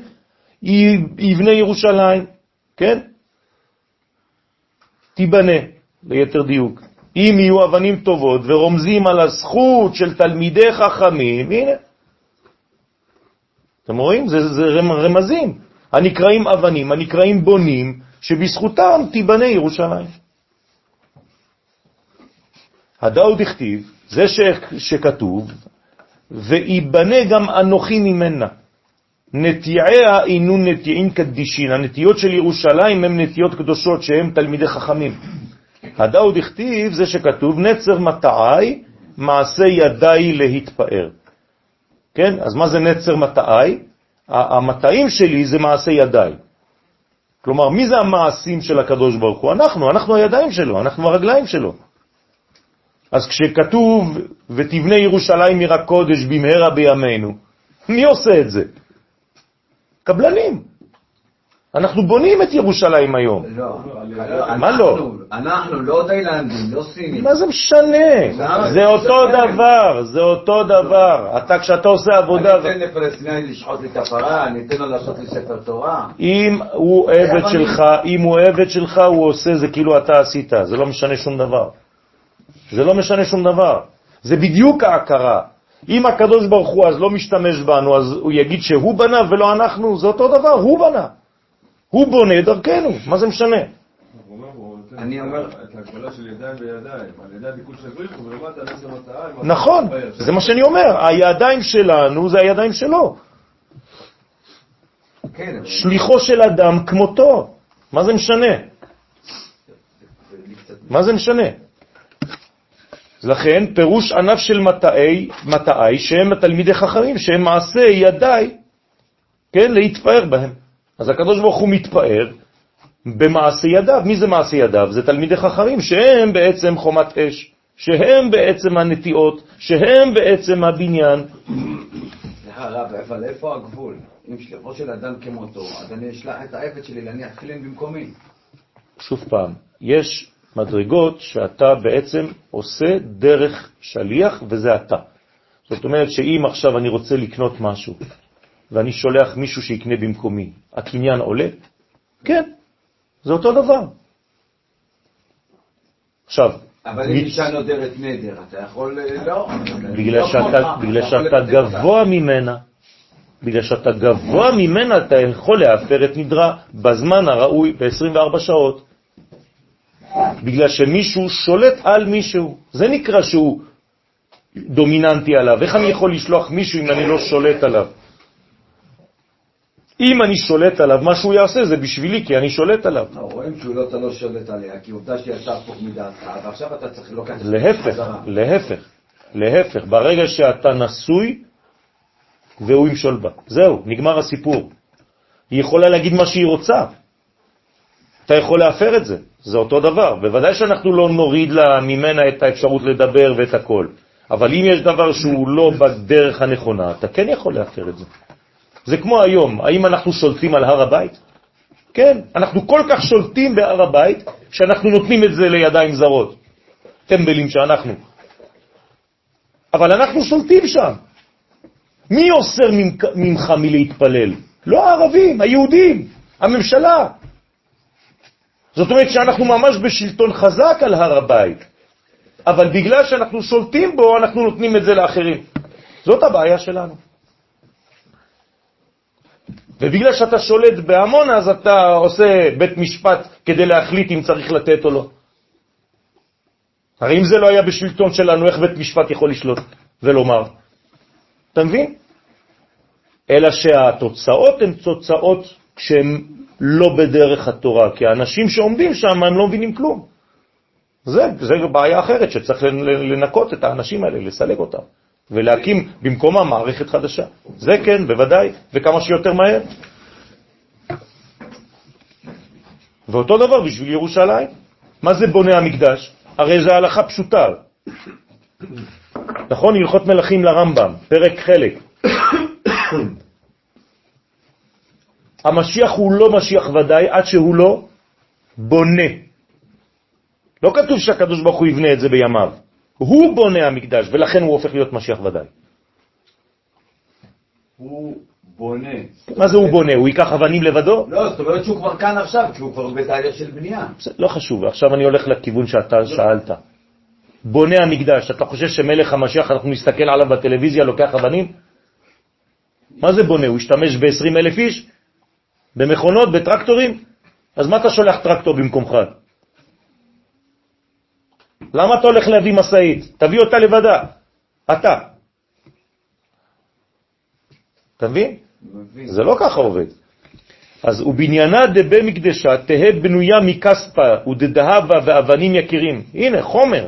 יבנה ירושלים, כן? תיבנה, ליתר דיוק. אם יהיו אבנים טובות ורומזים על הזכות של תלמידי חכמים, הנה. אתם רואים? זה, זה רמ- רמזים. הנקראים אבנים, הנקראים בונים, שבזכותם תיבנה ירושלים. הדאו דכתיב, זה ש, שכתוב, ויבנה גם אנוכי ממנה. נטיעיה אינו נטיעים קדישין, הנטיות של ירושלים הן נטיות קדושות שהן תלמידי חכמים. הדאו דכתיב זה שכתוב נצר מטעי מעשה ידיי להתפאר. כן? אז מה זה נצר מטעי? המטעים שלי זה מעשה ידיי. כלומר, מי זה המעשים של הקדוש ברוך הוא? אנחנו, אנחנו הידיים שלו, אנחנו הרגליים שלו. אז כשכתוב, ותבנה ירושלים עיר הקודש במהרה בימינו, מי עושה את זה? קבלנים. אנחנו בונים את ירושלים היום. לא, מה לא? אנחנו- לא תאילנדים, לא סינים. מה זה משנה? זה אותו דבר, זה אותו דבר. אתה, כשאתה עושה עבודה... אני אתן לפלסטיני לשחוט לי כפרה, אני אתן לו לעשות לי ספר תורה. אם הוא עבד שלך, אם הוא עבד שלך, הוא עושה זה כאילו אתה עשית, זה לא משנה שום דבר. זה לא משנה שום דבר. זה בדיוק ההכרה. אם הקדוש ברוך הוא אז לא משתמש בנו, אז הוא יגיד שהוא בנה ולא אנחנו, זה אותו דבר, הוא בנה. הוא בונה דרכנו, מה זה משנה? אני אומר-. נכון, זה מה שאני אומר, הידיים שלנו זה הידיים שלו. כן, שליחו של אדם כמותו. מה זה משנה? מה זה משנה? לכן פירוש ענף של מטעי, מטעי שהם התלמידי חכמים, שהם מעשה ידיי, כן, להתפאר בהם. אז הקדוש ברוך הוא מתפאר במעשה ידיו. מי זה מעשה ידיו? זה תלמידי חכמים, שהם בעצם חומת אש, שהם בעצם הנטיעות, שהם בעצם הבניין. סליחה אבל איפה הגבול? אם שליחו של אדם כמותו, אז אני אשלח את העבד שלי להניח תפילין במקומי. שוב פעם, יש מדרגות שאתה בעצם עושה דרך שליח, וזה אתה. זאת אומרת שאם עכשיו אני רוצה לקנות משהו, ואני שולח מישהו שיקנה במקומי, הקניין עולה? כן, זה אותו דבר. עכשיו, אבל אם אישה נודרת נדר, אתה יכול... אה, לא. בגלל לא שאתה. גבוה ממנה, בגלל שאתה גבוה ממנה, אתה יכול להפר את נדרה בזמן הראוי ב-24 שעות. בגלל שמישהו שולט על מישהו. זה נקרא שהוא דומיננטי עליו. איך אני יכול לשלוח מישהו אם אני לא שולט עליו? אם אני שולט עליו, מה שהוא יעשה זה בשבילי, כי אני שולט עליו. לא, רואים שהוא לא, אתה לא שולט עליה, כי עובדה שיצא הפוך מדעתך, ועכשיו אתה צריך לקחת את זה להפך. להפך, להפך. ברגע שאתה נשוי, והוא ימשול בה. זהו, נגמר הסיפור. היא יכולה להגיד מה שהיא רוצה. אתה יכול להפר את זה, זה אותו דבר. בוודאי שאנחנו לא נוריד לה ממנה את האפשרות לדבר ואת הכל. אבל אם יש דבר שהוא לא בדרך הנכונה, אתה כן יכול להפר את זה. זה כמו היום, האם אנחנו שולטים על הר הבית? כן, אנחנו כל כך שולטים בהר הבית, שאנחנו נותנים את זה לידיים זרות. טמבלים שאנחנו. אבל אנחנו שולטים שם. מי אוסר ממך, מלהתפלל? לא הערבים, היהודים, הממשלה. זאת אומרת שאנחנו ממש בשלטון חזק על הר הבית, אבל בגלל שאנחנו שולטים בו, אנחנו נותנים את זה לאחרים. זאת הבעיה שלנו. ובגלל שאתה שולט בהמון, אז אתה עושה בית משפט כדי להחליט אם צריך לתת או לא. הרי אם זה לא היה בשלטון שלנו, איך בית משפט יכול לשלוט ולומר? אתה מבין? אלא שהתוצאות הן תוצאות שהן לא בדרך התורה, כי האנשים שעומדים שם הם לא מבינים כלום. זה, זה בעיה אחרת שצריך לנקות את האנשים האלה, לסלק אותם, ולהקים במקומם מערכת חדשה. זה כן, בוודאי, וכמה שיותר מהר. ואותו דבר בשביל ירושלים. מה זה בונה המקדש? הרי זה הלכה פשוטה. נכון? הלכות מלכים לרמב"ם, פרק חלק. המשיח הוא לא משיח ודאי עד שהוא לא בונה. לא כתוב שהקדוש ברוך הוא יבנה את זה בימיו. הוא בונה המקדש, ולכן הוא הופך להיות משיח ודאי. הוא בונה. מה זה הוא בונה? הוא ייקח אבנים לבדו? לא, זאת אומרת שהוא כבר כאן עכשיו, כי הוא כבר בתהליך של בנייה. לא חשוב, עכשיו אני הולך לכיוון שאתה שאלת. בונה המקדש, אתה חושב שמלך המשיח, אנחנו נסתכל עליו בטלוויזיה, לוקח אבנים? מה זה בונה? הוא השתמש ב-20 אלף איש? במכונות, בטרקטורים? אז מה אתה שולח טרקטור במקומך? למה אתה הולך להביא מסעית? תביא אותה לבדה. אתה. אתה מבין? מבין. זה לא ככה עובד. אז ובניינה דבי מקדשה תהא בנויה מכספה ודדהבה ואבנים יקירים. הנה, חומר.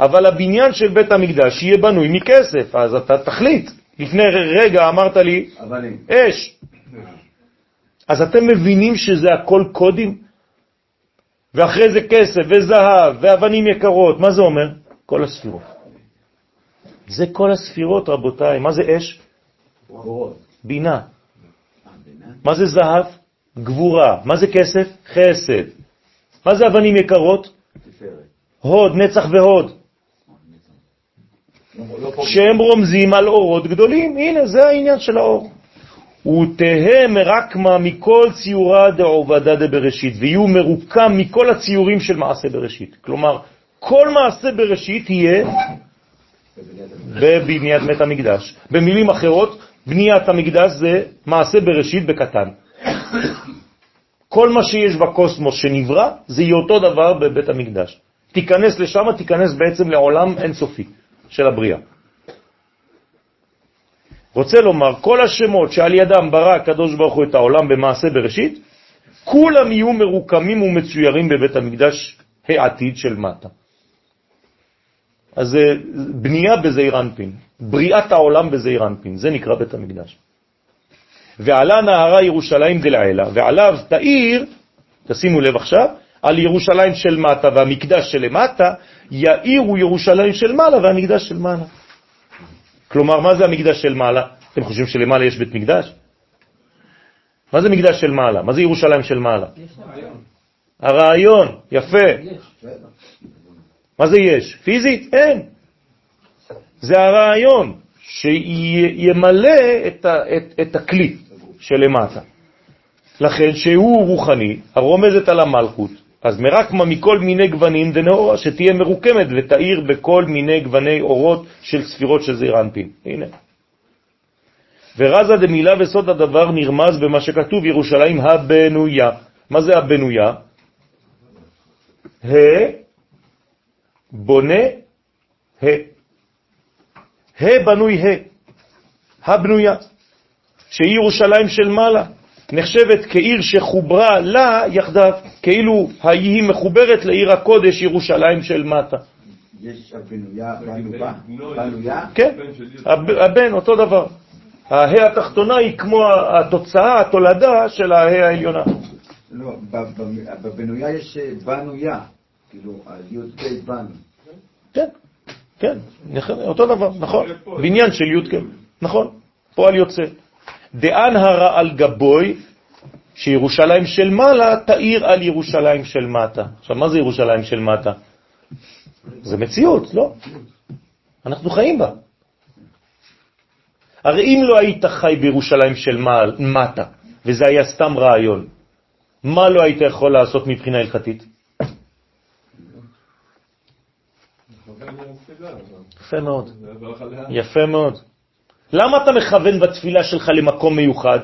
אבל הבניין של בית המקדש יהיה בנוי מכסף, אז אתה תחליט לפני רגע אמרת לי אבנים. אש. אז אתם מבינים שזה הכל קודים? ואחרי זה כסף וזהב ואבנים יקרות, מה זה אומר? כל הספירות. זה כל הספירות, רבותיי. מה זה אש? בינה. מה זה זהב? גבורה. מה זה כסף? חסד. מה זה אבנים יקרות? הוד, נצח והוד. לא- לא. שהם רומזים על אורות גדולים. הנה, זה העניין של האור. ותהא מרקמה מכל ציורה דעובדא דבראשית, ויהיו מרוקם מכל הציורים של מעשה בראשית. כלומר, כל מעשה בראשית יהיה בבניית בית המקדש. במילים אחרות, בניית המקדש זה מעשה בראשית בקטן. כל מה שיש בקוסמוס שנברא, זה יהיה אותו דבר בבית המקדש. תיכנס לשם, תיכנס בעצם לעולם אינסופי של הבריאה. רוצה לומר, כל השמות שעל ידם ברא הקדוש ברוך הוא את העולם במעשה בראשית, כולם יהיו מרוקמים ומצוירים בבית המקדש העתיד של מטה. אז זה בנייה בזעיר אנפין, בריאת העולם בזעיר אנפין, זה נקרא בית המקדש. ועלה נהרה ירושלים דלעילה, ועליו תאיר, תשימו לב עכשיו, על ירושלים של מטה והמקדש של למטה, יאירו ירושלים של מעלה והמקדש של מעלה. כלומר, מה זה המקדש של מעלה? אתם חושבים שלמעלה יש בית מקדש? מה זה מקדש של מעלה? מה זה ירושלים של מעלה? הרעיון, יפה. מה זה יש? פיזית? אין. זה הרעיון שימלא את, ה, את, את הכלי שלמטה. לכן שהוא רוחני, הרומזת על המלכות, אז מרקמה מכל מיני גוונים דנאורה, שתהיה מרוקמת ותאיר בכל מיני גווני אורות של ספירות של זעיר אנפין. הנה. ורזה דמילה וסוד הדבר נרמז במה שכתוב ירושלים הבנויה. מה זה הבנויה? ה בונה ה. ה בנוי ה. הבנויה. שהיא ירושלים של מעלה. נחשבת כעיר שחוברה לה יחדיו, כאילו היא מחוברת לעיר הקודש ירושלים של מטה. יש הבנויה, בנויה, בנויה? כן, הב- הבן, אותו דבר. ההא התחתונה היא כמו התוצאה, התולדה של ההא העליונה. לא, בבנויה יש בנויה, כאילו, הי"ק בנו. כן, כן, נכ- אותו דבר, נכון. בניין של י' נכון, פועל יוצא. דאן הרע על גבוי, שירושלים של מעלה תאיר על ירושלים של מטה. עכשיו, מה זה ירושלים של מטה? זה מציאות, לא? אנחנו חיים בה. הרי אם לא היית חי בירושלים של מעל, מטה, וזה היה סתם רעיון, מה לא היית יכול לעשות מבחינה הלכתית? יפה מאוד. יפה מאוד. למה אתה מכוון בתפילה שלך למקום מיוחד,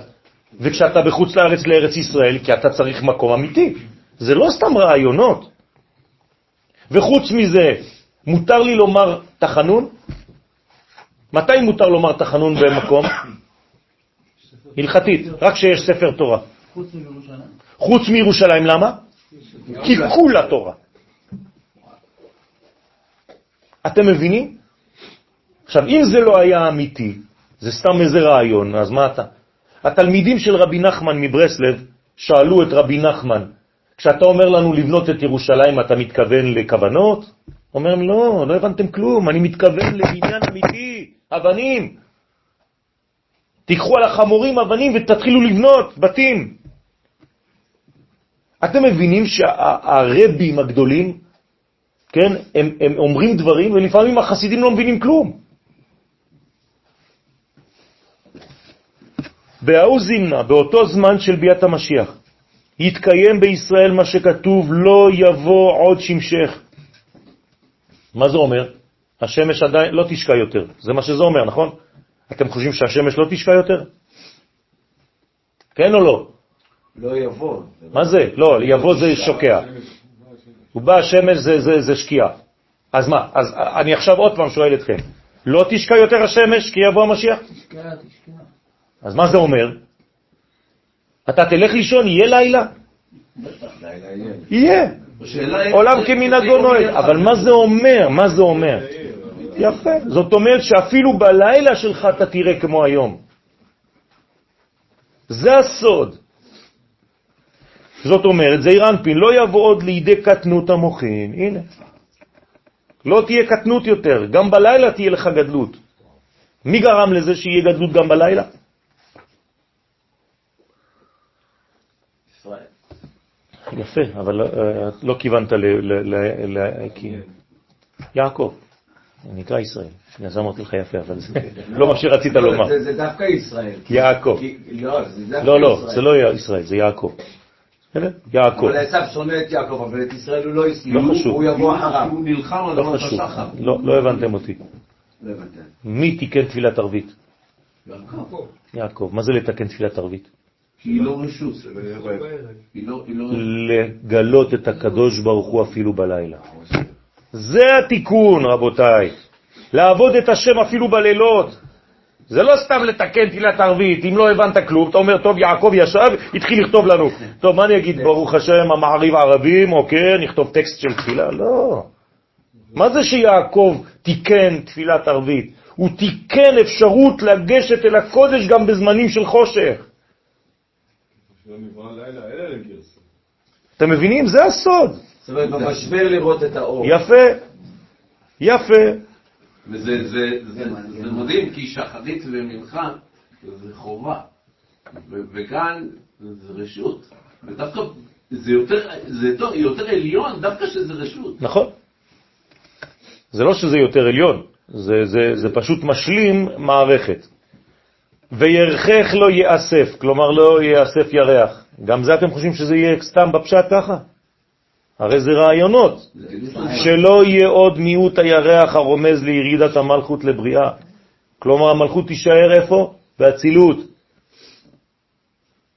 וכשאתה בחוץ לארץ לארץ ישראל, כי אתה צריך מקום אמיתי? זה לא סתם רעיונות. וחוץ מזה, מותר לי לומר תחנון? מתי מותר לומר תחנון במקום? הלכתית, רק כשיש ספר תורה. חוץ מירושלים. חוץ מירושלים, למה? כי כולה תורה. אתם מבינים? עכשיו, אם זה לא היה אמיתי, זה סתם איזה רעיון, אז מה אתה? התלמידים של רבי נחמן מברסלב שאלו את רבי נחמן, כשאתה אומר לנו לבנות את ירושלים, אתה מתכוון לכוונות? אומר להם, לא, לא הבנתם כלום, אני מתכוון לבניין אמיתי, אבנים. תיקחו על החמורים אבנים ותתחילו לבנות בתים. אתם מבינים שהרבים הגדולים, כן, הם, הם אומרים דברים ולפעמים החסידים לא מבינים כלום. בהאו זימנה, באותו זמן של ביאת המשיח, יתקיים בישראל מה שכתוב, לא יבוא עוד שמשך. מה זה אומר? השמש עדיין לא תשקע יותר. זה מה שזה אומר, נכון? אתם חושבים שהשמש לא תשקע יותר? כן או לא? לא יבוא. מה זה? לא, יבוא זה שוקע. הוא בא השמש זה, זה, זה שקיעה. אז מה? אז אני עכשיו עוד פעם שואל אתכם, לא תשקע יותר השמש כי יבוא המשיח? תשקע, תשקע. אז מה זה אומר? אתה תלך לישון, יהיה לילה? יהיה. עולם כמנהגו נוהג. אבל מה זה אומר? מה זה אומר? יפה. זאת אומרת שאפילו בלילה שלך אתה תראה כמו היום. זה הסוד. זאת אומרת, זעיר אנפין לא יבוא עוד לידי קטנות המוחין. הנה. לא תהיה קטנות יותר, גם בלילה תהיה לך גדלות. מי גרם לזה שיהיה גדלות גם בלילה? ישראל. יפה, אבל אה, לא כיוונת ל... יעקב, נקרא ישראל. אז אמרתי לך יפה, אבל זה לא מה שרצית לומר. זה- זה דווקא ישראל. יעקב. לא, זה דווקא לא, לא, ישראל. זה לא ישראל, זה יעקב. יעקב. אבל עשיו שונא את יעקב, אבל את ישראל הוא לא לא הסכים, חשוב. הוא יבוא אחריו. הוא נלחם על לא דבר. השחר. לא, לא הבנתם אותי. לא. מי תיקן תפילת ערבית? יעקב. יעקב. מה זה לתקן תפילת ערבית? כי היא לא רשות. לא, לא... לגלות את הקדוש ברוך הוא אפילו בלילה. זה התיקון, רבותיי. לעבוד את השם אפילו בלילות. זה לא סתם לתקן תפילת ערבית, אם לא הבנת כלום, אתה אומר, טוב, יעקב ישב, התחיל לכתוב לנו. טוב, מה אני אגיד, ברוך השם, המעריב ערבים, אוקיי, נכתוב טקסט של תפילה? לא. מה זה שיעקב תיקן תפילת ערבית? הוא תיקן אפשרות לגשת אל הקודש גם בזמנים של חושך. שלא נברא לילה, אלא לגרסה. אתם מבינים? זה הסוד. זאת אומרת, במשבר לראות את האור. יפה, יפה. וזה זה, זה, זה מדהים, כי שחרית ומנחה זה חובה. ו- וכאן זה רשות. ודווקא זה יותר, זה יותר, יותר עליון דווקא שזה רשות. נכון. זה לא שזה יותר עליון, זה, זה, זה פשוט משלים מערכת. וירכך לא יאסף, כלומר לא יאסף ירח. גם זה אתם חושבים שזה יהיה סתם בפשט ככה? הרי זה רעיונות, שלא יהיה עוד מיעוט הירח הרומז לירידת המלכות לבריאה. כלומר המלכות תישאר איפה? באצילות.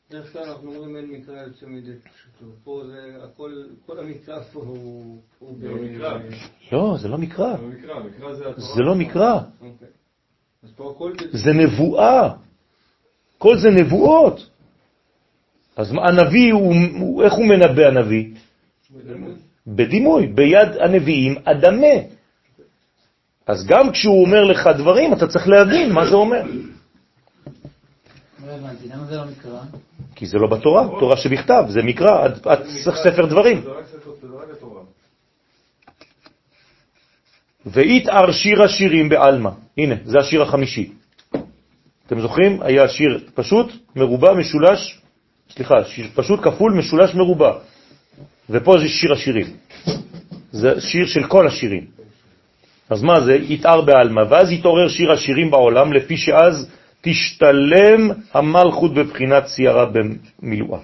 בדרך כלל אנחנו אומרים אין מקרא יוצא מידי פשוטו. פה זה הכל, כל המקרא פה הוא... לא. לא, זה לא מקרא. זה לא מקרא. זה נבואה. כל זה נבואות. אז הנביא, הוא, הוא, איך הוא מנבא הנביא? בדימוי, ביד הנביאים אדמה. אז גם כשהוא אומר לך דברים, אתה צריך להבין מה זה אומר. לא הבנתי, למה זה לא מקרא? כי זה לא בתורה, תורה שבכתב, זה מקרא, עד ספר דברים. זה רק ספר, זה רק התורה. ויתער שיר השירים בעלמא. הנה, זה השיר החמישי. אתם זוכרים? היה שיר פשוט, מרובע, משולש, סליחה, שיר פשוט כפול, משולש, מרובע. ופה זה שיר השירים. זה שיר של כל השירים. אז מה זה? יתער בעלמא. ואז יתעורר שיר השירים בעולם, לפי שאז תשתלם המלכות בבחינת סיירה במילואה.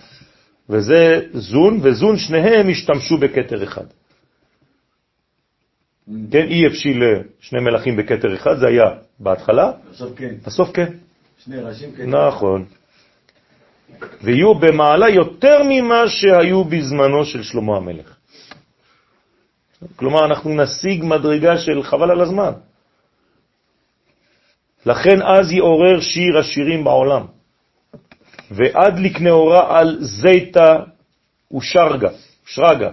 וזה זון, וזון שניהם השתמשו בכתר אחד. כן, אי הפשיל שני מלכים בכתר אחד, זה היה בהתחלה, עכשיו כן, בסוף כן. שני ראשים כן. נכון. ויהיו במעלה יותר ממה שהיו בזמנו של שלמה המלך. כלומר, אנחנו נשיג מדרגה של חבל על הזמן. לכן אז יעורר שיר השירים בעולם. ועד לקנאורה על זיתה ושרגה, שרגה.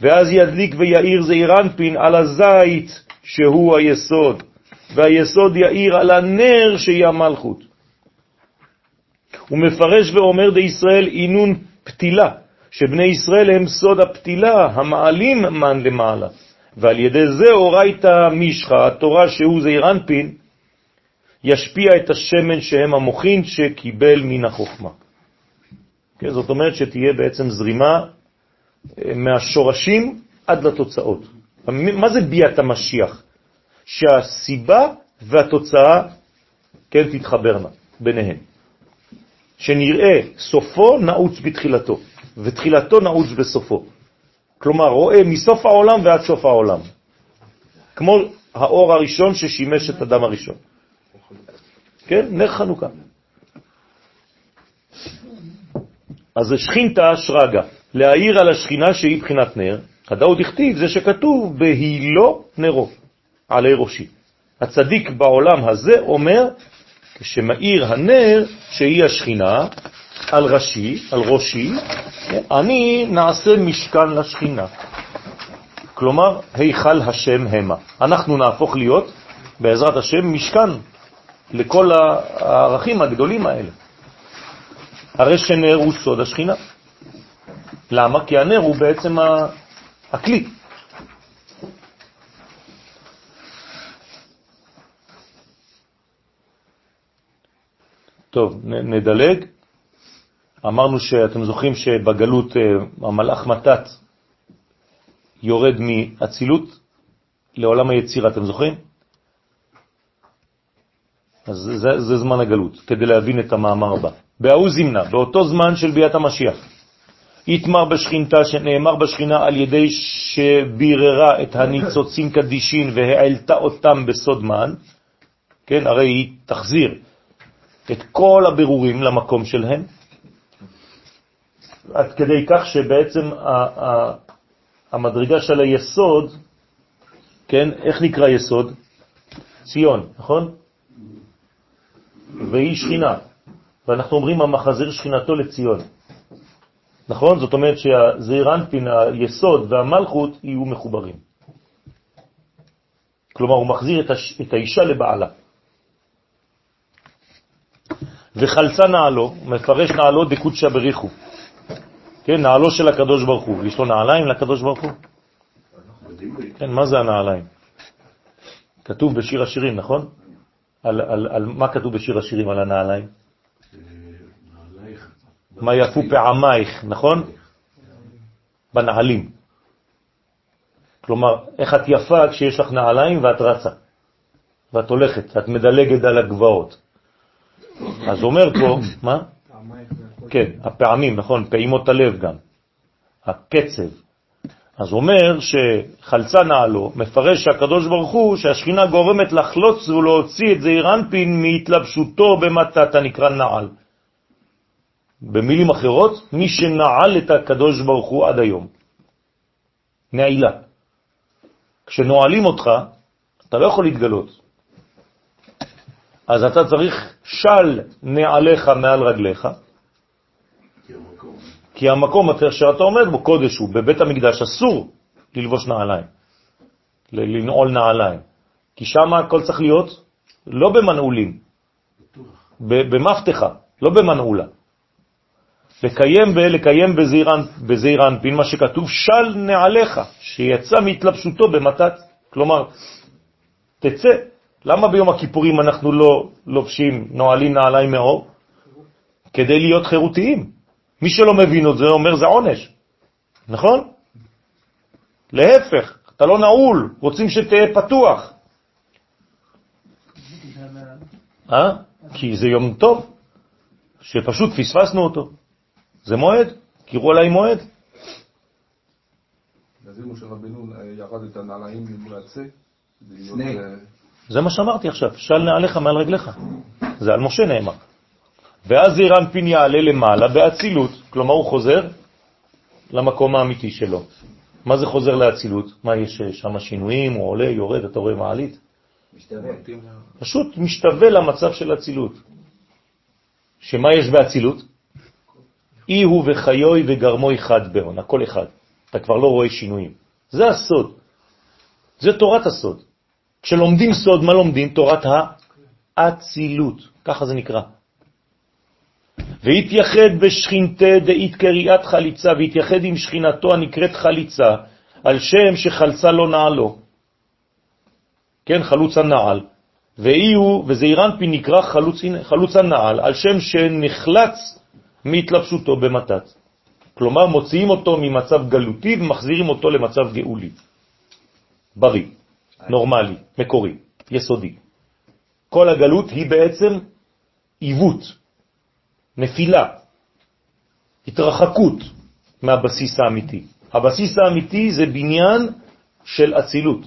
ואז ידליק ויעיר זעיר אנפין על הזית שהוא היסוד, והיסוד יאיר על הנר שהיא המלכות. הוא מפרש ואומר די ישראל אינון פתילה, שבני ישראל הם סוד הפתילה, המעלים מן למעלה. ועל ידי זה אורייתא מישחה, התורה שהוא זעיר אנפין, ישפיע את השמן שהם המוחין שקיבל מן החוכמה. כן, זאת אומרת שתהיה בעצם זרימה מהשורשים עד לתוצאות. מה זה ביאת המשיח? שהסיבה והתוצאה, כן, תתחברנה ביניהן. שנראה סופו נעוץ בתחילתו, ותחילתו נעוץ בסופו. כלומר, רואה מסוף העולם ועד סוף העולם. כמו האור הראשון ששימש את אדם הראשון. כן, נר חנוכה. אז זה שכינתא שרגא, להעיר על השכינה שהיא בחינת נר, הדאו דכתיב זה שכתוב בהילו נרו, עלי ראשי. הצדיק בעולם הזה אומר, כשמאיר הנר שהיא השכינה, על ראשי, על ראשי, אני נעשה משכן לשכינה. כלומר, היכל השם המה. אנחנו נהפוך להיות בעזרת השם, משכן לכל הערכים הגדולים האלה. הרי שנר הוא סוד השכינה. למה? כי הנר הוא בעצם הכלי. טוב, נדלג. אמרנו שאתם זוכרים שבגלות אה, המלאך מתת יורד מאצילות לעולם היצירה, אתם זוכרים? אז זה, זה זמן הגלות, כדי להבין את המאמר הבא. בהוא זמנה, באותו זמן של ביאת המשיח, יתמר בשכינתה שנאמר בשכינה על ידי שביררה את הניצוצים קדישין והעלתה אותם בסוד מן, כן, הרי היא תחזיר את כל הבירורים למקום שלהם, עד כדי כך שבעצם המדרגה של היסוד, כן, איך נקרא יסוד? ציון, נכון? והיא שכינה, ואנחנו אומרים המחזיר שכינתו לציון. נכון? זאת אומרת שהזעיר אנפין, היסוד והמלכות יהיו מחוברים. כלומר, הוא מחזיר את, הש... את האישה לבעלה. וחלצה נעלו, מפרש נעלו דקודשא בריחו. כן, נעלו של הקדוש ברוך הוא. יש לו נעליים לקדוש ברוך הוא? כן, מה זה הנעליים? כתוב בשיר השירים, נכון? על, על, על מה כתוב בשיר השירים על הנעליים? מה יפו פעמייך, נכון? בנעלים. כלומר, איך את יפה כשיש לך נעליים ואת רצה, ואת הולכת, את מדלגת על הגבעות. אז אומר פה, מה? כן, הפעמים, נכון, פעימות הלב גם, הקצב. אז אומר שחלצה נעלו, מפרש שהקדוש ברוך הוא שהשכינה גורמת לחלוץ ולהוציא את זעיר אנפין מהתלבשותו במטת הנקרא נעל. במילים אחרות, מי שנעל את הקדוש ברוך הוא עד היום. נעילה. כשנועלים אותך, אתה לא יכול להתגלות. אז אתה צריך של נעליך מעל רגליך, כי המקום אחר שאתה עומד בו קודש הוא, בבית המקדש אסור ללבוש נעליים, לנעול נעליים, כי שם הכל צריך להיות לא במנעולים, במפתחה, לא במנעולה. לקיים ולקיים בזעיר אנפין מה שכתוב של נעליך, שיצא מהתלבשותו במתת. כלומר, תצא. למה ביום הכיפורים אנחנו לא לובשים נועלים נעליים מאור? כדי להיות חירותיים. מי שלא מבין את זה אומר זה עונש, נכון? להפך, אתה לא נעול, רוצים שתהיה פתוח. אה? כי זה יום טוב, שפשוט פספסנו אותו. זה מועד, קירו עליי מועד. אז אם משה רבנו ירד את הנעליים למרצה, זה מה שאמרתי עכשיו, של נעליך מעל רגליך. זה על משה נאמר. ואז זעיר אנפין יעלה למעלה באצילות, כלומר הוא חוזר למקום האמיתי שלו. מה זה חוזר לאצילות? מה, יש שם שינויים, הוא עולה, יורד, אתה רואה מעלית? משתווה. פשוט משתווה למצב של אצילות. שמה יש באצילות? אי הוא וחיוי וגרמוי חד בהון, הכל אחד. אתה כבר לא רואה שינויים. זה הסוד. זה תורת הסוד. כשלומדים סוד, מה לומדים? תורת האצילות. ככה זה נקרא. והתייחד בשכינתה דאית קריאת חליצה, והתייחד עם שכינתו הנקראת חליצה, על שם שחלצה לא נעלו. כן, חלוץ הנעל. ואי הוא, וזעירנפי נקרא חלוץ, חלוץ הנעל, על שם שנחלץ מהתלבשותו במתת. כלומר, מוציאים אותו ממצב גלותי ומחזירים אותו למצב גאולי. בריא, נורמלי, מקורי, יסודי. כל הגלות היא בעצם עיוות, נפילה, התרחקות מהבסיס האמיתי. הבסיס האמיתי זה בניין של אצילות.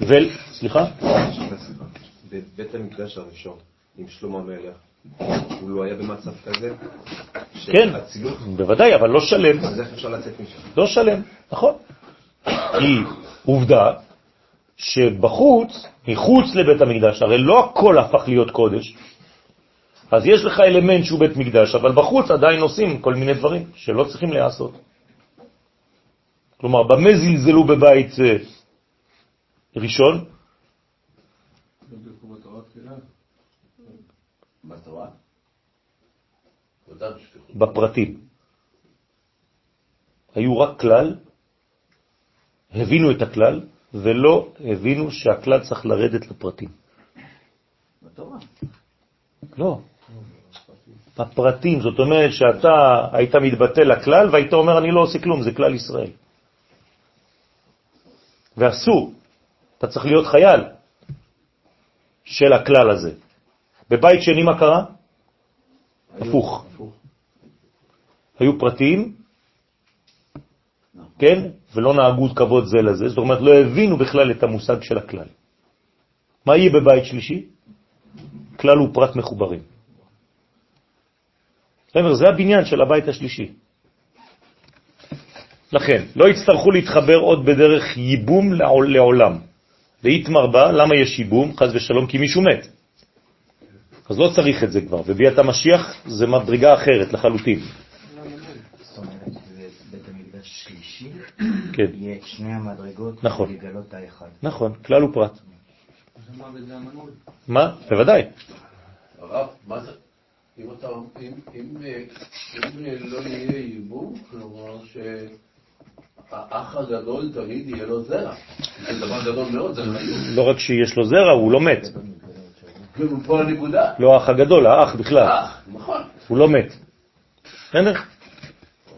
ו... סליחה? בבית המקדש הראשון, עם שלמה המלך, הוא לא היה במצב כזה? כן, בוודאי, אבל לא שלם. אז איך אפשר לצאת משם? לא שלם, נכון. כי עובדה שבחוץ, מחוץ לבית המקדש, הרי לא הכל הפך להיות קודש, אז יש לך אלמנט שהוא בית מקדש, אבל בחוץ עדיין עושים כל מיני דברים שלא צריכים לעשות. כלומר, במה זלזלו בבית אה, ראשון? שפיכות. בפרטים. היו רק כלל, הבינו את הכלל, ולא הבינו שהכלל צריך לרדת לפרטים. בתורה. לא. בפרטים, זאת אומרת שאתה היית מתבטא לכלל והיית אומר אני לא עושה כלום, זה כלל ישראל. ואסור, אתה צריך להיות חייל של הכלל הזה. בבית שני מה קרה? הפוך. היו פרטיים, כן, ולא נהגו כבוד זה לזה, זאת אומרת לא הבינו בכלל את המושג של הכלל. מה יהיה בבית שלישי? כלל ופרט מחוברים. בסדר, זה הבניין של הבית השלישי. לכן, לא יצטרכו להתחבר עוד בדרך ייבום לעול- לעולם. להתמר בה, למה יש ייבום? חז ושלום, כי מישהו מת. אז לא צריך את זה כבר, וביאת המשיח זה מדרגה אחרת לחלוטין. כן, יהיה שני המדרגות, נכון. לגלות האחד. נכון, כלל ופרט. מה? בוודאי. הרב, מה זה? אם אתה, אם, אם, אה, אם אה, לא יהיה ייבום, כלומר שהאח הגדול תמיד יהיה לו זרע. זה דבר גדול מאוד, זה חשוב. לא רק שיש לו זרע, הוא לא מת. הנקודה. לא האח הגדול, האח בכלל. אח, נכון. הוא לא מת. בסדר?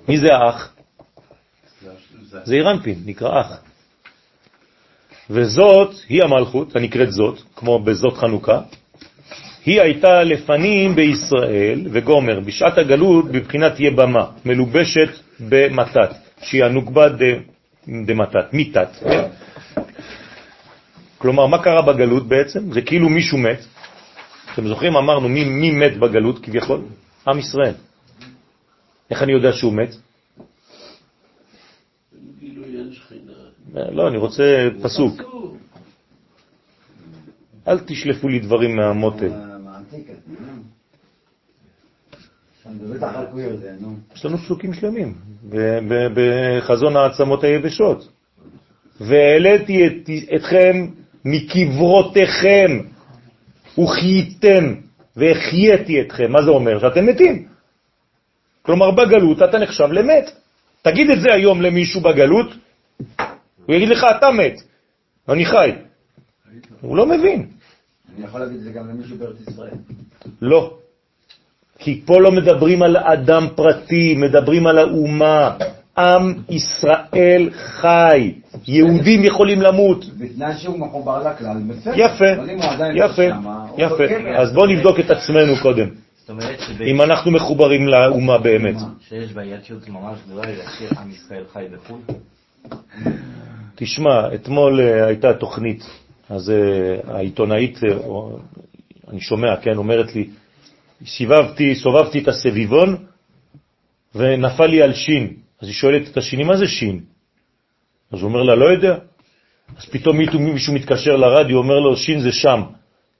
מי זה האח? זה- אירנפין, נקרא אח. וזאת היא המלכות, הנקראת זאת, כמו בזאת חנוכה. היא הייתה לפנים בישראל וגומר, בשעת הגלות בבחינת יבמה, מלובשת במתת, שהיא הנוגבה דמתת, מיתת. כן? כלומר, מה קרה בגלות בעצם? זה כאילו מישהו מת. אתם זוכרים, אמרנו מי, מי מת בגלות כביכול? עם ישראל. איך אני יודע שהוא מת? שכינה. לא, אני רוצה פסוק. אל תשלפו לי דברים מהמותן. מה- מעתיק, נו. שם בטח רק הוא יודע, נו. יש לנו פסוקים שלמים בחזון העצמות היבשות. והעליתי את, אתכם מקברותיכם וחייתם והחייתי אתכם. מה זה אומר? שאתם מתים. כלומר, בגלות אתה נחשב למת. תגיד את זה היום למישהו בגלות, הוא יגיד לך, אתה מת, אני חי. הוא לא מבין. אני יכול להגיד את זה גם למישהו בארץ ישראל. לא. כי פה לא מדברים על אדם פרטי, מדברים על האומה. עם ישראל חי. יהודים יכולים למות. בתנאי שהוא מחובר לכלל, בסדר. יפה, לא יפה, יפה. אז בואו נבדוק את עצמנו קודם, אם אנחנו מחוברים לאומה באמת. שיש בעייתיות ממש גדולה לשיר עם ישראל חי בחו"ל. תשמע, אתמול אה, הייתה תוכנית, אז אה, העיתונאית, אה, אני שומע, כן, אומרת לי, סיבבתי, סובבתי את הסביבון ונפל לי על שין. אז היא שואלת את השני, מה זה שין? אז הוא אומר לה, לא יודע. אז פתאום מישהו, מתקשר לרדיו, אומר לו, שין זה שם.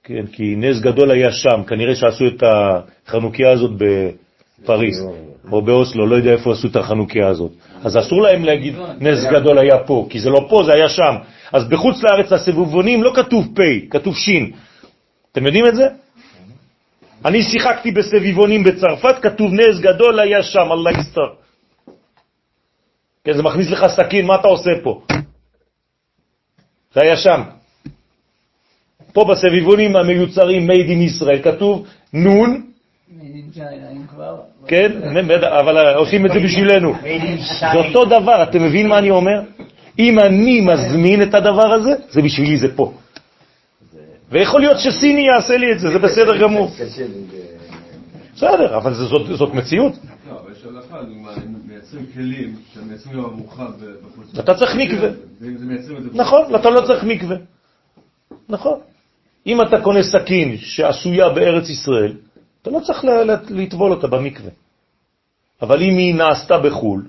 כן, כי נס גדול היה שם, כנראה שעשו את החנוכיה הזאת בפריז, או באוסלו, לא יודע איפה עשו את החנוכיה הזאת. אז אסור להם להגיד נס גדול היה פה, כי זה לא פה, זה היה שם. אז בחוץ לארץ לסבובונים לא כתוב פ', כתוב שין. אתם יודעים את זה? אני שיחקתי בסביבונים בצרפת, כתוב נס גדול היה שם, אללה יסתר. כן, זה מכניס לך סכין, מה אתה עושה פה? זה היה שם. פה בסביבונים המיוצרים made in ישראל כתוב נון. כן, אבל עושים את זה בשבילנו. זה אותו דבר, אתם מבין מה אני אומר? אם אני מזמין את הדבר הזה, זה בשבילי, זה פה. ויכול להיות שסיני יעשה לי את זה, זה בסדר גמור. בסדר, אבל זה- זאת- מציאות. לא, אבל יש הלכה, מייצרים כלים שמייצרים גם ארוחה בחוץ. אתה צריך מקווה. ואם זה מייצרים את זה... נכון, אתה לא צריך מקווה. נכון. אם אתה קונה סכין שעשויה בארץ ישראל, אתה לא צריך לה- לה- לטבול אותה במקווה. אבל אם היא נעשתה בחו"ל,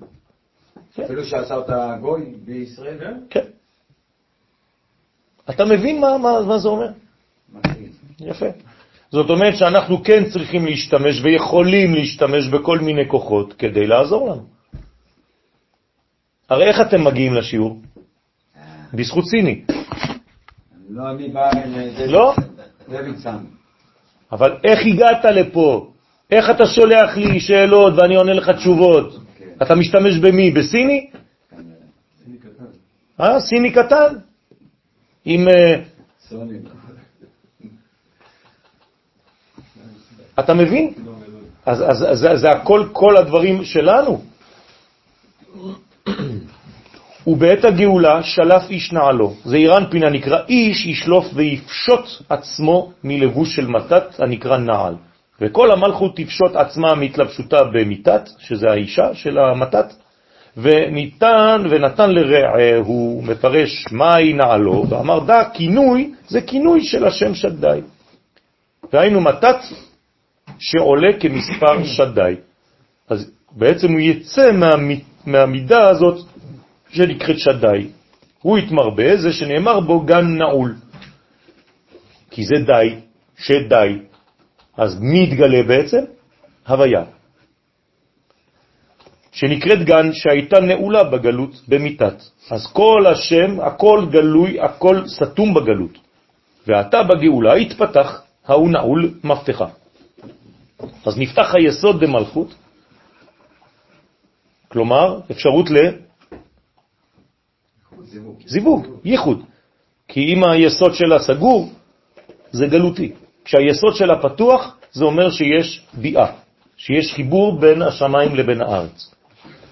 אפילו שעשה אותה גוי בישראל, כן. אתה מבין מה, מה, מה זה אומר? יפה. זאת אומרת שאנחנו כן צריכים להשתמש ויכולים להשתמש בכל מיני כוחות כדי לעזור לנו. הרי איך אתם מגיעים לשיעור? בזכות סיני. לא אני בא... אל- לא? אבל איך הגעת לפה? איך אתה שולח לי שאלות ואני עונה לך תשובות? אתה משתמש במי? בסיני? אה, סיני קטן. עם... אה. אתה מבין? אז, אז, אז זה, זה הכל, כל הדברים שלנו. ובעת הגאולה שלף איש נעלו. זה אירן פינה נקרא איש ישלוף ויפשוט עצמו מלבוש של מתת הנקרא נעל. וכל המלכות תפשוט עצמה מתלבשותה במיתת, שזה האישה של המתת, וניתן ונתן לרעהו, מפרש מהי נעלו, ואמר דע כינוי, זה כינוי של השם שדי. והיינו מתת שעולה כמספר שדי. אז בעצם הוא יצא מה, מהמידה הזאת שנקראת שדי. הוא יתמרבה, זה שנאמר בו גן נעול. כי זה די, שדי. אז מי יתגלה בעצם? הוויה. שנקראת גן שהייתה נעולה בגלות במיתת. אז כל השם, הכל גלוי, הכל סתום בגלות. ואתה בגאולה התפתח, ההוא נעול מפתחה. אז נפתח היסוד במלכות, כלומר אפשרות לזיווג, ייחוד. כי אם היסוד שלה סגור, זה גלותי. כשהיסוד שלה פתוח, זה אומר שיש ביאה, שיש חיבור בין השמיים לבין הארץ.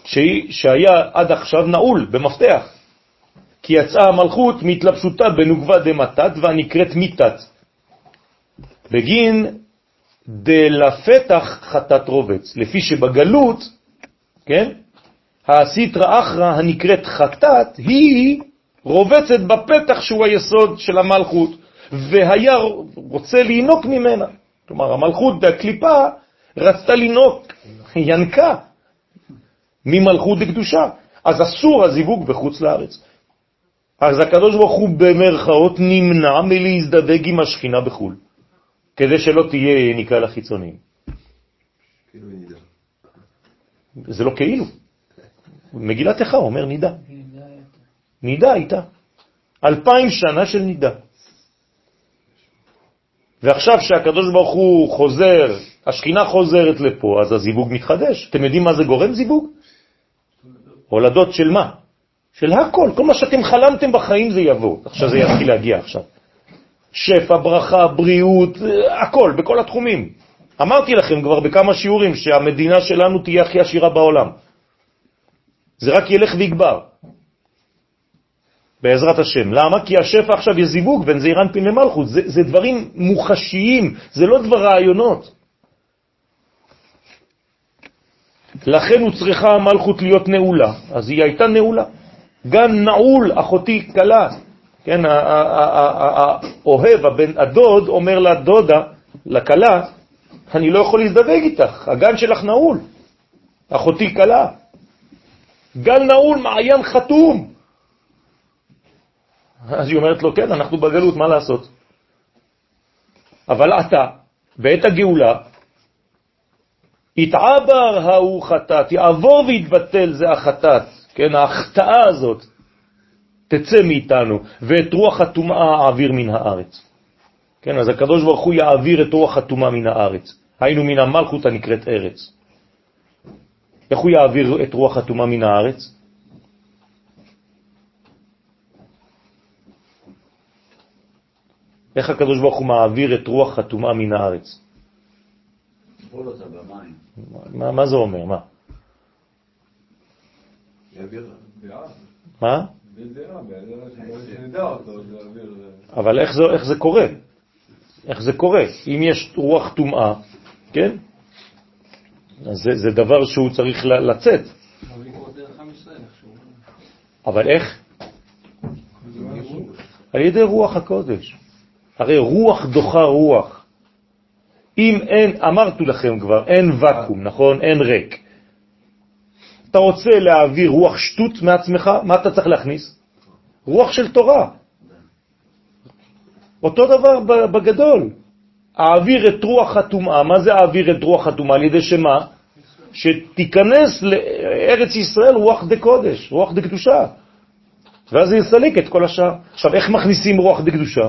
שהיא, שהיה עד עכשיו נעול, במפתח. כי יצאה המלכות מהתלבשותה בנוגבה דמתת והנקראת מיתת. בגין דלפתח חטאת רובץ, לפי שבגלות, כן, הסיטרא אחרא הנקראת חטאת, היא רובצת בפתח שהוא היסוד של המלכות, והיה רוצה לינוק ממנה. כלומר, המלכות והקליפה רצתה לינוק, ינקה ממלכות לקדושה. אז אסור הזיווג בחוץ לארץ. אז הקדוש ברוך הוא במרכאות נמנע מלהזדווג עם השכינה בחו"ל. כדי שלא תהיה יניקה לחיצוניים. כאילו. זה לא כאילו. מגילת איכה אומר נידה. נידה הייתה. אלפיים שנה של נידה. ועכשיו שהקדוש ברוך הוא חוזר, השכינה חוזרת לפה, אז הזיווג מתחדש. אתם יודעים מה זה גורם זיווג? הולדות של מה? של הכל. כל מה שאתם חלמתם בחיים זה יבוא. עכשיו זה יתחיל להגיע עכשיו. שפע, ברכה, בריאות, הכל, בכל התחומים. אמרתי לכם כבר בכמה שיעורים שהמדינה שלנו תהיה הכי עשירה בעולם. זה רק ילך ויגבר, בעזרת השם. למה? כי השפע עכשיו יש זיווג בין זעיר אנפין למלכות. זה, זה דברים מוחשיים, זה לא דבר רעיונות. לכן הוא צריכה המלכות להיות נעולה, אז היא הייתה נעולה. גן נעול, אחותי קלה, כן, האוהב, הבן, הדוד, אומר לדודה, לכלה, אני לא יכול להזדווג איתך, הגן שלך נעול, אחותי קלה. גן נעול, מעיין חתום. אז היא אומרת לו, כן, אנחנו בגלות, מה לעשות? אבל אתה, בעת הגאולה, יתעבר ההוא חטאת, יעבור ויתבטל זה החטאת, כן, ההחטאה הזאת, תצא מאיתנו, ואת רוח הטומאה אעביר מן הארץ. כן, אז הקדוש ברוך הוא יעביר את רוח הטומאה מן הארץ. היינו מן המלכות הנקראת ארץ. איך הוא יעביר את רוח הטומאה מן הארץ? איך הקדוש ברוך הוא מעביר את רוח הטומאה מן הארץ? מה, מה זה אומר? מה? מה? אבל איך זה, איך זה קורה? איך זה קורה? אם יש רוח טומאה, כן? זה, זה דבר שהוא צריך לצאת. אבל איך? על ידי רוח הקודש. הרי רוח דוחה רוח. אם אין, אמרתי לכם כבר, אין וקום, נכון? אין ריק. אתה רוצה להעביר רוח שטות מעצמך, מה אתה צריך להכניס? רוח של תורה. אותו דבר בגדול. האוויר את רוח הטומאה, מה זה האוויר את רוח הטומאה? על ידי שמה? שתיכנס לארץ ישראל רוח דה קודש, רוח דה קדושה. ואז זה יסליק את כל השאר. עכשיו, איך מכניסים רוח דה קדושה?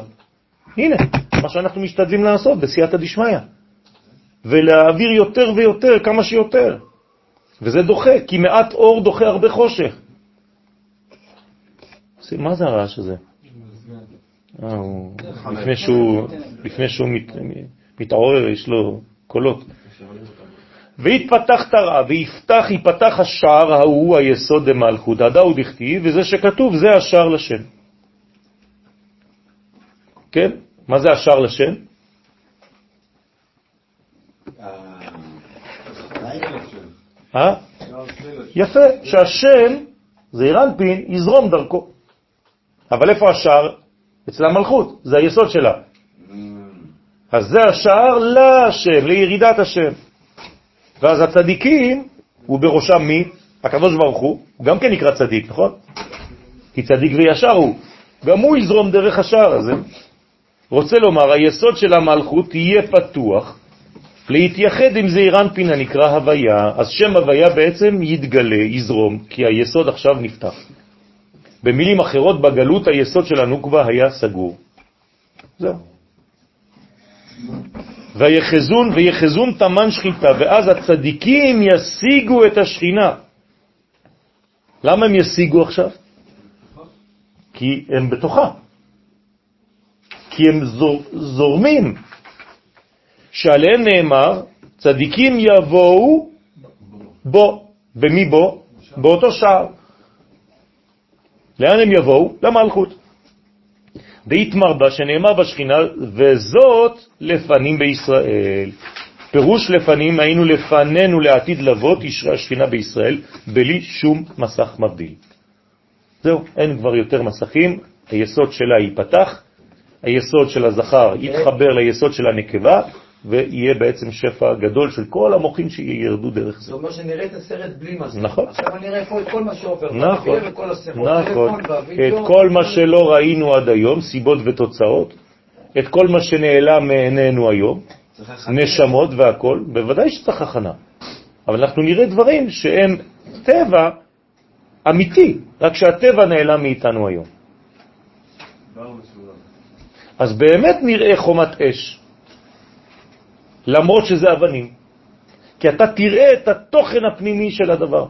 הנה, מה שאנחנו משתדלים לעשות בסייעתא דשמיא, ולהעביר יותר ויותר, כמה שיותר. וזה דוחה, כי מעט אור דוחה הרבה חושך. מה זה הרעש הזה? אה, הוא- לפני שהוא, לפני שהוא מת, מתעורר, יש לו קולות. ויתפתח תרעה, ויפתח, יפתח השער ההוא היסוד דמלכות, הדאו דכתיב, וזה שכתוב, זה השער לשם. כן? מה זה השער לשם? אה? יפה, שהשם, זה אירנפין, יזרום דרכו. אבל איפה השער? אצל המלכות, זה היסוד שלה. אז זה השער להשם, לירידת השם. ואז הצדיקים, הוא בראשם מי? הקדוש ברוך הוא, הוא גם כן נקרא צדיק, נכון? כי צדיק וישר הוא. גם הוא יזרום דרך השער הזה. רוצה לומר, היסוד של המלכות יהיה פתוח להתייחד עם זעיר אנפין הנקרא הוויה, אז שם הוויה בעצם יתגלה, יזרום, כי היסוד עכשיו נפתח. במילים אחרות, בגלות היסוד של הנוקבה היה סגור. זהו. ויחזון, ויחזון תמן שחיטה, ואז הצדיקים ישיגו את השכינה. למה הם ישיגו עכשיו? כי הם בתוכה. כי הם זור, זורמים, שעליהם נאמר, צדיקים יבואו בו. במי בו? באותו שער. לאן הם יבואו? למלכות. דאיתמר בה, שנאמר בשכינה, וזאת לפנים בישראל. פירוש לפנים, היינו לפנינו לעתיד לבוא, תשרה השכינה בישראל, בלי שום מסך מבדיל. זהו, אין כבר יותר מסכים, היסוד שלה ייפתח, היסוד של הזכר יתחבר ליסוד של הנקבה, ויהיה בעצם שפע גדול של כל המוחים שירדו דרך זה זה. אומר שנראה את הסרט בלי מסך. נכון. עכשיו אני אראה פה את כל מה שעובר. נכון, באוויר וכל השיחות, נכון. את כל מה שלא ראינו עד היום, סיבות ותוצאות, את כל מה שנעלם מעינינו היום. נשמות והכל, בוודאי שצריך הכנה. אבל אנחנו נראה דברים שהם טבע אמיתי, רק שהטבע נעלם מאיתנו היום. אז באמת נראה חומת אש, למרות שזה אבנים. כי אתה תראה את התוכן הפנימי של הדבר,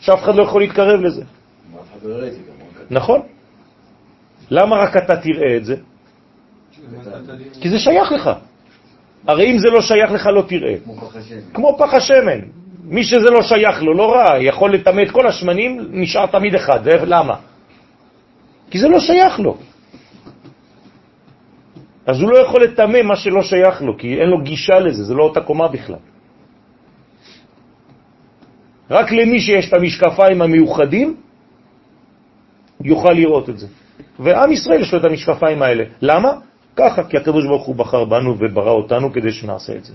שאף אחד לא יכול להתקרב לזה. נכון? למה רק אתה תראה את זה? כי זה שייך לך. הרי אם זה לא שייך לך, לא תראה. כמו פח השמן. מי שזה לא שייך לו, לא רע, יכול לטמא את כל השמנים, נשאר תמיד אחד. למה? כי זה לא שייך לו. אז הוא לא יכול לטמא מה שלא שייך לו, כי אין לו גישה לזה, זה לא אותה קומה בכלל. רק למי שיש את המשקפיים המיוחדים, יוכל לראות את זה. ועם ישראל יש לו את המשקפיים האלה. למה? ככה, כי הקדוש ברוך הוא בחר בנו וברא אותנו כדי שנעשה את זה.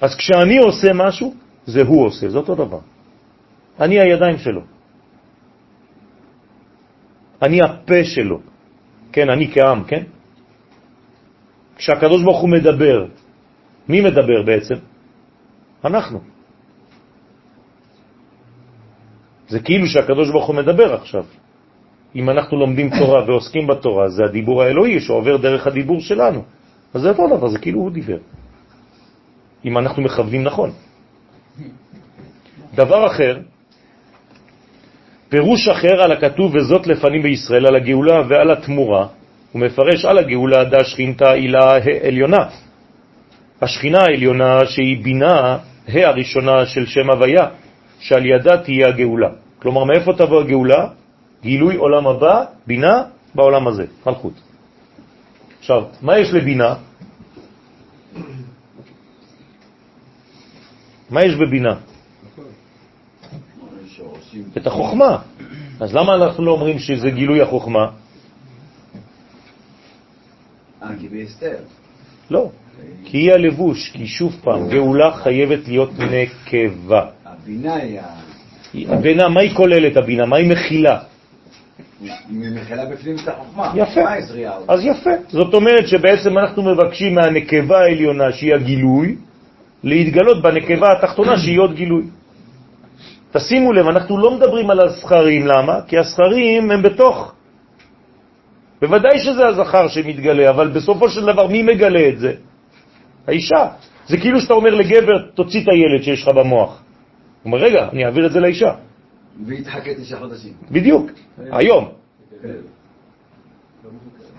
אז כשאני עושה משהו, זה הוא עושה, זה אותו דבר. אני הידיים שלו. אני הפה שלו. כן, אני כעם, כן? כשהקדוש ברוך הוא מדבר, מי מדבר בעצם? אנחנו. זה כאילו שהקדוש ברוך הוא מדבר עכשיו. אם אנחנו לומדים תורה ועוסקים בתורה, זה הדיבור האלוהי שעובר דרך הדיבור שלנו. אז זה אותו דבר, זה כאילו הוא דיבר. אם אנחנו מכוונים נכון. דבר אחר, פירוש אחר על הכתוב וזאת לפנים בישראל, על הגאולה ועל התמורה, הוא מפרש על הגאולה דה שכינתה עילה העליונה. השכינה העליונה שהיא בינה הראשונה של שם הוויה, שעל ידה תהיה הגאולה. כלומר, מאיפה תבוא הגאולה? גילוי עולם הבא, בינה בעולם הזה, מלכות. עכשיו, מה יש לבינה? מה יש בבינה? את החוכמה. אז למה אנחנו לא אומרים שזה גילוי החוכמה? אה. לא. כי היא הלבוש, כי שוב פעם, גאולה חייבת להיות נקבה. הבינה היא. הבינה, מה היא כוללת הבינה? מה היא מכילה? היא מכילה בפנים את החוכמה. יפה. אז יפה. זאת אומרת שבעצם אנחנו מבקשים מהנקבה העליונה, שהיא הגילוי, להתגלות בנקבה התחתונה, שהיא עוד גילוי. תשימו לב, אנחנו לא מדברים על הזכרים, למה? כי הזכרים הם בתוך בוודאי שזה הזכר שמתגלה, אבל בסופו של דבר מי מגלה את זה? האישה. זה כאילו שאתה אומר לגבר, תוציא את הילד שיש לך במוח. הוא אומר, רגע, אני אעביר את זה לאישה. והתחכה תשעה חודשים. בדיוק, היום.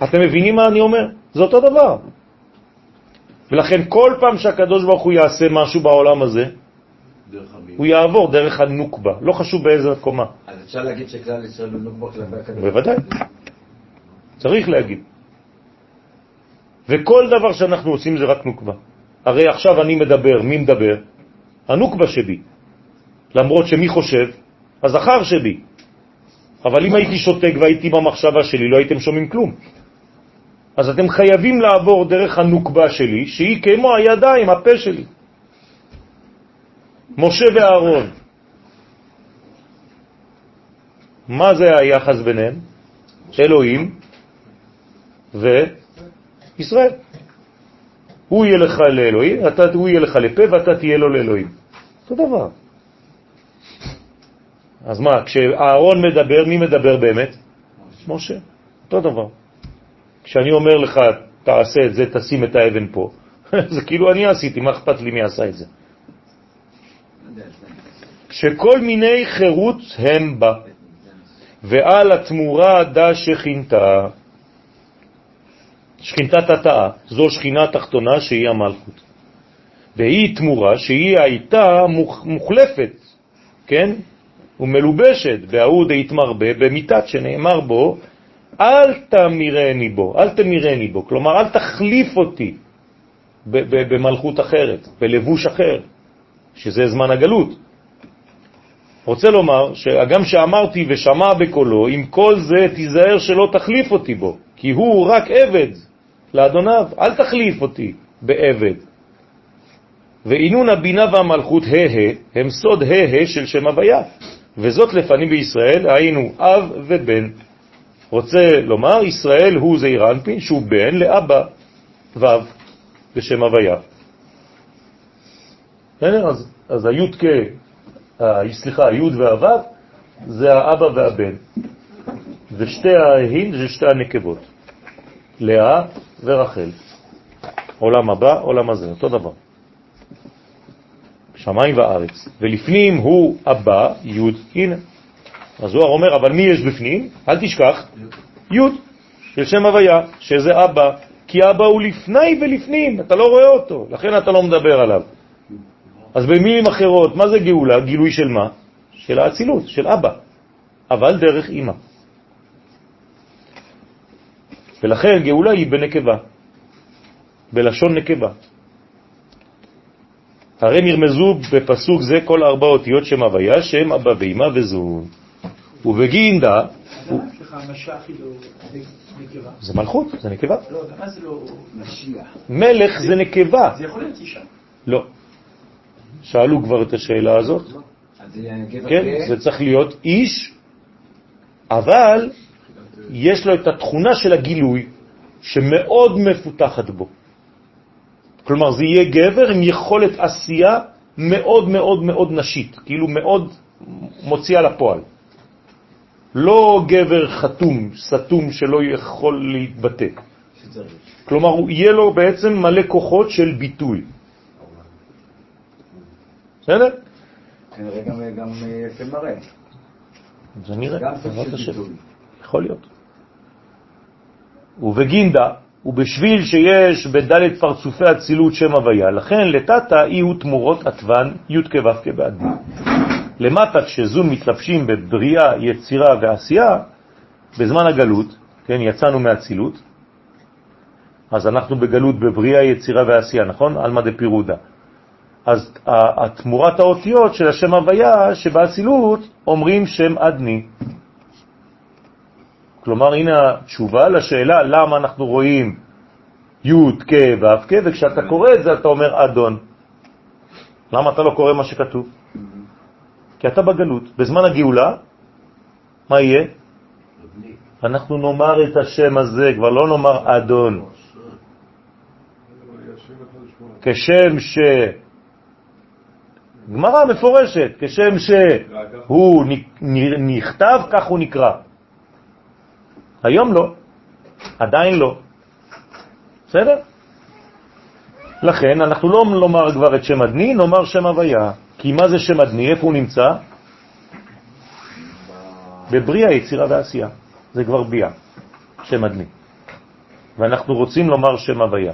אתם מבינים מה אני אומר? זה אותו דבר. ולכן כל פעם שהקדוש ברוך הוא יעשה משהו בעולם הזה. הוא יעבור דרך הנוקבה, לא חשוב באיזה קומה. אז אפשר להגיד שכלל ישראל הוא נוקבה כלפי הקדוש. בוודאי. צריך להגיד. וכל דבר שאנחנו עושים זה רק נוקבה. הרי עכשיו אני מדבר, מי מדבר? הנוקבה שבי. למרות שמי חושב? הזכר שבי. אבל אם הייתי שותק והייתי במחשבה שלי, לא הייתם שומעים כלום. אז אתם חייבים לעבור דרך הנוקבה שלי, שהיא כמו הידיים, הפה שלי. משה ואהרון. מה זה היחס ביניהם? אלוהים וישראל. הוא יהיה לך לאלוהים, אתה, הוא יהיה לך לפה ואתה תהיה לו לאלוהים. אותו דבר. אז מה, כשאהרון מדבר, מי מדבר באמת? משה. אותו דבר. כשאני אומר לך, תעשה את זה, תשים את האבן פה, זה כאילו אני עשיתי, מה אכפת לי מי עשה את זה? שכל מיני חירות הם בה, ועל התמורה דה שכינתה, שכינתת התאה, זו שכינה התחתונה שהיא המלכות. והיא תמורה שהיא הייתה מוחלפת, כן? ומלובשת בהאוד התמרבה במיתת שנאמר בו, אל תמירני בו, אל תמירני בו, כלומר אל תחליף אותי במלכות אחרת, בלבוש אחר, שזה זמן הגלות. רוצה לומר שגם שאמרתי ושמע בקולו, עם כל זה תיזהר שלא תחליף אותי בו, כי הוא רק עבד לאדוניו, אל תחליף אותי בעבד. ועינון הבינה והמלכות ה' הם סוד ה' של שם הוויה, וזאת לפנים בישראל, היינו אב ובן. רוצה לומר, ישראל הוא זעיר אנפין, שהוא בן לאבא ו' בשם הוויה. אז, אז היוד כ... סליחה, היוד והוו זה האבא והבן. ושתי ההין זה שתי הנקבות, לאה ורחל. עולם הבא, עולם הזה, אותו דבר. שמיים וארץ. ולפנים הוא אבא, יוד, הנה. הזוהר אומר, אבל מי יש בפנים? אל תשכח, יוד, של שם הוויה, שזה אבא, כי אבא הוא לפני ולפנים, אתה לא רואה אותו, לכן אתה לא מדבר עליו. אז במילים אחרות, מה זה גאולה? גילוי של מה? של האצילות, של אבא, אבל דרך אמא. ולכן גאולה היא בנקבה, בלשון נקבה. הרי נרמזו בפסוק זה כל ארבע אותיות שם הוויה, שם אבא ואמא וזון. ובגינדה... זה מלכות, זה נקבה. לא, למה זה לא משיח? מלך זה נקבה. זה יכול להיות אישה. לא. שאלו כבר את השאלה הזאת. כן, זה צריך להיות איש, אבל יש לו את התכונה של הגילוי שמאוד מפותחת בו. כלומר, זה יהיה גבר עם יכולת עשייה מאוד מאוד מאוד נשית, כאילו מאוד מוציאה לפועל. לא גבר חתום, סתום, שלא יכול להתבטא. כלומר, יהיה לו בעצם מלא כוחות של ביטוי. בסדר? כנראה גם יפה מראה. זה נראה, בעזרת השם. יכול להיות. ובגינדה, ובשביל שיש בדלת פרצופי הצילות שם הוויה, לכן לטאטה יהיו תמורות עטוון י' כו' כבעדין. למטה כשזון מתלבשים בבריאה, יצירה ועשייה, בזמן הגלות, כן, יצאנו מהצילות, אז אנחנו בגלות בבריאה, יצירה ועשייה, נכון? עלמא דפירודה. אז התמורת האותיות של השם הוויה שבאצילות אומרים שם אדני. כלומר, הנה התשובה לשאלה למה אנחנו רואים י' כ' ו' כ', וכשאתה קורא את זה אתה אומר אדון. למה אתה לא קורא מה שכתוב? כי אתה בגלות. בזמן הגאולה, מה יהיה? אנחנו נאמר את השם הזה, כבר לא נאמר אדון. כשם ש... גמרא מפורשת, כשם שהוא נכתב, כך הוא נקרא. היום לא. עדיין לא. בסדר? לכן אנחנו לא נאמר כבר את שם אדני, נאמר שם הוויה. כי מה זה שם אדני? איפה הוא נמצא? בבריאה, יצירה ועשייה. זה כבר ביאה, שם אדני. ואנחנו רוצים לומר שם הוויה.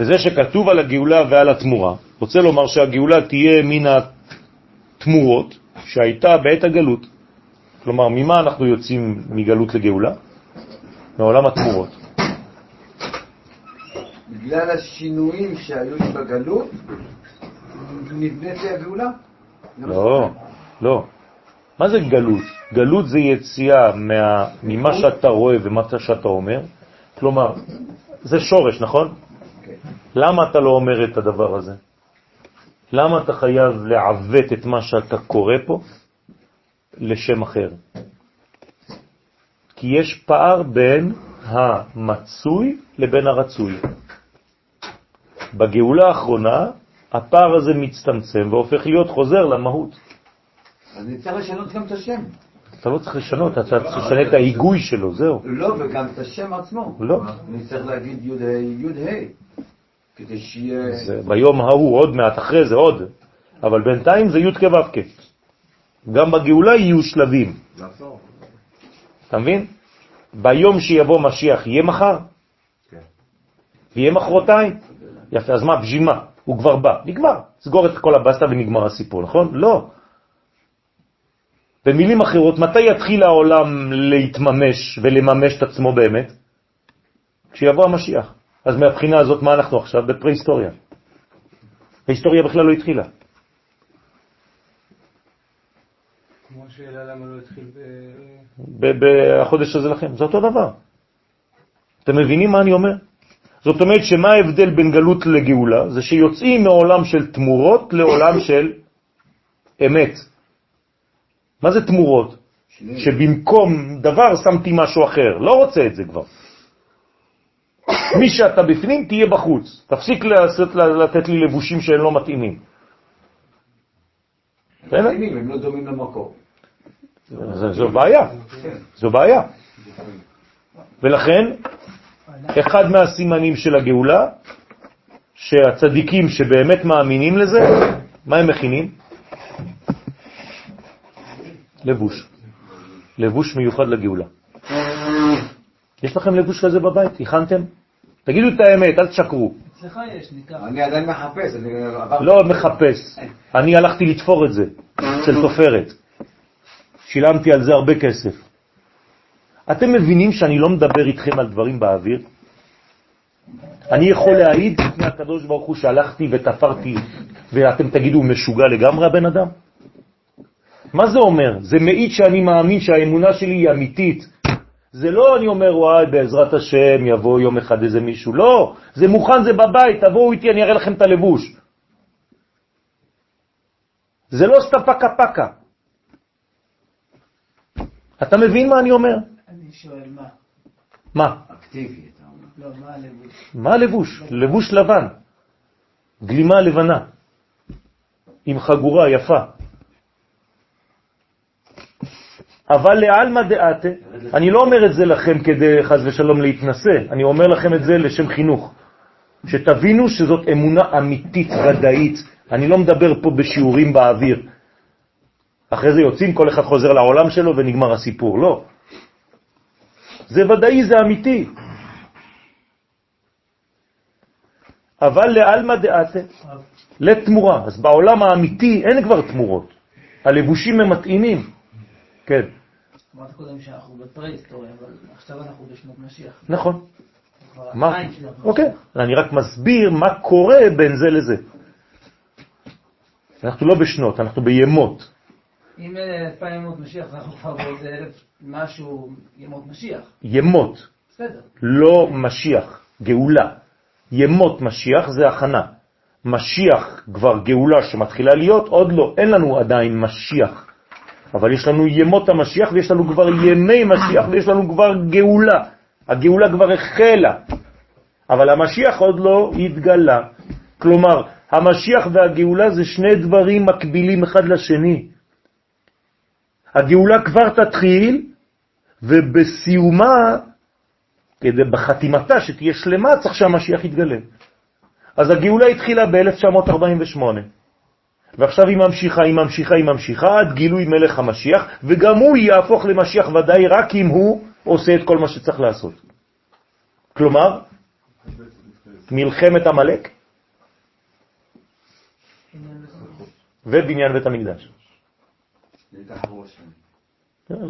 וזה שכתוב על הגאולה ועל התמורה, רוצה לומר שהגאולה תהיה מן התמורות שהייתה בעת הגלות. כלומר, ממה אנחנו יוצאים מגלות לגאולה? מעולם התמורות. בגלל השינויים שהיו בגלות, נבנית לי הגאולה? לא, לא. מה זה גלות? גלות זה יציאה מה, ממה שאתה רואה ומה שאתה אומר. כלומר, זה שורש, נכון? למה אתה לא אומר את הדבר הזה? למה אתה חייב לעוות את מה שאתה קורא פה לשם אחר? כי יש פער בין המצוי לבין הרצוי. בגאולה האחרונה הפער הזה מצטמצם והופך להיות חוזר למהות. אז נצטרך לשנות גם את השם. אתה לא צריך לשנות, אתה צריך לשנות את ההיגוי שלו, זהו. לא, וגם את השם עצמו. לא. אני צריך להגיד י' ה' י' ה', כדי שיהיה... זה ביום ההוא, עוד מעט אחרי זה עוד, אבל בינתיים זה י' כו' כ'. גם בגאולה יהיו שלבים. אתה מבין? ביום שיבוא משיח יהיה מחר? ויהיה מחרתיים? יפה, אז מה, בשביל מה? הוא כבר בא, נגמר. סגור את כל הבסטה ונגמר הסיפור, נכון? לא. במילים אחרות, מתי יתחיל העולם להתממש ולממש את עצמו באמת? כשיבוא המשיח. אז מהבחינה הזאת, מה אנחנו עכשיו? בפרה-היסטוריה. ההיסטוריה בכלל לא התחילה. כמו השאלה למה לא התחיל בחודש הזה לכם, זה אותו דבר. אתם מבינים מה אני אומר? זאת אומרת שמה ההבדל בין גלות לגאולה? זה שיוצאים מעולם של תמורות לעולם של אמת. מה זה תמורות? שבמקום דבר שמתי משהו אחר, לא רוצה את זה כבר. מי שאתה בפנים תהיה בחוץ, תפסיק לעשות, לתת לי לבושים שהם לא מתאימים. הם לא דומים למקום. זו בעיה, זו בעיה. ולכן, אחד מהסימנים של הגאולה, שהצדיקים שבאמת מאמינים לזה, מה הם מכינים? לבוש. לבוש מיוחד לגאולה. יש לכם לבוש כזה בבית? הכנתם? תגידו את האמת, אל תשקרו. אצלך יש, ניקח. אני עדיין מחפש. אני עברתי- לא מחפש, אני הלכתי לתפור את זה, אצל תופרת. שילמתי על זה הרבה כסף. אתם מבינים שאני לא מדבר איתכם על דברים באוויר? אני יכול להעיד לפני הקדוש ברוך הוא שהלכתי ותפרתי, ואתם תגידו, הוא משוגע לגמרי הבן אדם? מה זה אומר? זה מעיד שאני מאמין שהאמונה שלי היא אמיתית. זה לא אני אומר, וואי, בעזרת השם יבוא יום אחד איזה מישהו. לא, זה מוכן, זה בבית, תבואו איתי, אני אראה לכם את הלבוש. זה לא סתם פקה פקה. אתה מבין מה אני אומר? אני שואל מה. מה? אקטיבי, אתה אומר. לא, מה הלבוש? מה הלבוש? לבוש לבן, גלימה לבנה, עם חגורה יפה. אבל לעלמא דעתה, אני לא אומר את זה לכם כדי חז ושלום להתנסה, אני אומר לכם את זה לשם חינוך. שתבינו שזאת אמונה אמיתית, ודאית. אני לא מדבר פה בשיעורים באוויר. אחרי זה יוצאים, כל אחד חוזר לעולם שלו ונגמר הסיפור. לא. זה ודאי, זה אמיתי. אבל לעלמא דעתה, לתמורה. אז בעולם האמיתי אין כבר תמורות. הלבושים הם מתאימים. כן, אמרת קודם שאנחנו בפרה-היסטוריה, אבל עכשיו אנחנו בשנות משיח. נכון. משיח. אוקיי, אני רק מסביר מה קורה בין זה לזה. אנחנו לא בשנות, אנחנו בימות. אם אלה אלפיים ימות משיח, אנחנו כבר באיזה אלף משהו ימות משיח. ימות, בסדר. לא משיח, גאולה. ימות משיח זה הכנה. משיח כבר גאולה שמתחילה להיות, עוד לא, אין לנו עדיין משיח. אבל יש לנו ימות המשיח ויש לנו כבר ימי משיח ויש לנו כבר גאולה. הגאולה כבר החלה, אבל המשיח עוד לא התגלה. כלומר, המשיח והגאולה זה שני דברים מקבילים אחד לשני. הגאולה כבר תתחיל, ובסיומה, כדי בחתימתה שתהיה שלמה, צריך שהמשיח יתגלה. אז הגאולה התחילה ב-1948, ועכשיו היא ממשיכה, היא ממשיכה, היא ממשיכה, עד גילוי מלך המשיח, וגם הוא יהפוך למשיח ודאי רק אם הוא עושה את כל מה שצריך לעשות. כלומר, מלחמת המלאק ובניין בית המקדש.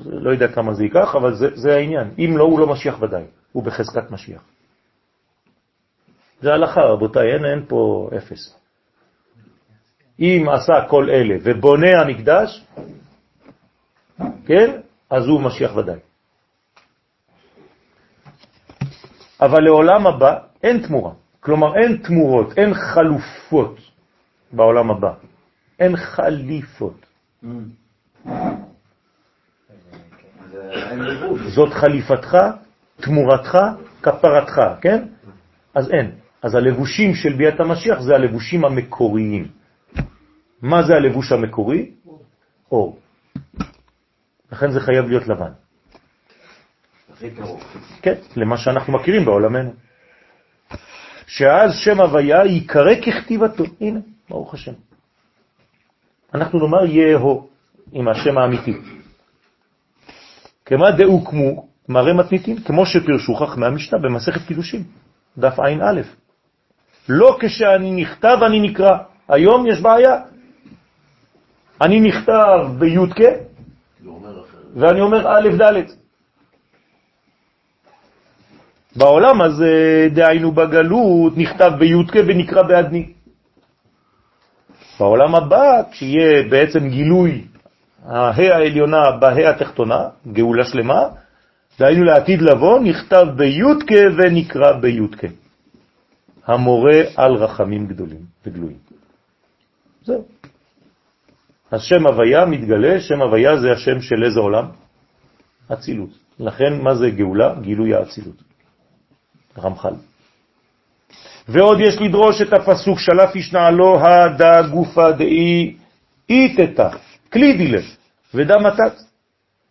לא יודע כמה זה ייקח, אבל זה, העניין. אם לא, הוא לא משיח ודאי, הוא בחזקת משיח. זה הלכה, רבותיי, אין פה אפס. אם עשה כל אלה ובונה המקדש, כן, אז הוא משיח ודאי. אבל לעולם הבא אין תמורה. כלומר, אין תמורות, אין חלופות בעולם הבא. אין חליפות. זאת חליפתך, תמורתך, כפרתך, כן? אז אין. אז הלבושים של ביאת המשיח זה הלבושים המקוריים. מה זה הלבוש המקורי? אור. לכן זה חייב להיות לבן. כן, למה שאנחנו מכירים בעולמנו. שאז שם הוויה ייקרא ככתיבתו. הנה, ברוך השם. אנחנו נאמר יהו עם השם האמיתי. כמה דאוקמו מראה מתניתים, כמו שפרשו חכמי המשנה במסכת קידושים, דף ע"א. לא כשאני נכתב אני נקרא. היום יש בעיה. אני נכתב בי"ק, ואני אומר א' ד'. בעולם הזה, דהיינו בגלות, נכתב בי"ק ונקרא באדני. בעולם הבא, כשיהיה בעצם גילוי ההא העליונה בהא התחתונה, גאולה שלמה, דהיינו לעתיד לבוא, נכתב בי"ק ונקרא בי"ק. המורה על רחמים גדולים וגלויים. זהו. השם הוויה מתגלה, שם הוויה זה השם של איזה עולם? אצילות. לכן, מה זה גאולה? גילוי האצילות. רמח"ל. ועוד יש לדרוש את הפסוק שלף ישנע לו הדה גופה דאי איתתה, קלידילה, ודה מתת.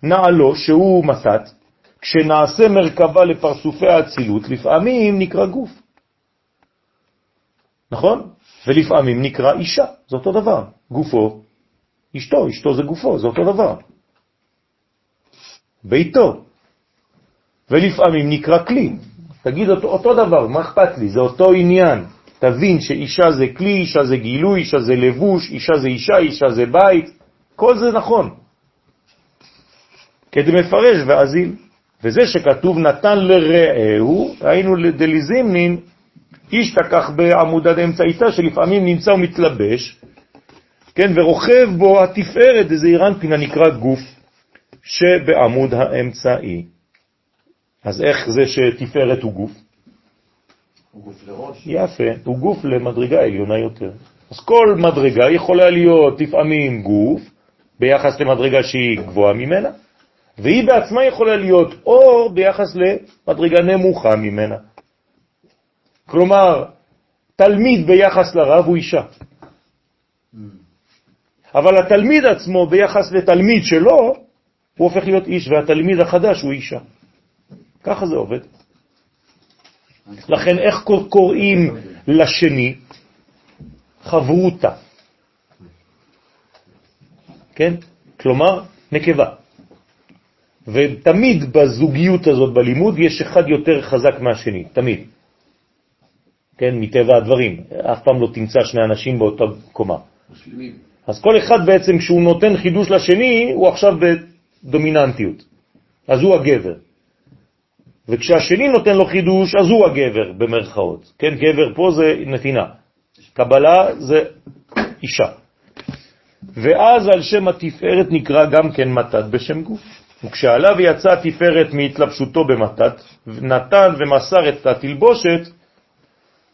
נעלו שהוא מתת, כשנעשה מרכבה לפרצופי האצילות, לפעמים נקרא גוף. נכון? ולפעמים נקרא אישה, זה אותו דבר. גופו, אשתו, אשתו זה גופו, זה אותו דבר. ביתו. ולפעמים נקרא כלי, תגיד אותו, אותו דבר, מה אכפת לי? זה אותו עניין. תבין שאישה זה כלי, אישה זה גילוי, אישה זה לבוש, אישה זה אישה, אישה זה בית, כל זה נכון. כדי מפרש ואזיל. וזה שכתוב נתן לרעהו, היינו דליזימנין, איש תקח בעמודה דאמצעיתה, שלפעמים נמצא ומתלבש, כן, ורוכב בו התפארת, איזה אירנפין הנקרא גוף, שבעמוד האמצעי. אז איך זה שתפארת הוא גוף? הוא גוף לראש. יפה, הוא גוף למדרגה עליונה יותר. אז כל מדרגה יכולה להיות לפעמים גוף, ביחס למדרגה שהיא גבוהה ממנה, והיא בעצמה יכולה להיות אור ביחס למדרגה נמוכה ממנה. כלומר, תלמיד ביחס לרב הוא אישה. אבל התלמיד עצמו ביחס לתלמיד שלו, הוא הופך להיות איש, והתלמיד החדש הוא אישה. ככה זה עובד. לכן איך קוראים לשני? חברותה. כן? כלומר, נקבה. ותמיד בזוגיות הזאת בלימוד יש אחד יותר חזק מהשני, תמיד. כן, מטבע הדברים. אף פעם לא תמצא שני אנשים באותה קומה. משלימים. אז כל אחד בעצם, כשהוא נותן חידוש לשני, הוא עכשיו בדומיננטיות. אז הוא הגבר. וכשהשני נותן לו חידוש, אז הוא הגבר, במרכאות. כן, גבר פה זה נתינה. קבלה זה אישה. ואז על שם התפארת נקרא גם כן מתת בשם גוף. וכשעלה ויצא התפארת מהתלבשותו במתת, נתן ומסר את התלבושת,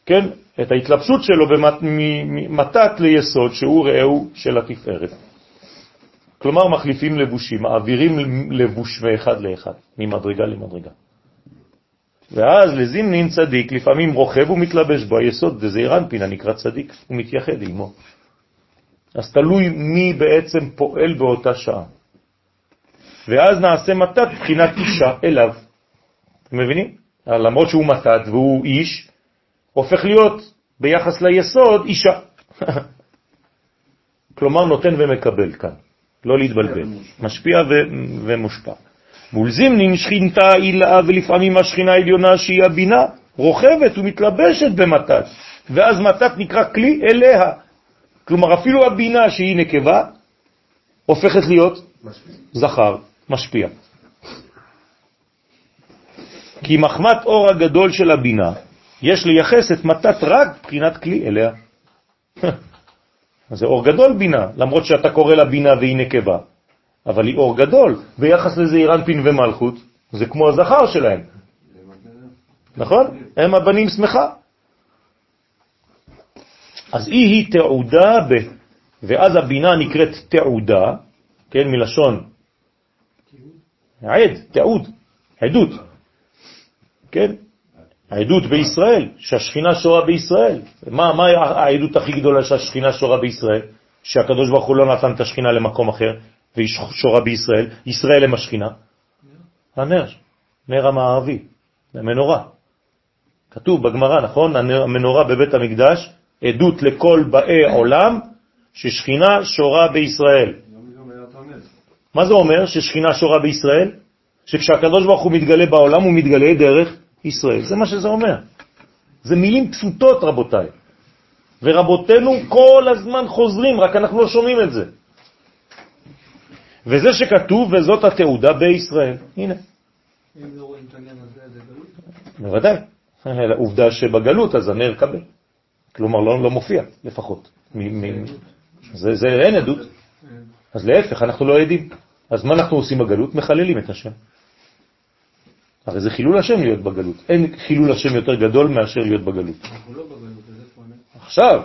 כן, את ההתלבשות שלו ממתת ליסוד שהוא ראהו של התפארת. כלומר מחליפים לבושים, מעבירים לבוש מאחד לאחד, ממדרגה למדרגה. ואז לזימנין צדיק לפעמים רוכב ומתלבש בו היסוד דזעיר אנפין הנקרא צדיק, הוא מתייחד עמו. אז תלוי מי בעצם פועל באותה שעה. ואז נעשה מתת בחינת אישה אליו. אתם מבינים? למרות שהוא מתת והוא איש, הופך להיות ביחס ליסוד אישה. כלומר נותן ומקבל כאן, לא להתבלבל, משפיע ו- ומושפע. מול זימנין שכינתה עילה ולפעמים השכינה העליונה שהיא הבינה רוכבת ומתלבשת במתת, ואז מתת נקרא כלי אליה. כלומר אפילו הבינה שהיא נקבה הופכת להיות זכר, משפיע. כי מחמת אור הגדול של הבינה יש לייחס את מתת רק בחינת כלי אליה. זה אור גדול בינה, למרות שאתה קורא לה בינה והיא נקבה, אבל היא אור גדול. ביחס לזה אירנפין ומלכות, זה כמו הזכר שלהם. נכון? הם הבנים שמחה. אז היא היא תעודה ב... ואז הבינה נקראת תעודה, כן, מלשון עד, תעוד, עדות, כן? העדות בישראל, שהשכינה שורה בישראל. מה, מה העדות הכי גדולה שהשכינה שורה בישראל? שהקדוש ברוך הוא לא נתן את השכינה למקום אחר, והיא שורה בישראל. ישראל הם השכינה. הנר, נר המערבי, המנורה. כתוב בגמרא, נכון? המנורה בבית המקדש, עדות לכל באי עולם, ששכינה שורה בישראל. מה זה אומר ששכינה שורה בישראל? שכשהקדוש ברוך הוא מתגלה בעולם, הוא מתגלה דרך ישראל. זה מה שזה אומר. זה מילים פשוטות, רבותיי. ורבותינו כל הזמן חוזרים, רק אנחנו לא שומעים את זה. וזה שכתוב, וזאת התעודה בישראל. הנה. אם לא רואים את הנר הזה, זה גלות? בוודאי. עובדה שבגלות אז הנר קבל. כלומר, לא, לא מופיע, לפחות. מ, מ, זה, זה אין עדות. אז להפך, אנחנו לא עדים. אז מה אנחנו עושים בגלות? מחללים את השם. הרי זה חילול השם להיות בגלות. אין חילול השם יותר גדול מאשר להיות בגלות. אנחנו לא בגלות, אז איפה הנר? עכשיו,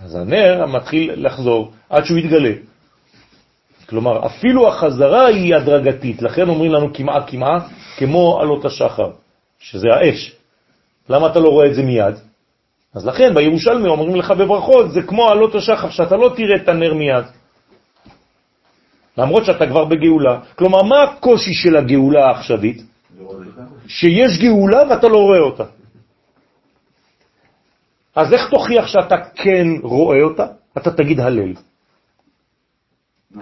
אז הנר מתחיל לחזור עד שהוא יתגלה. כלומר, אפילו החזרה היא הדרגתית, לכן אומרים לנו כמעה כמעה כמו עלות השחר, שזה האש. למה אתה לא רואה את זה מיד? אז לכן בירושלמי אומרים לך בברכות, זה כמו עלות השחר, שאתה לא תראה את הנר מיד. למרות שאתה כבר בגאולה. כלומר, מה הקושי של הגאולה העכשווית? שיש גאולה ואתה לא רואה אותה. אז איך תוכיח שאתה כן רואה אותה? אתה תגיד הלל.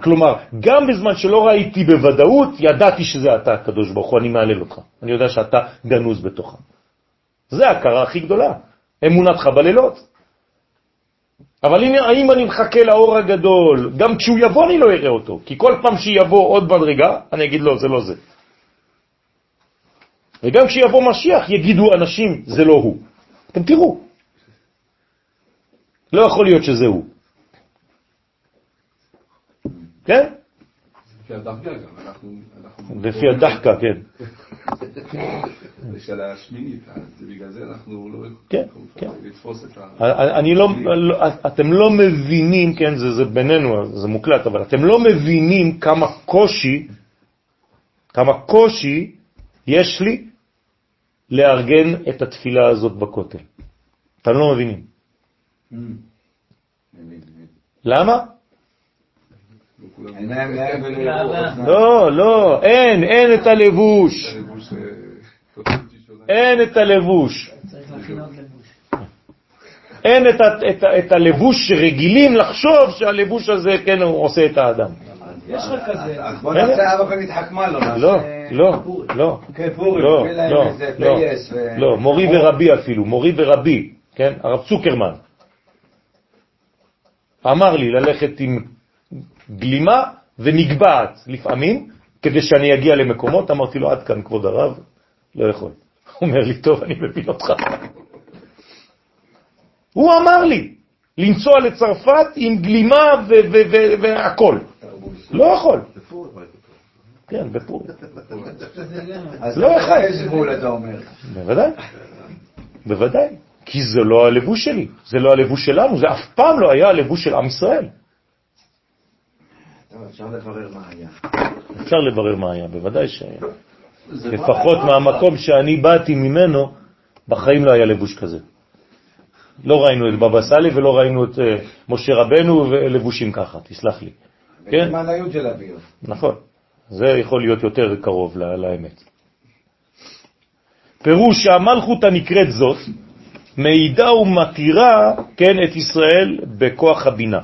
כלומר, גם בזמן שלא ראיתי בוודאות, ידעתי שזה אתה, הקדוש ברוך הוא, אני מעלל אותך. אני יודע שאתה גנוז בתוכה. זה ההכרה הכי גדולה, אמונתך בלילות. אבל הנה, האם אני מחכה לאור הגדול, גם כשהוא יבוא אני לא אראה אותו, כי כל פעם שיבוא עוד מדרגה, אני אגיד לא, זה לא זה. וגם כשיבוא משיח יגידו אנשים, זה לא הוא. אתם תראו. לא יכול להיות שזה הוא. כן? לפי הדרגה גם, הדחקה, כן. זה של השמינית, בגלל זה אנחנו לא כן, יכולים כן. לתפוס את ה... אני לא, לא- אתם לא מבינים, כן, זה, זה בינינו, זה מוקלט, אבל אתם לא מבינים כמה קושי, כמה קושי יש לי לארגן את התפילה הזאת בכותל. אתם לא מבינים. למה? לא, לא, אין, אין את הלבוש. אין את הלבוש. אין את הלבוש שרגילים לחשוב שהלבוש הזה, כן, הוא עושה את האדם. יש לך כזה. אז בוא נעשה אבא כאן התחכמה לו. לא, לא, לא. כן, פורים, לא, לא, לא, לא, מורי ורבי אפילו, מורי ורבי, כן, הרב צוקרמן, אמר לי ללכת עם גלימה ונגבעת לפעמים, כדי שאני אגיע למקומות, אמרתי לו, עד כאן כבוד הרב, לא יכול. הוא אומר לי, טוב, אני מבין אותך. הוא אמר לי, לנסוע לצרפת עם גלימה ו- ו- ו- והכל. לא יכול. כן, בפורים. אז לא אחד. איזה גבול אתה אומר? בוודאי, בוודאי. כי זה לא הלבוש שלי, זה לא הלבוש שלנו, זה אף פעם לא היה הלבוש של עם ישראל. אפשר לברר מה היה. אפשר לברר מה היה, בוודאי שהיה. זה לפחות מהמקום שאני באתי ממנו, בחיים לא היה לבוש כזה. לא ראינו את בבא סאלי ולא ראינו את אה, משה רבנו ולבושים ככה, תסלח לי. כן? בזמן היוד של אביר. נכון. זה יכול להיות יותר קרוב לאמת. פירוש שהמלכות הנקראת זאת מעידה ומתירה, כן, את ישראל בכוח הבינה.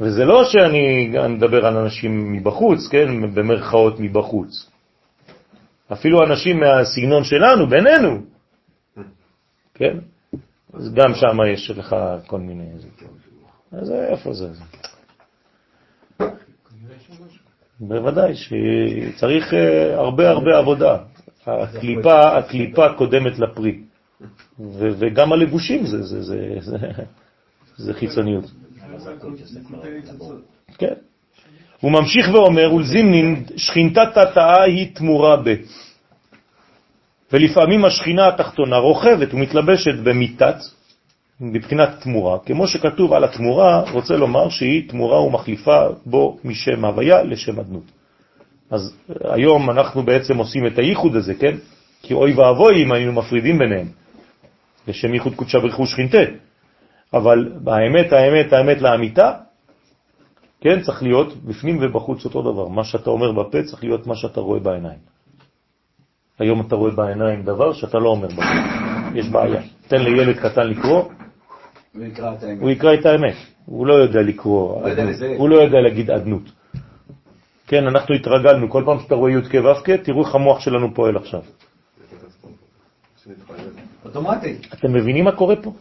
וזה לא שאני מדבר על אנשים מבחוץ, כן, במרכאות מבחוץ. אפילו אנשים מהסגנון שלנו, בינינו, כן? אז גם שם יש לך כל מיני... אז איפה זה? בוודאי שצריך אה, הרבה הרבה עבודה. הקליפה, הקליפה קודמת לפרי. ו- וגם הלבושים זה, זה, זה, זה, זה חיצוניות. כן. הוא ממשיך ואומר, ולזימנין, שכינתת התאה היא תמורה ב. ולפעמים השכינה התחתונה רוכבת ומתלבשת במיטת, מבחינת תמורה. כמו שכתוב על התמורה, רוצה לומר שהיא תמורה ומחליפה בו משם הוויה לשם אדנות. אז היום אנחנו בעצם עושים את הייחוד הזה, כן? כי אוי ואבוי אם היינו מפרידים ביניהם. לשם ייחוד קודשה ברכו שכינתה. אבל האמת, האמת, האמת לאמיתה, כן, צריך להיות בפנים ובחוץ אותו דבר. מה שאתה אומר בפה צריך להיות מה שאתה רואה בעיניים. היום אתה רואה בעיניים דבר שאתה לא אומר בפה. יש בעיה. תן לילד קטן לקרוא, הוא יקרא את האמת. הוא יקרא את האמת. הוא לא יודע לקרוא. הוא לא יודע להגיד אדנות. כן, אנחנו התרגלנו, כל פעם שאתה רואה י' כ' ו' כ', תראו איך המוח שלנו פועל עכשיו. אוטומטית. אתם מבינים מה קורה פה?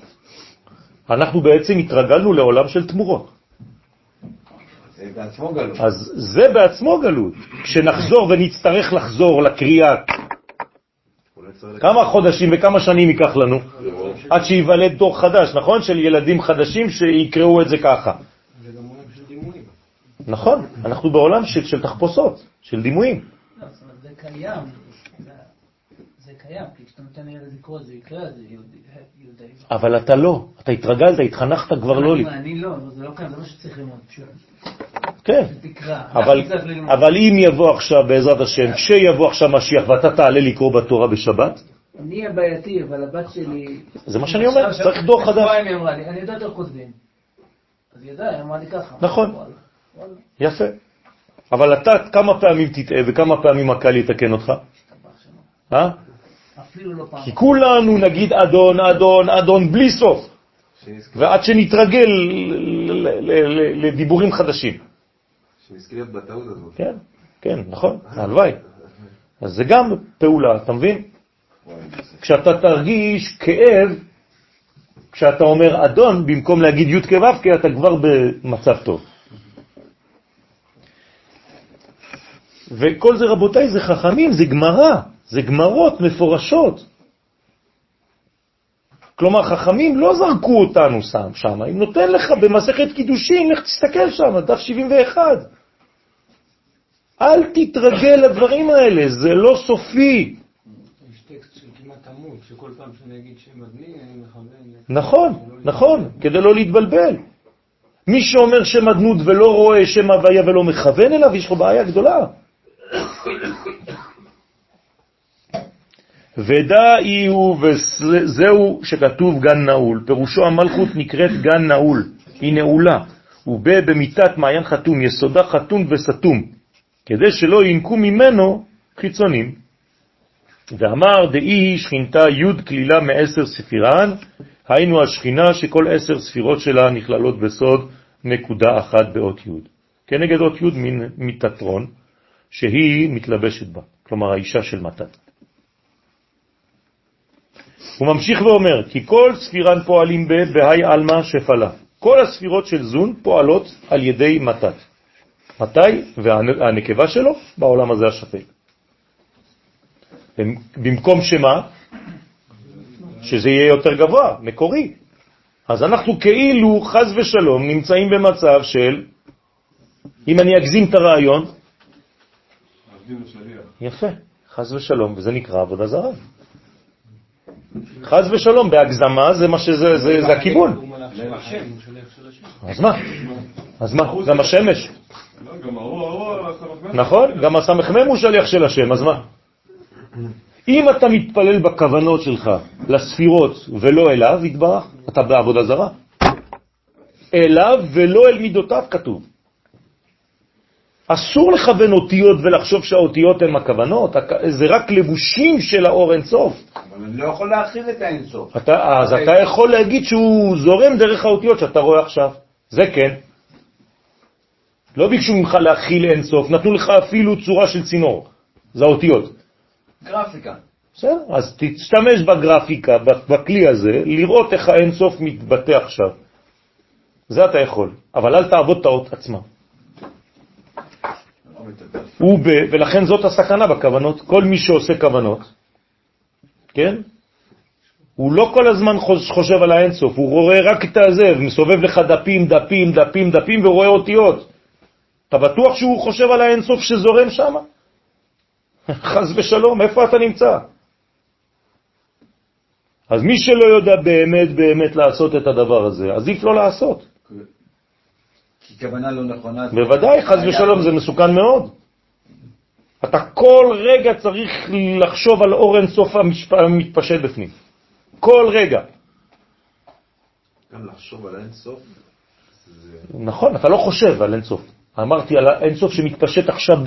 אנחנו בעצם התרגלנו לעולם של תמורות. זה בעצמו גלות. אז זה בעצמו גלות. כשנחזור ונצטרך לחזור לקריאה, כמה חודשים וכמה שנים ייקח לנו? עד שיוולד דור חדש, נכון? של ילדים חדשים שיקראו את זה ככה. נכון, אנחנו בעולם של, של תחפושות, של דימויים. לא, זאת אומרת, זה קיים. זה- קיים, כי כשאתה נותן לילד לקרוא, זה יקרה, זה יהודי. אבל אתה לא, אתה התרגלת, התחנכת כבר לא לי. אני- אני לא, זה לא קיים, זה מה שצריך ללמוד. כן. אבל. אבל אם יבוא עכשיו, בעזרת השם, כשיבוא עכשיו משיח ואתה תעלה לקרוא בתורה בשבת, אני אהיה בעייתי, אבל הבת שלי... זה מה שאני אומר, צריך דור חדש. שבועיים היא אמרה לי, אני יודעת איך כותבים. אז היא יודעת, היא אמרה לי ככה. נכון. יפה. אבל אתה כמה פעמים תטעה וכמה פעמים הקהל יתקן אותך? אה? אפילו לא פעם. כי כולנו נגיד אדון, אדון, אדון, בלי סוף. ועד שנתרגל ל- ל- ל- ל- לדיבורים חדשים. להיות בטעות הזאת. כן, כן, נכון, הלוואי. אז זה גם פעולה, אתה מבין? כשאתה תרגיש כאב, כשאתה אומר אדון, במקום להגיד י' כו' כי אתה כבר במצב טוב. וכל זה, רבותיי, זה חכמים, זה גמרא, זה גמרות מפורשות. כלומר, חכמים לא זרקו אותנו שם, שם, הם נותן לך במסכת קידושין, לך תסתכל שם, דף 71. אל תתרגל לדברים האלה, זה לא סופי. יש טקסט של כמעט עמוד, שכל פעם שאני אגיד שם אדני, אני מכוון... נכון, נכון, כדי לא להתבלבל. מי שאומר שם אדנות ולא רואה שם הוויה ולא מכוון אליו, יש לו בעיה גדולה. ודאי הוא, וזהו שכתוב גן נעול. פירושו המלכות נקראת גן נעול, היא נעולה. ובה במיטת מעיין חתום, יסודה חתום וסתום, כדי שלא ינקו ממנו חיצונים. ואמר דאי שכינתה י' כלילה מעשר ספירן, היינו השכינה שכל עשר ספירות שלה נכללות בסוד נקודה אחת באות י'. כנגד אות י' מן מתתרון, שהיא מתלבשת בה, כלומר האישה של מתת. הוא ממשיך ואומר, כי כל ספירן פועלים ב, בהי אלמה שפלה. כל הספירות של זון פועלות על ידי מתת. מתי? והנקבה שלו בעולם הזה השפל. במקום שמה? שזה יהיה יותר גבוה, מקורי. אז אנחנו כאילו, חז ושלום, נמצאים במצב של, אם אני אגזים את הרעיון, יפה, חז ושלום, וזה נקרא עבודה זרה. חז ושלום, בהגזמה זה מה שזה, זה, זה הכיוון. אז מה? אז מה? גם השמש. הסמכמן. נכון? גם הסמ"ם הוא שליח של השם, אז מה? אם אתה מתפלל בכוונות שלך לספירות ולא אליו, יתברך, אתה בעבודה זרה. אליו ולא אל מידותיו כתוב. אסור לכוון אותיות ולחשוב שהאותיות הן הכוונות, הכ- זה רק לבושים של האור אינסוף. אבל אני לא יכול להכיל את האינסוף. אתה, אז. אתה יכול להגיד שהוא זורם דרך האותיות שאתה רואה עכשיו. זה כן. לא ביקשו ממך להכיל אינסוף, נתנו לך אפילו צורה של צינור. זה האותיות. גרפיקה. בסדר, אז תשתמש בגרפיקה, בכלי הזה, לראות איך האינסוף מתבטא עכשיו. זה אתה יכול, אבל אל תעבוד את האות עצמה. הוא ב, ולכן זאת הסכנה בכוונות. כל מי שעושה כוונות, כן? הוא לא כל הזמן חוש- חושב על האינסוף, הוא רואה רק את הזה, מסובב לך דפים, דפים, דפים, דפים, ורואה אותיות. אתה בטוח שהוא חושב על האינסוף שזורם שם? חז ושלום, איפה אתה נמצא? אז מי שלא יודע באמת באמת לעשות את הדבר הזה, עדיף לא לעשות. כי כוונה לא נכונה. בוודאי, חז ושלום, זה מסוכן מאוד. אתה כל רגע צריך לחשוב על אור אינסוף המתפשט בפנים. כל רגע. גם לחשוב על האינסוף, זה... נכון, אתה לא חושב על אינסוף. אמרתי על האינסוף שמתפשט עכשיו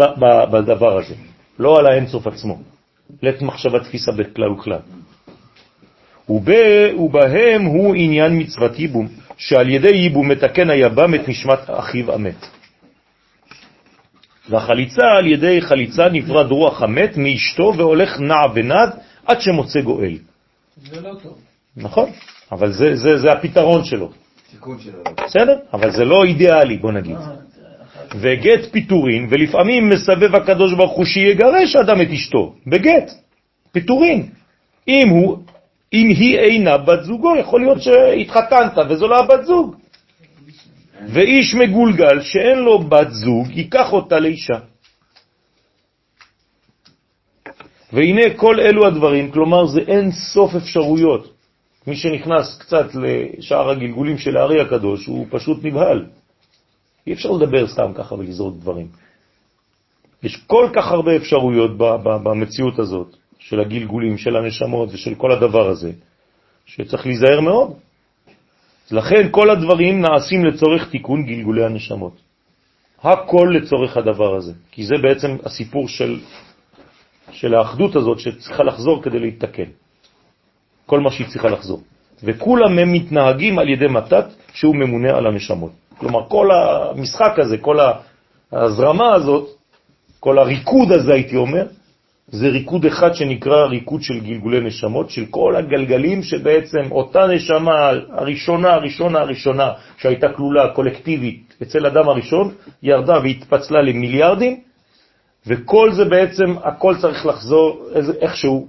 בדבר הזה, לא על האינסוף עצמו. לית מחשבה תפיסה בכלל וכלל. וב- ובהם הוא עניין מצוות ייבום, שעל ידי ייבום מתקן היבם את נשמת אחיו המת. והחליצה על ידי חליצה נפרד רוח המת מאשתו והולך נע ונד עד שמוצא גואל. זה לא טוב. נכון, אבל זה, זה, זה הפתרון שלו. תיקון שלו. בסדר? אבל זה לא אידיאלי, בוא נגיד. וגט פיטורין, ולפעמים מסבב הקדוש ברוך הוא שיגרש אדם את אשתו, בגט, פיטורין. אם, הוא, אם היא אינה בת זוגו, יכול להיות שהתחתנת וזו לא הבת זוג. ואיש מגולגל שאין לו בת זוג, ייקח אותה לאישה. והנה כל אלו הדברים, כלומר זה אין סוף אפשרויות. מי שנכנס קצת לשער הגלגולים של הארי הקדוש, הוא פשוט נבהל. אי אפשר לדבר סתם ככה ולזרוק דברים. יש כל כך הרבה אפשרויות במציאות הזאת, של הגלגולים, של הנשמות ושל כל הדבר הזה, שצריך להיזהר מאוד. לכן כל הדברים נעשים לצורך תיקון גלגולי הנשמות. הכל לצורך הדבר הזה, כי זה בעצם הסיפור של, של האחדות הזאת שצריכה לחזור כדי להתתקן. כל מה שהיא צריכה לחזור. וכולם הם מתנהגים על ידי מתת שהוא ממונה על הנשמות. כלומר, כל המשחק הזה, כל ההזרמה הזאת, כל הריקוד הזה, הייתי אומר, זה ריקוד אחד שנקרא ריקוד של גלגולי נשמות, של כל הגלגלים שבעצם אותה נשמה הראשונה, הראשונה, הראשונה, שהייתה כלולה קולקטיבית אצל אדם הראשון, ירדה והתפצלה למיליארדים, וכל זה בעצם, הכל צריך לחזור איכשהו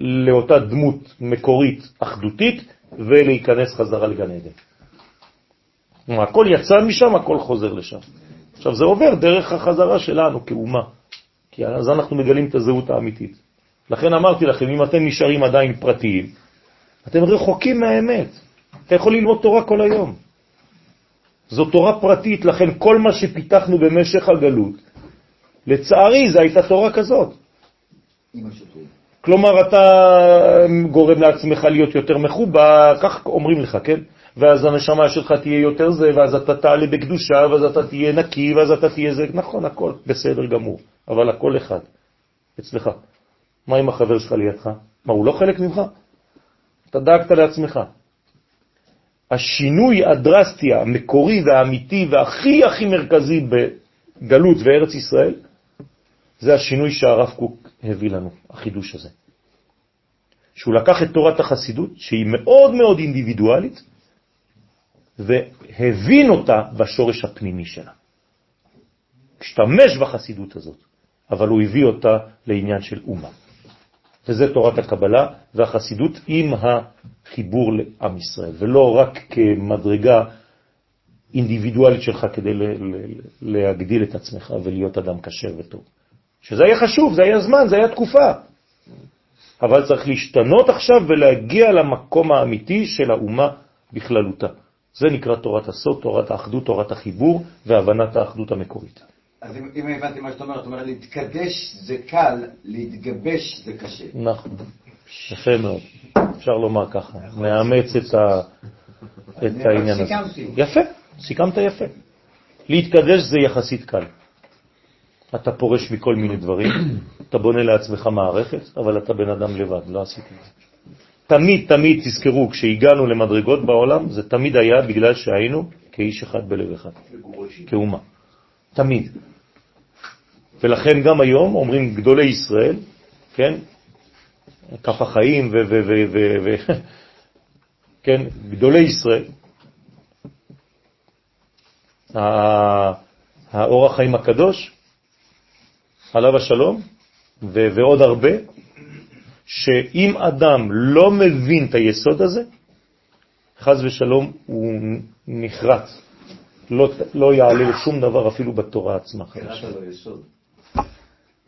לאותה דמות מקורית, אחדותית, ולהיכנס חזרה לגן עדן. כלומר, הכל יצא משם, הכל חוזר לשם. עכשיו, זה עובר דרך החזרה שלנו כאומה, כי אז אנחנו מגלים את הזהות האמיתית. לכן אמרתי לכם, אם אתם נשארים עדיין פרטיים, אתם רחוקים מהאמת. אתה יכול ללמוד תורה כל היום. זו תורה פרטית, לכן כל מה שפיתחנו במשך הגלות, לצערי, זה הייתה תורה כזאת. כלומר, אתה גורם לעצמך להיות יותר מחובה, כך אומרים לך, כן? ואז הנשמה שלך תהיה יותר זה, ואז אתה תעלה בקדושה, ואז אתה תהיה נקי, ואז אתה תהיה זה, נכון, הכל בסדר גמור, אבל הכל אחד, אצלך. מה עם החבר שלך לידך? מה, הוא לא חלק ממך? אתה דאגת לעצמך. השינוי הדרסטי, המקורי והאמיתי והכי הכי מרכזי בגלות וארץ ישראל, זה השינוי שהרב קוק הביא לנו, החידוש הזה. שהוא לקח את תורת החסידות, שהיא מאוד מאוד אינדיבידואלית, והבין אותה בשורש הפנימי שלה. השתמש בחסידות הזאת, אבל הוא הביא אותה לעניין של אומה. וזה תורת הקבלה והחסידות עם החיבור לעם ישראל, ולא רק כמדרגה אינדיבידואלית שלך כדי להגדיל את עצמך ולהיות אדם קשר וטוב. שזה היה חשוב, זה היה זמן, זה היה תקופה. אבל צריך להשתנות עכשיו ולהגיע למקום האמיתי של האומה בכללותה. זה נקרא תורת הסוד, תורת האחדות, תורת החיבור והבנת האחדות המקורית. אז אם, אם הבנתי מה שאתה אומר, אתה אומר להתקדש זה קל, להתגבש זה קשה. נכון, יפה מאוד. אפשר לומר ככה, מאמץ את, ה... את העניין הזה. יפה, סיכמת יפה. להתקדש זה יחסית קל. אתה פורש מכל מיני דברים, אתה בונה לעצמך מערכת, אבל אתה בן אדם לבד, לא עשיתי את זה. תמיד, תמיד תזכרו, כשהגענו למדרגות בעולם, זה תמיד היה בגלל שהיינו כאיש אחד בלב אחד, כאומה. תמיד. ולכן גם היום אומרים גדולי ישראל, כן, כף החיים ו... ו, ו, ו, ו כן, גדולי ישראל, האור החיים הקדוש, עליו השלום, ו, ועוד הרבה, שאם אדם לא מבין את היסוד הזה, חז ושלום הוא נחרץ, לא, לא יעלה לשום דבר אפילו בתורה עצמה.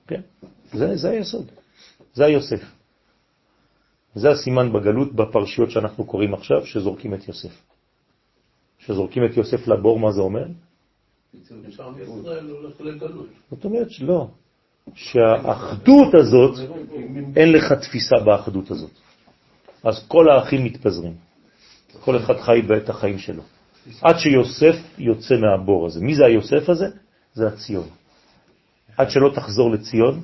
כן, זה, זה היסוד, זה היוסף. זה הסימן בגלות בפרשיות שאנחנו קוראים עכשיו, שזורקים את יוסף. שזורקים את יוסף לבור, מה זה אומר? זאת אומרת שלא, שהאחדות הזאת, אין לך תפיסה באחדות הזאת. אז כל האחים מתפזרים. כל אחד חי בעת החיים שלו. עד שיוסף יוצא מהבור הזה. מי זה היוסף הזה? זה הציון. עד שלא תחזור לציון,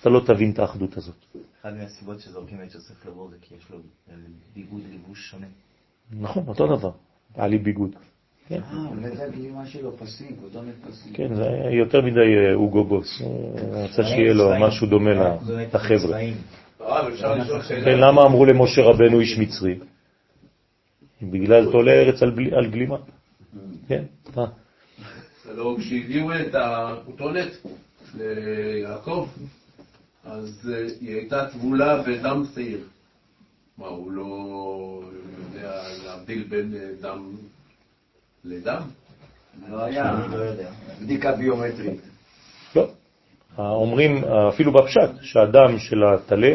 אתה לא תבין את האחדות הזאת. אחת מהסיבות שזורקים את יוסף לבור זה כי יש לו ביגוד לבוש שונה. נכון, אותו דבר. היה לי ביגוד. כן. אה, אולי זה הגלימה שלו פסים, כותונת פסים. כן, זה יותר מדי אה, אוגו בוס. הוא רצה שיהיה לו משהו דומה לחבר'ה. כן, למה אמרו למשה רבנו איש מצרי? בגלל תולה ארץ על גלימה. כן, מה? לא, כשהביאו את הכותונת ליעקב, אז אה, היא הייתה טבולה בדם שעיר. מה, הוא לא יודע להבדיל בין אה, דם לדם? לא היה, לא יודע. בדיקה ביומטרית. לא. אומרים אפילו בפשט שהדם של הטלה,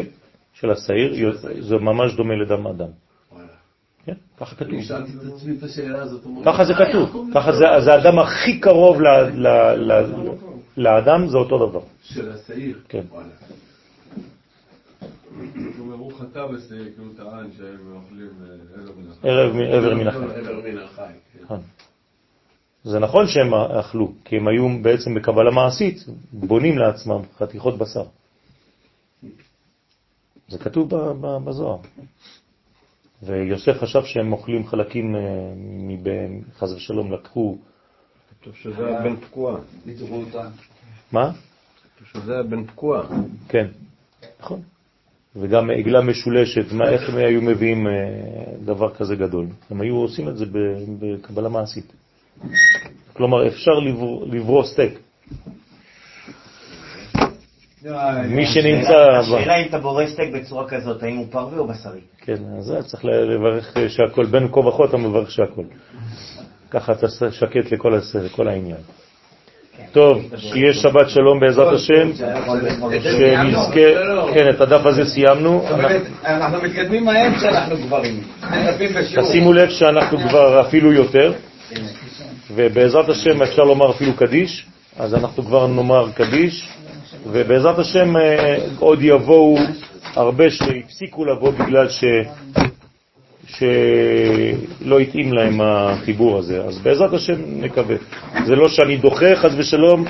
של השעיר, זה ממש דומה לדם אדם. וואלה. כן, ככה כתוב. אני שאלתי את עצמי את השאלה הזאת. אמרו, ככה זה "אה, כתוב. ככה זה, זה האדם הכי קרוב ל, ל, ל, לאדם, זה אותו דבר. של השעיר. כן. וואלה. הוא אומר, הוא חטא בשעיר, כי הוא טען שהם אוכלים אה, ערב מן החי. ערב, עבר מן החי. עבר מן החי. זה נכון שהם אכלו, כי הם היו בעצם בקבלה מעשית, בונים לעצמם חתיכות בשר. זה כתוב ב- ב- בזוהר. ויוסף חשב שהם אוכלים חלקים אה, מבין, חז ושלום, לקחו, כתוב שזה היה בן אותה. מה? כתוב שזה היה בן תקועה. כן, נכון. וגם עגלה משולשת, מה, איך הם היו מביאים אה, דבר כזה גדול? הם היו עושים את זה בקבלה מעשית. כלומר, אפשר לברוא, לברוא סטייק. מי שנמצא... השאלה אם אתה בורא סטייק בצורה כזאת, האם הוא פרווה או בשרי? כן, אז צריך לברך שהכל, בין כה וכה אתה מברך שהכל. ככה אתה שקט לכל העניין. טוב, שיהיה שבת שלום בעזרת השם, שנזכה, כן, את הדף הזה סיימנו. אנחנו מתקדמים מהר כשאנחנו גברים. תשימו לב שאנחנו כבר אפילו יותר, ובעזרת השם אפשר לומר אפילו קדיש, אז אנחנו כבר נאמר קדיש, ובעזרת השם אה, עוד יבואו הרבה שהפסיקו לבוא בגלל ש... שלא התאים להם החיבור הזה. אז בעזרת השם נקווה. זה לא שאני דוחה, חס ושלום,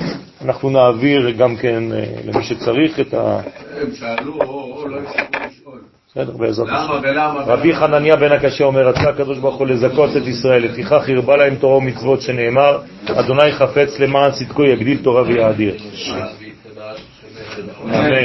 אנחנו נעביר גם כן אה, למי שצריך את ה... הם שאלו או לא הצליחו לשאול. בסדר, בעזרת השם. למה ולמה? רבי? חנניה בן הקשה אומר, רצה הקדוש ברוך הוא לזכות את ישראל, לפיכך הרבה להם תורה ומצוות שנאמר, אדוני חפץ למען צדקו יגדיל תורה ויאדיר. שמר. אמן.